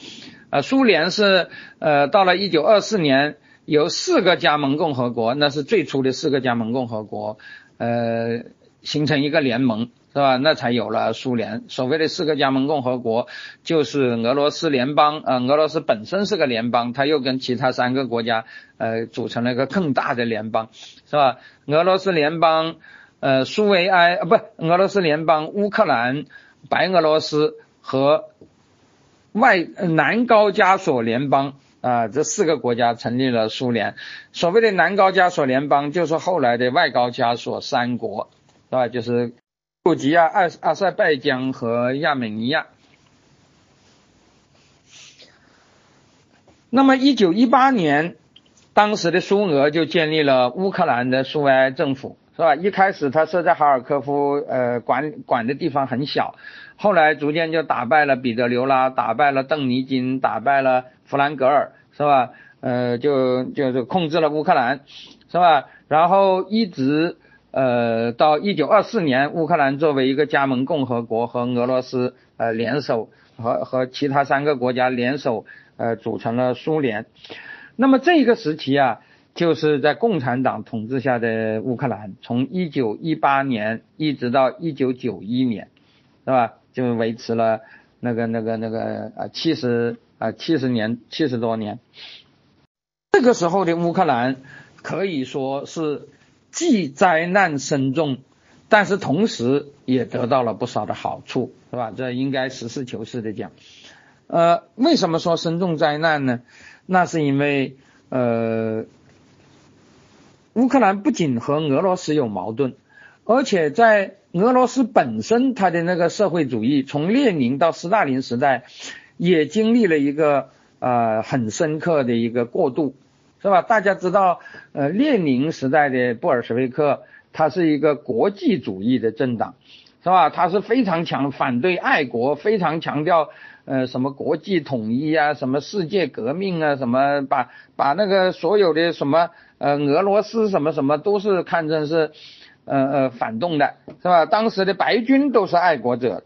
呃，苏联是呃到了一九二四年，有四个加盟共和国，那是最初的四个加盟共和国，呃，形成一个联盟。是吧？那才有了苏联。所谓的四个加盟共和国，就是俄罗斯联邦。呃，俄罗斯本身是个联邦，它又跟其他三个国家，呃，组成了一个更大的联邦，是吧？俄罗斯联邦，呃，苏维埃，呃，不，俄罗斯联邦、乌克兰、白俄罗斯和外南高加索联邦啊，这四个国家成立了苏联。所谓的南高加索联邦，就是后来的外高加索三国，是吧？就是。布吉亚、阿阿塞拜疆和亚美尼亚。那么，一九一八年，当时的苏俄就建立了乌克兰的苏维埃政府，是吧？一开始他设在哈尔科夫，呃，管管的地方很小，后来逐渐就打败了彼得留拉，打败了邓尼金，打败了弗兰格尔，是吧？呃，就就是控制了乌克兰，是吧？然后一直。呃，到一九二四年，乌克兰作为一个加盟共和国，和俄罗斯呃联手，和和其他三个国家联手，呃，组成了苏联。那么这个时期啊，就是在共产党统治下的乌克兰，从一九一八年一直到一九九一年，是吧？就维持了那个那个那个啊七十啊七十年七十多年。这个时候的乌克兰可以说是。既灾难深重，但是同时也得到了不少的好处，是吧？这应该实事求是的讲。呃，为什么说深重灾难呢？那是因为呃，乌克兰不仅和俄罗斯有矛盾，而且在俄罗斯本身，它的那个社会主义从列宁到斯大林时代，也经历了一个呃很深刻的一个过渡。是吧？大家知道，呃，列宁时代的布尔什维克，他是一个国际主义的政党，是吧？他是非常强反对爱国，非常强调，呃，什么国际统一啊，什么世界革命啊，什么把把那个所有的什么，呃，俄罗斯什么什么都是看成是，呃呃反动的，是吧？当时的白军都是爱国者，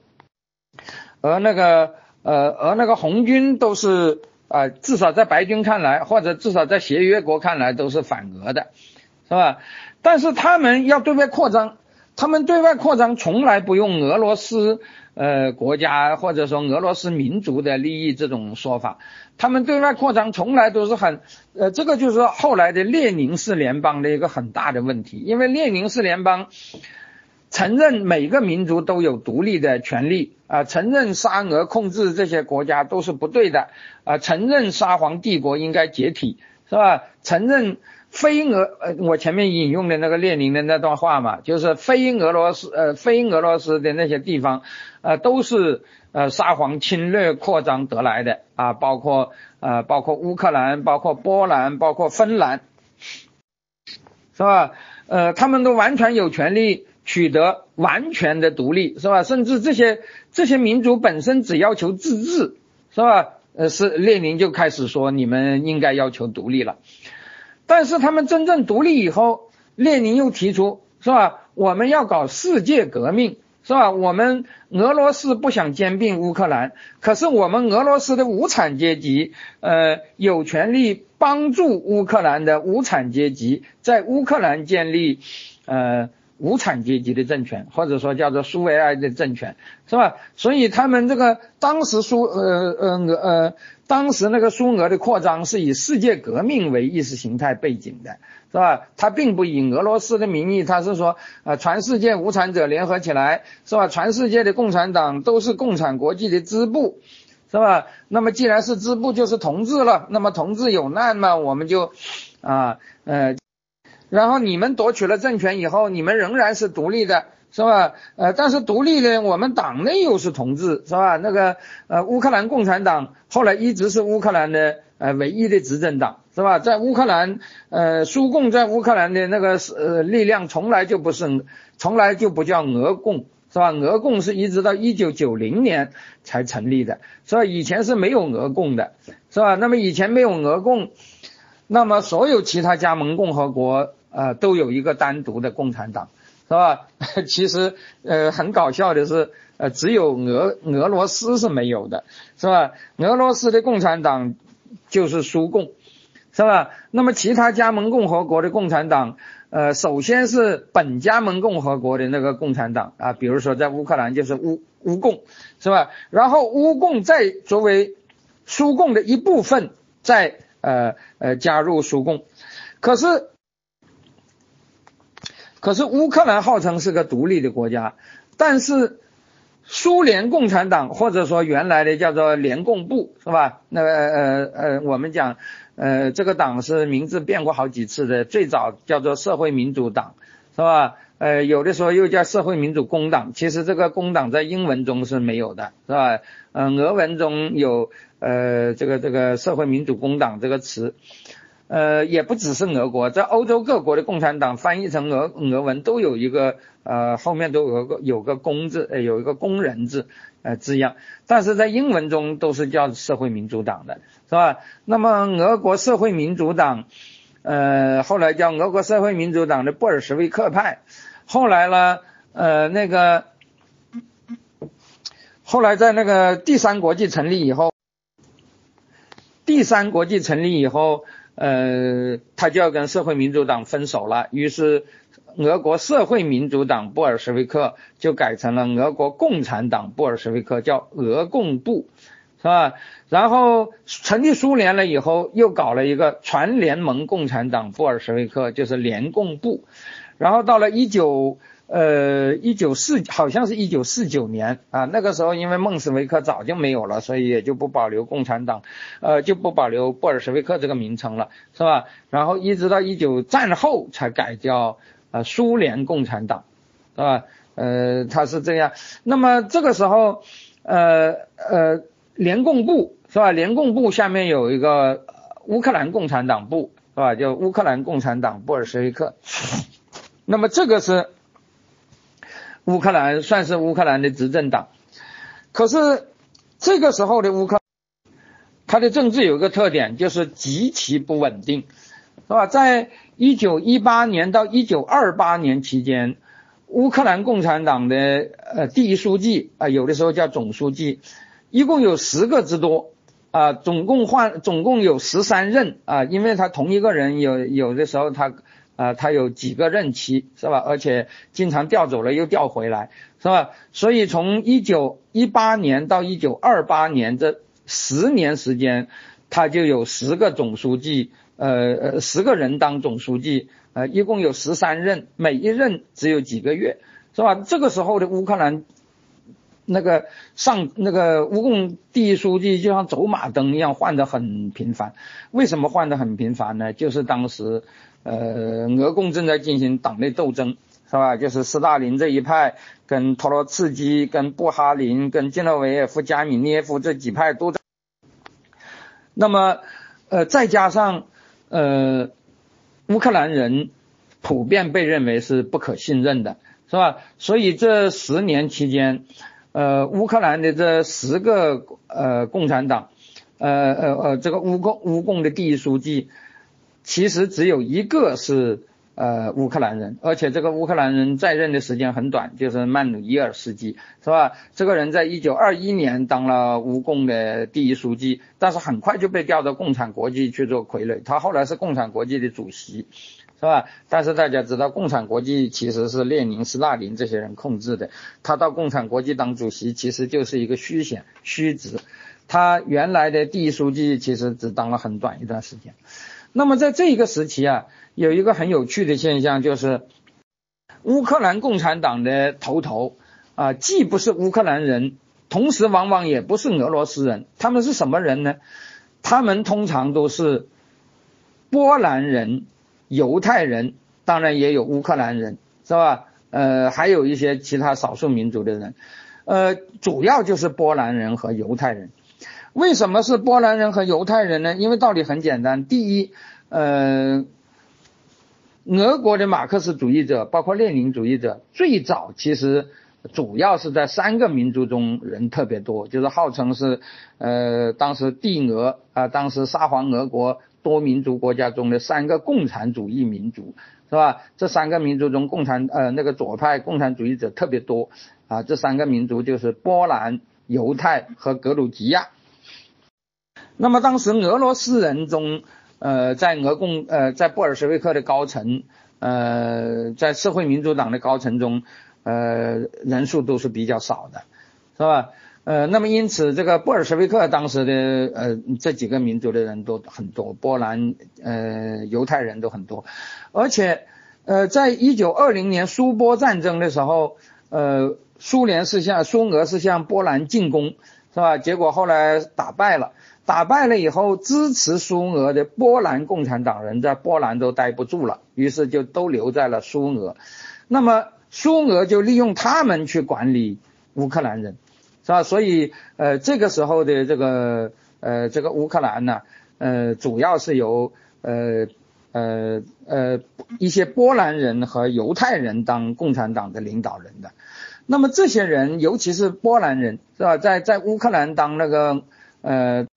而那个，呃，而那个红军都是。啊，至少在白军看来，或者至少在协约国看来，都是反俄的，是吧？但是他们要对外扩张，他们对外扩张从来不用俄罗斯呃国家或者说俄罗斯民族的利益这种说法，他们对外扩张从来都是很呃，这个就是说后来的列宁式联邦的一个很大的问题，因为列宁式联邦。承认每个民族都有独立的权利啊，承认沙俄控制这些国家都是不对的啊，承认沙皇帝国应该解体是吧？承认非俄呃，我前面引用的那个列宁的那段话嘛，就是非俄罗斯呃非俄罗斯的那些地方呃都是呃沙皇侵略扩张得来的啊，包括呃包括乌克兰，包括波兰，包括芬兰，是吧？呃，他们都完全有权利。取得完全的独立是吧？甚至这些这些民族本身只要求自治是吧？呃，是列宁就开始说你们应该要求独立了。但是他们真正独立以后，列宁又提出是吧？我们要搞世界革命是吧？我们俄罗斯不想兼并乌克兰，可是我们俄罗斯的无产阶级呃有权利帮助乌克兰的无产阶级在乌克兰建立呃。无产阶级的政权，或者说叫做苏维埃的政权，是吧？所以他们这个当时苏呃呃呃，当时那个苏俄的扩张是以世界革命为意识形态背景的，是吧？他并不以俄罗斯的名义，他是说呃全世界无产者联合起来，是吧？全世界的共产党都是共产国际的支部，是吧？那么既然是支部，就是同志了，那么同志有难嘛，我们就啊呃。然后你们夺取了政权以后，你们仍然是独立的，是吧？呃，但是独立的我们党内又是同志，是吧？那个呃，乌克兰共产党后来一直是乌克兰的呃唯一的执政党，是吧？在乌克兰，呃，苏共在乌克兰的那个呃力量从来就不是，从来就不叫俄共，是吧？俄共是一直到一九九零年才成立的，是吧？以前是没有俄共的，是吧？那么以前没有俄共，那么所有其他加盟共和国。呃，都有一个单独的共产党，是吧？<laughs> 其实，呃，很搞笑的是，呃，只有俄俄罗斯是没有的，是吧？俄罗斯的共产党就是苏共，是吧？那么其他加盟共和国的共产党，呃，首先是本加盟共和国的那个共产党啊，比如说在乌克兰就是乌乌共，是吧？然后乌共再作为苏共的一部分，再呃呃加入苏共，可是。可是乌克兰号称是个独立的国家，但是苏联共产党或者说原来的叫做联共部是吧？那个呃呃，我们讲呃这个党是名字变过好几次的，最早叫做社会民主党是吧？呃有的时候又叫社会民主工党，其实这个工党在英文中是没有的是吧？嗯，俄文中有呃这个这个社会民主工党这个词。呃，也不只是俄国，在欧洲各国的共产党翻译成俄俄文都有一个呃后面都有个有个工字，呃有一个工人字呃字样，但是在英文中都是叫社会民主党的，是吧？那么俄国社会民主党，呃后来叫俄国社会民主党的布尔什维克派，后来呢，呃那个后来在那个第三国际成立以后，第三国际成立以后。呃，他就要跟社会民主党分手了，于是俄国社会民主党布尔什维克就改成了俄国共产党布尔什维克，叫俄共部，是吧？然后成立苏联了以后，又搞了一个全联盟共产党布尔什维克，就是联共部，然后到了一九。呃，一九四好像是一九四九年啊，那个时候因为孟斯维克早就没有了，所以也就不保留共产党，呃，就不保留布尔什维克这个名称了，是吧？然后一直到一九战后才改叫呃苏联共产党，是吧？呃，他是这样。那么这个时候，呃呃，联共部是吧？联共部下面有一个乌克兰共产党部是吧？叫乌克兰共产党布尔什维克。那么这个是。乌克兰算是乌克兰的执政党，可是这个时候的乌克，它的政治有一个特点，就是极其不稳定，是吧？在一九一八年到一九二八年期间，乌克兰共产党的呃第一书记啊，有的时候叫总书记，一共有十个之多啊，总共换总共有十三任啊，因为他同一个人有有的时候他。啊，他有几个任期是吧？而且经常调走了又调回来是吧？所以从一九一八年到一九二八年这十年时间，他就有十个总书记，呃呃，十个人当总书记，呃，一共有十三任，每一任只有几个月是吧？这个时候的乌克兰那个上那个乌共第一书记就像走马灯一样换得很频繁，为什么换得很频繁呢？就是当时。呃，俄共正在进行党内斗争，是吧？就是斯大林这一派跟托洛茨基、跟布哈林、跟季诺维耶夫、加米涅夫这几派都在。那么，呃，再加上呃，乌克兰人普遍被认为是不可信任的，是吧？所以这十年期间，呃，乌克兰的这十个呃共产党，呃呃呃，这个乌共乌共的第一书记。其实只有一个是呃乌克兰人，而且这个乌克兰人在任的时间很短，就是曼努伊尔斯基，是吧？这个人在一九二一年当了乌共的第一书记，但是很快就被调到共产国际去做傀儡，他后来是共产国际的主席。是吧？但是大家知道，共产国际其实是列宁、斯大林这些人控制的。他到共产国际当主席，其实就是一个虚衔、虚职。他原来的第一书记其实只当了很短一段时间。那么在这一个时期啊，有一个很有趣的现象，就是乌克兰共产党的头头啊，既不是乌克兰人，同时往往也不是俄罗斯人。他们是什么人呢？他们通常都是波兰人。犹太人当然也有乌克兰人，是吧？呃，还有一些其他少数民族的人，呃，主要就是波兰人和犹太人。为什么是波兰人和犹太人呢？因为道理很简单，第一，呃，俄国的马克思主义者，包括列宁主义者，最早其实主要是在三个民族中人特别多，就是号称是，呃，当时帝俄啊，当时沙皇俄国。多民族国家中的三个共产主义民族，是吧？这三个民族中，共产呃那个左派共产主义者特别多啊。这三个民族就是波兰、犹太和格鲁吉亚。那么当时俄罗斯人中，呃，在俄共呃在布尔什维克的高层，呃，在社会民主党的高层中，呃，人数都是比较少的，是吧？呃，那么因此，这个布尔什维克当时的呃这几个民族的人都很多，波兰呃犹太人都很多，而且呃在一九二零年苏波战争的时候，呃苏联是向苏俄是向波兰进攻，是吧？结果后来打败了，打败了以后，支持苏俄的波兰共产党人在波兰都待不住了，于是就都留在了苏俄，那么苏俄就利用他们去管理乌克兰人。是吧？所以，呃，这个时候的这个，呃，这个乌克兰呢，呃，主要是由，呃，呃，呃，一些波兰人和犹太人当共产党的领导人的。那么这些人，尤其是波兰人，是吧？在在乌克兰当那个，呃，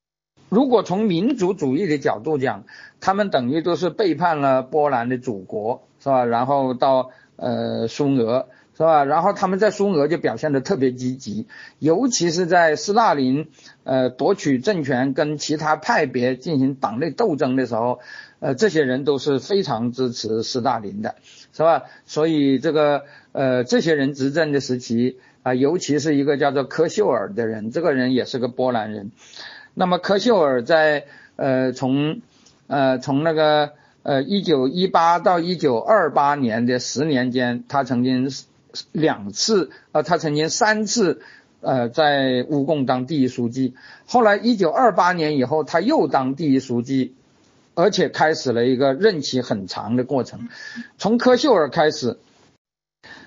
如果从民族主义的角度讲，他们等于都是背叛了波兰的祖国，是吧？然后到呃苏俄。是吧？然后他们在苏俄就表现的特别积极，尤其是在斯大林呃夺取政权跟其他派别进行党内斗争的时候，呃，这些人都是非常支持斯大林的，是吧？所以这个呃这些人执政的时期啊，尤其是一个叫做科秀尔的人，这个人也是个波兰人。那么科秀尔在呃从呃从那个呃一九一八到一九二八年的十年间，他曾经。两次，呃，他曾经三次，呃，在乌共当第一书记。后来一九二八年以后，他又当第一书记，而且开始了一个任期很长的过程。从柯秀尔开始，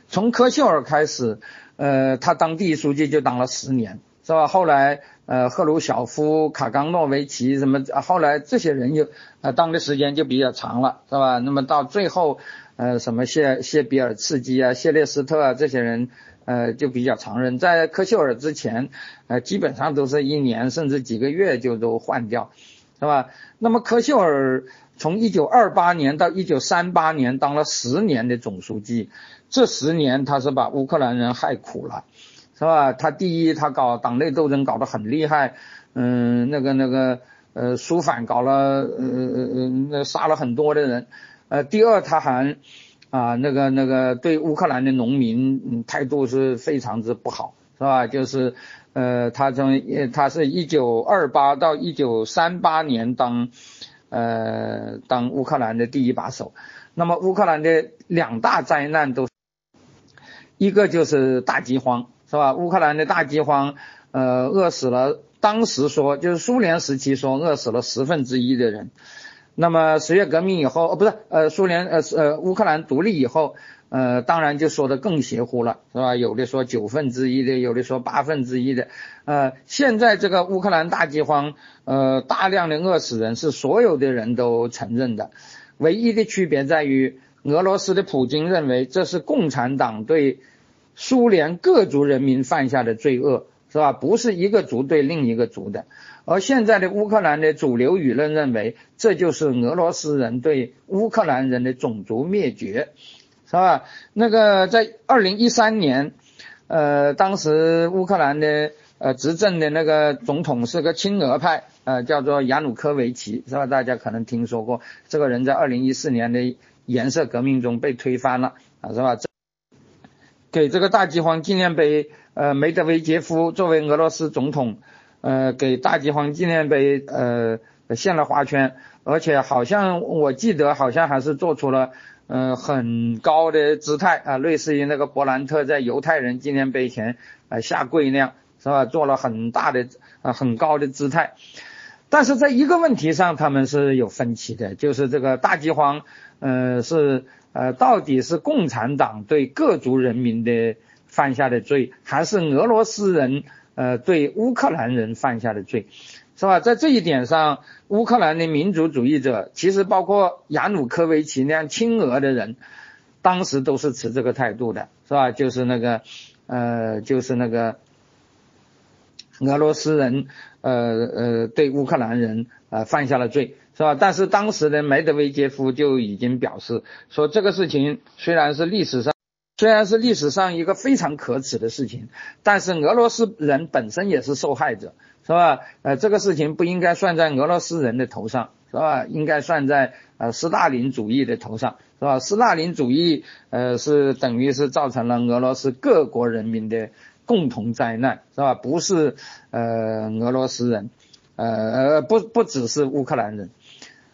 从柯秀尔开始，呃，他当第一书记就当了十年，是吧？后来，呃，赫鲁晓夫、卡冈诺维奇什么，后来这些人就，呃，当的时间就比较长了，是吧？那么到最后。呃，什么谢谢比尔茨基啊，谢列斯特啊，这些人，呃，就比较常任。在科秀尔之前，呃，基本上都是一年甚至几个月就都换掉，是吧？那么科秀尔从一九二八年到一九三八年当了十年的总书记，这十年他是把乌克兰人害苦了，是吧？他第一，他搞党内斗争搞得很厉害，嗯，那个那个，呃，肃反搞了，呃呃呃，那杀了很多的人。呃，第二，他还啊，那个那个对乌克兰的农民态度是非常之不好，是吧？就是呃，他从他是一九二八到一九三八年当呃当乌克兰的第一把手。那么乌克兰的两大灾难都，一个就是大饥荒，是吧？乌克兰的大饥荒，呃，饿死了，当时说就是苏联时期说饿死了十分之一的人。那么十月革命以后，哦，不是，呃，苏联，呃，呃，乌克兰独立以后，呃，当然就说的更邪乎了，是吧？有的说九分之一的，有的说八分之一的，呃，现在这个乌克兰大饥荒，呃，大量的饿死人是所有的人都承认的，唯一的区别在于，俄罗斯的普京认为这是共产党对苏联各族人民犯下的罪恶，是吧？不是一个族对另一个族的。而现在的乌克兰的主流舆论认为，这就是俄罗斯人对乌克兰人的种族灭绝，是吧？那个在二零一三年，呃，当时乌克兰的呃执政的那个总统是个亲俄派，呃，叫做亚努科维奇，是吧？大家可能听说过，这个人在二零一四年的颜色革命中被推翻了，啊，是吧？给这个大饥荒纪念碑，呃，梅德韦杰夫作为俄罗斯总统。呃，给大饥荒纪念碑呃献了花圈，而且好像我记得好像还是做出了呃很高的姿态啊，类似于那个勃兰特在犹太人纪念碑前呃下跪那样，是吧？做了很大的啊很高的姿态。但是在一个问题上他们是有分歧的，就是这个大饥荒呃是呃到底是共产党对各族人民的犯下的罪，还是俄罗斯人？呃，对乌克兰人犯下的罪，是吧？在这一点上，乌克兰的民族主义者，其实包括亚努科维奇那样亲俄的人，当时都是持这个态度的，是吧？就是那个，呃，就是那个俄罗斯人，呃呃，对乌克兰人呃犯下了罪，是吧？但是当时的梅德韦杰夫就已经表示说，这个事情虽然是历史上。虽然是历史上一个非常可耻的事情，但是俄罗斯人本身也是受害者，是吧？呃，这个事情不应该算在俄罗斯人的头上，是吧？应该算在呃斯大林主义的头上，是吧？斯大林主义呃是等于是造成了俄罗斯各国人民的共同灾难，是吧？不是呃俄罗斯人，呃呃不不只是乌克兰人，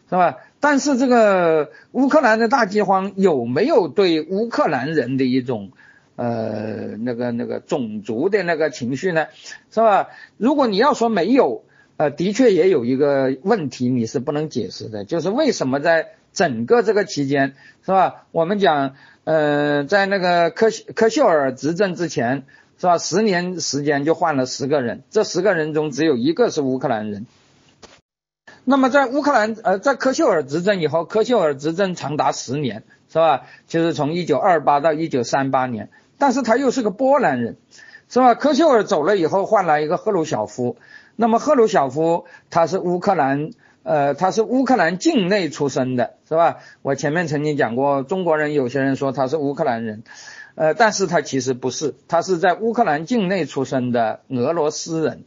是吧？但是这个乌克兰的大饥荒有没有对乌克兰人的一种呃那个那个种族的那个情绪呢？是吧？如果你要说没有，呃，的确也有一个问题你是不能解释的，就是为什么在整个这个期间，是吧？我们讲，呃，在那个科科秀尔执政之前，是吧？十年时间就换了十个人，这十个人中只有一个是乌克兰人。那么在乌克兰，呃，在科秀尔执政以后，科秀尔执政长达十年，是吧？就是从一九二八到一九三八年，但是他又是个波兰人，是吧？科秀尔走了以后，换来一个赫鲁晓夫。那么赫鲁晓夫他是乌克兰，呃，他是乌克兰境内出生的，是吧？我前面曾经讲过，中国人有些人说他是乌克兰人，呃，但是他其实不是，他是在乌克兰境内出生的俄罗斯人，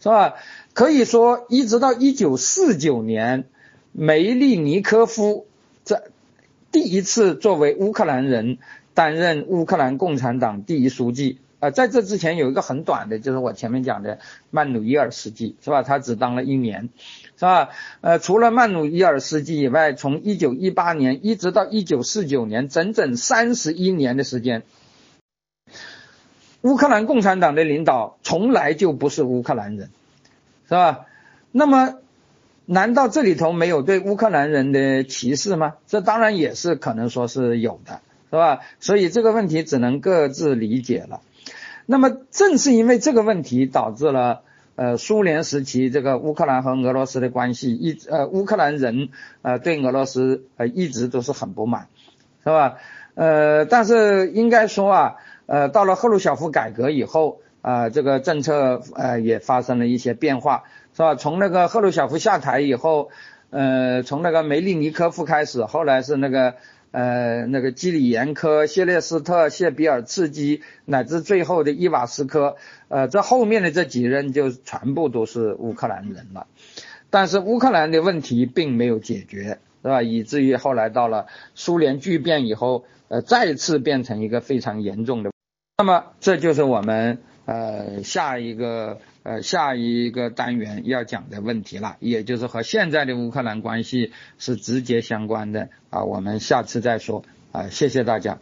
是吧？可以说，一直到一九四九年，梅利尼科夫在第一次作为乌克兰人担任乌克兰共产党第一书记。呃，在这之前有一个很短的，就是我前面讲的曼努伊尔斯基，是吧？他只当了一年，是吧？呃，除了曼努伊尔斯基以外，从一九一八年一直到一九四九年，整整三十一年的时间，乌克兰共产党的领导从来就不是乌克兰人。是吧？那么，难道这里头没有对乌克兰人的歧视吗？这当然也是可能说是有的，是吧？所以这个问题只能各自理解了。那么正是因为这个问题，导致了呃苏联时期这个乌克兰和俄罗斯的关系一呃乌克兰人呃对俄罗斯呃一直都是很不满，是吧？呃，但是应该说啊，呃，到了赫鲁晓夫改革以后。啊，这个政策呃也发生了一些变化，是吧？从那个赫鲁晓夫下台以后，呃，从那个梅利尼科夫开始，后来是那个呃那个基里延科、谢列斯特、谢比尔茨基，乃至最后的伊瓦斯科，呃，这后面的这几任就全部都是乌克兰人了。但是乌克兰的问题并没有解决，是吧？以至于后来到了苏联剧变以后，呃，再次变成一个非常严重的。那么这就是我们。呃，下一个呃下一个单元要讲的问题了，也就是和现在的乌克兰关系是直接相关的啊，我们下次再说啊，谢谢大家。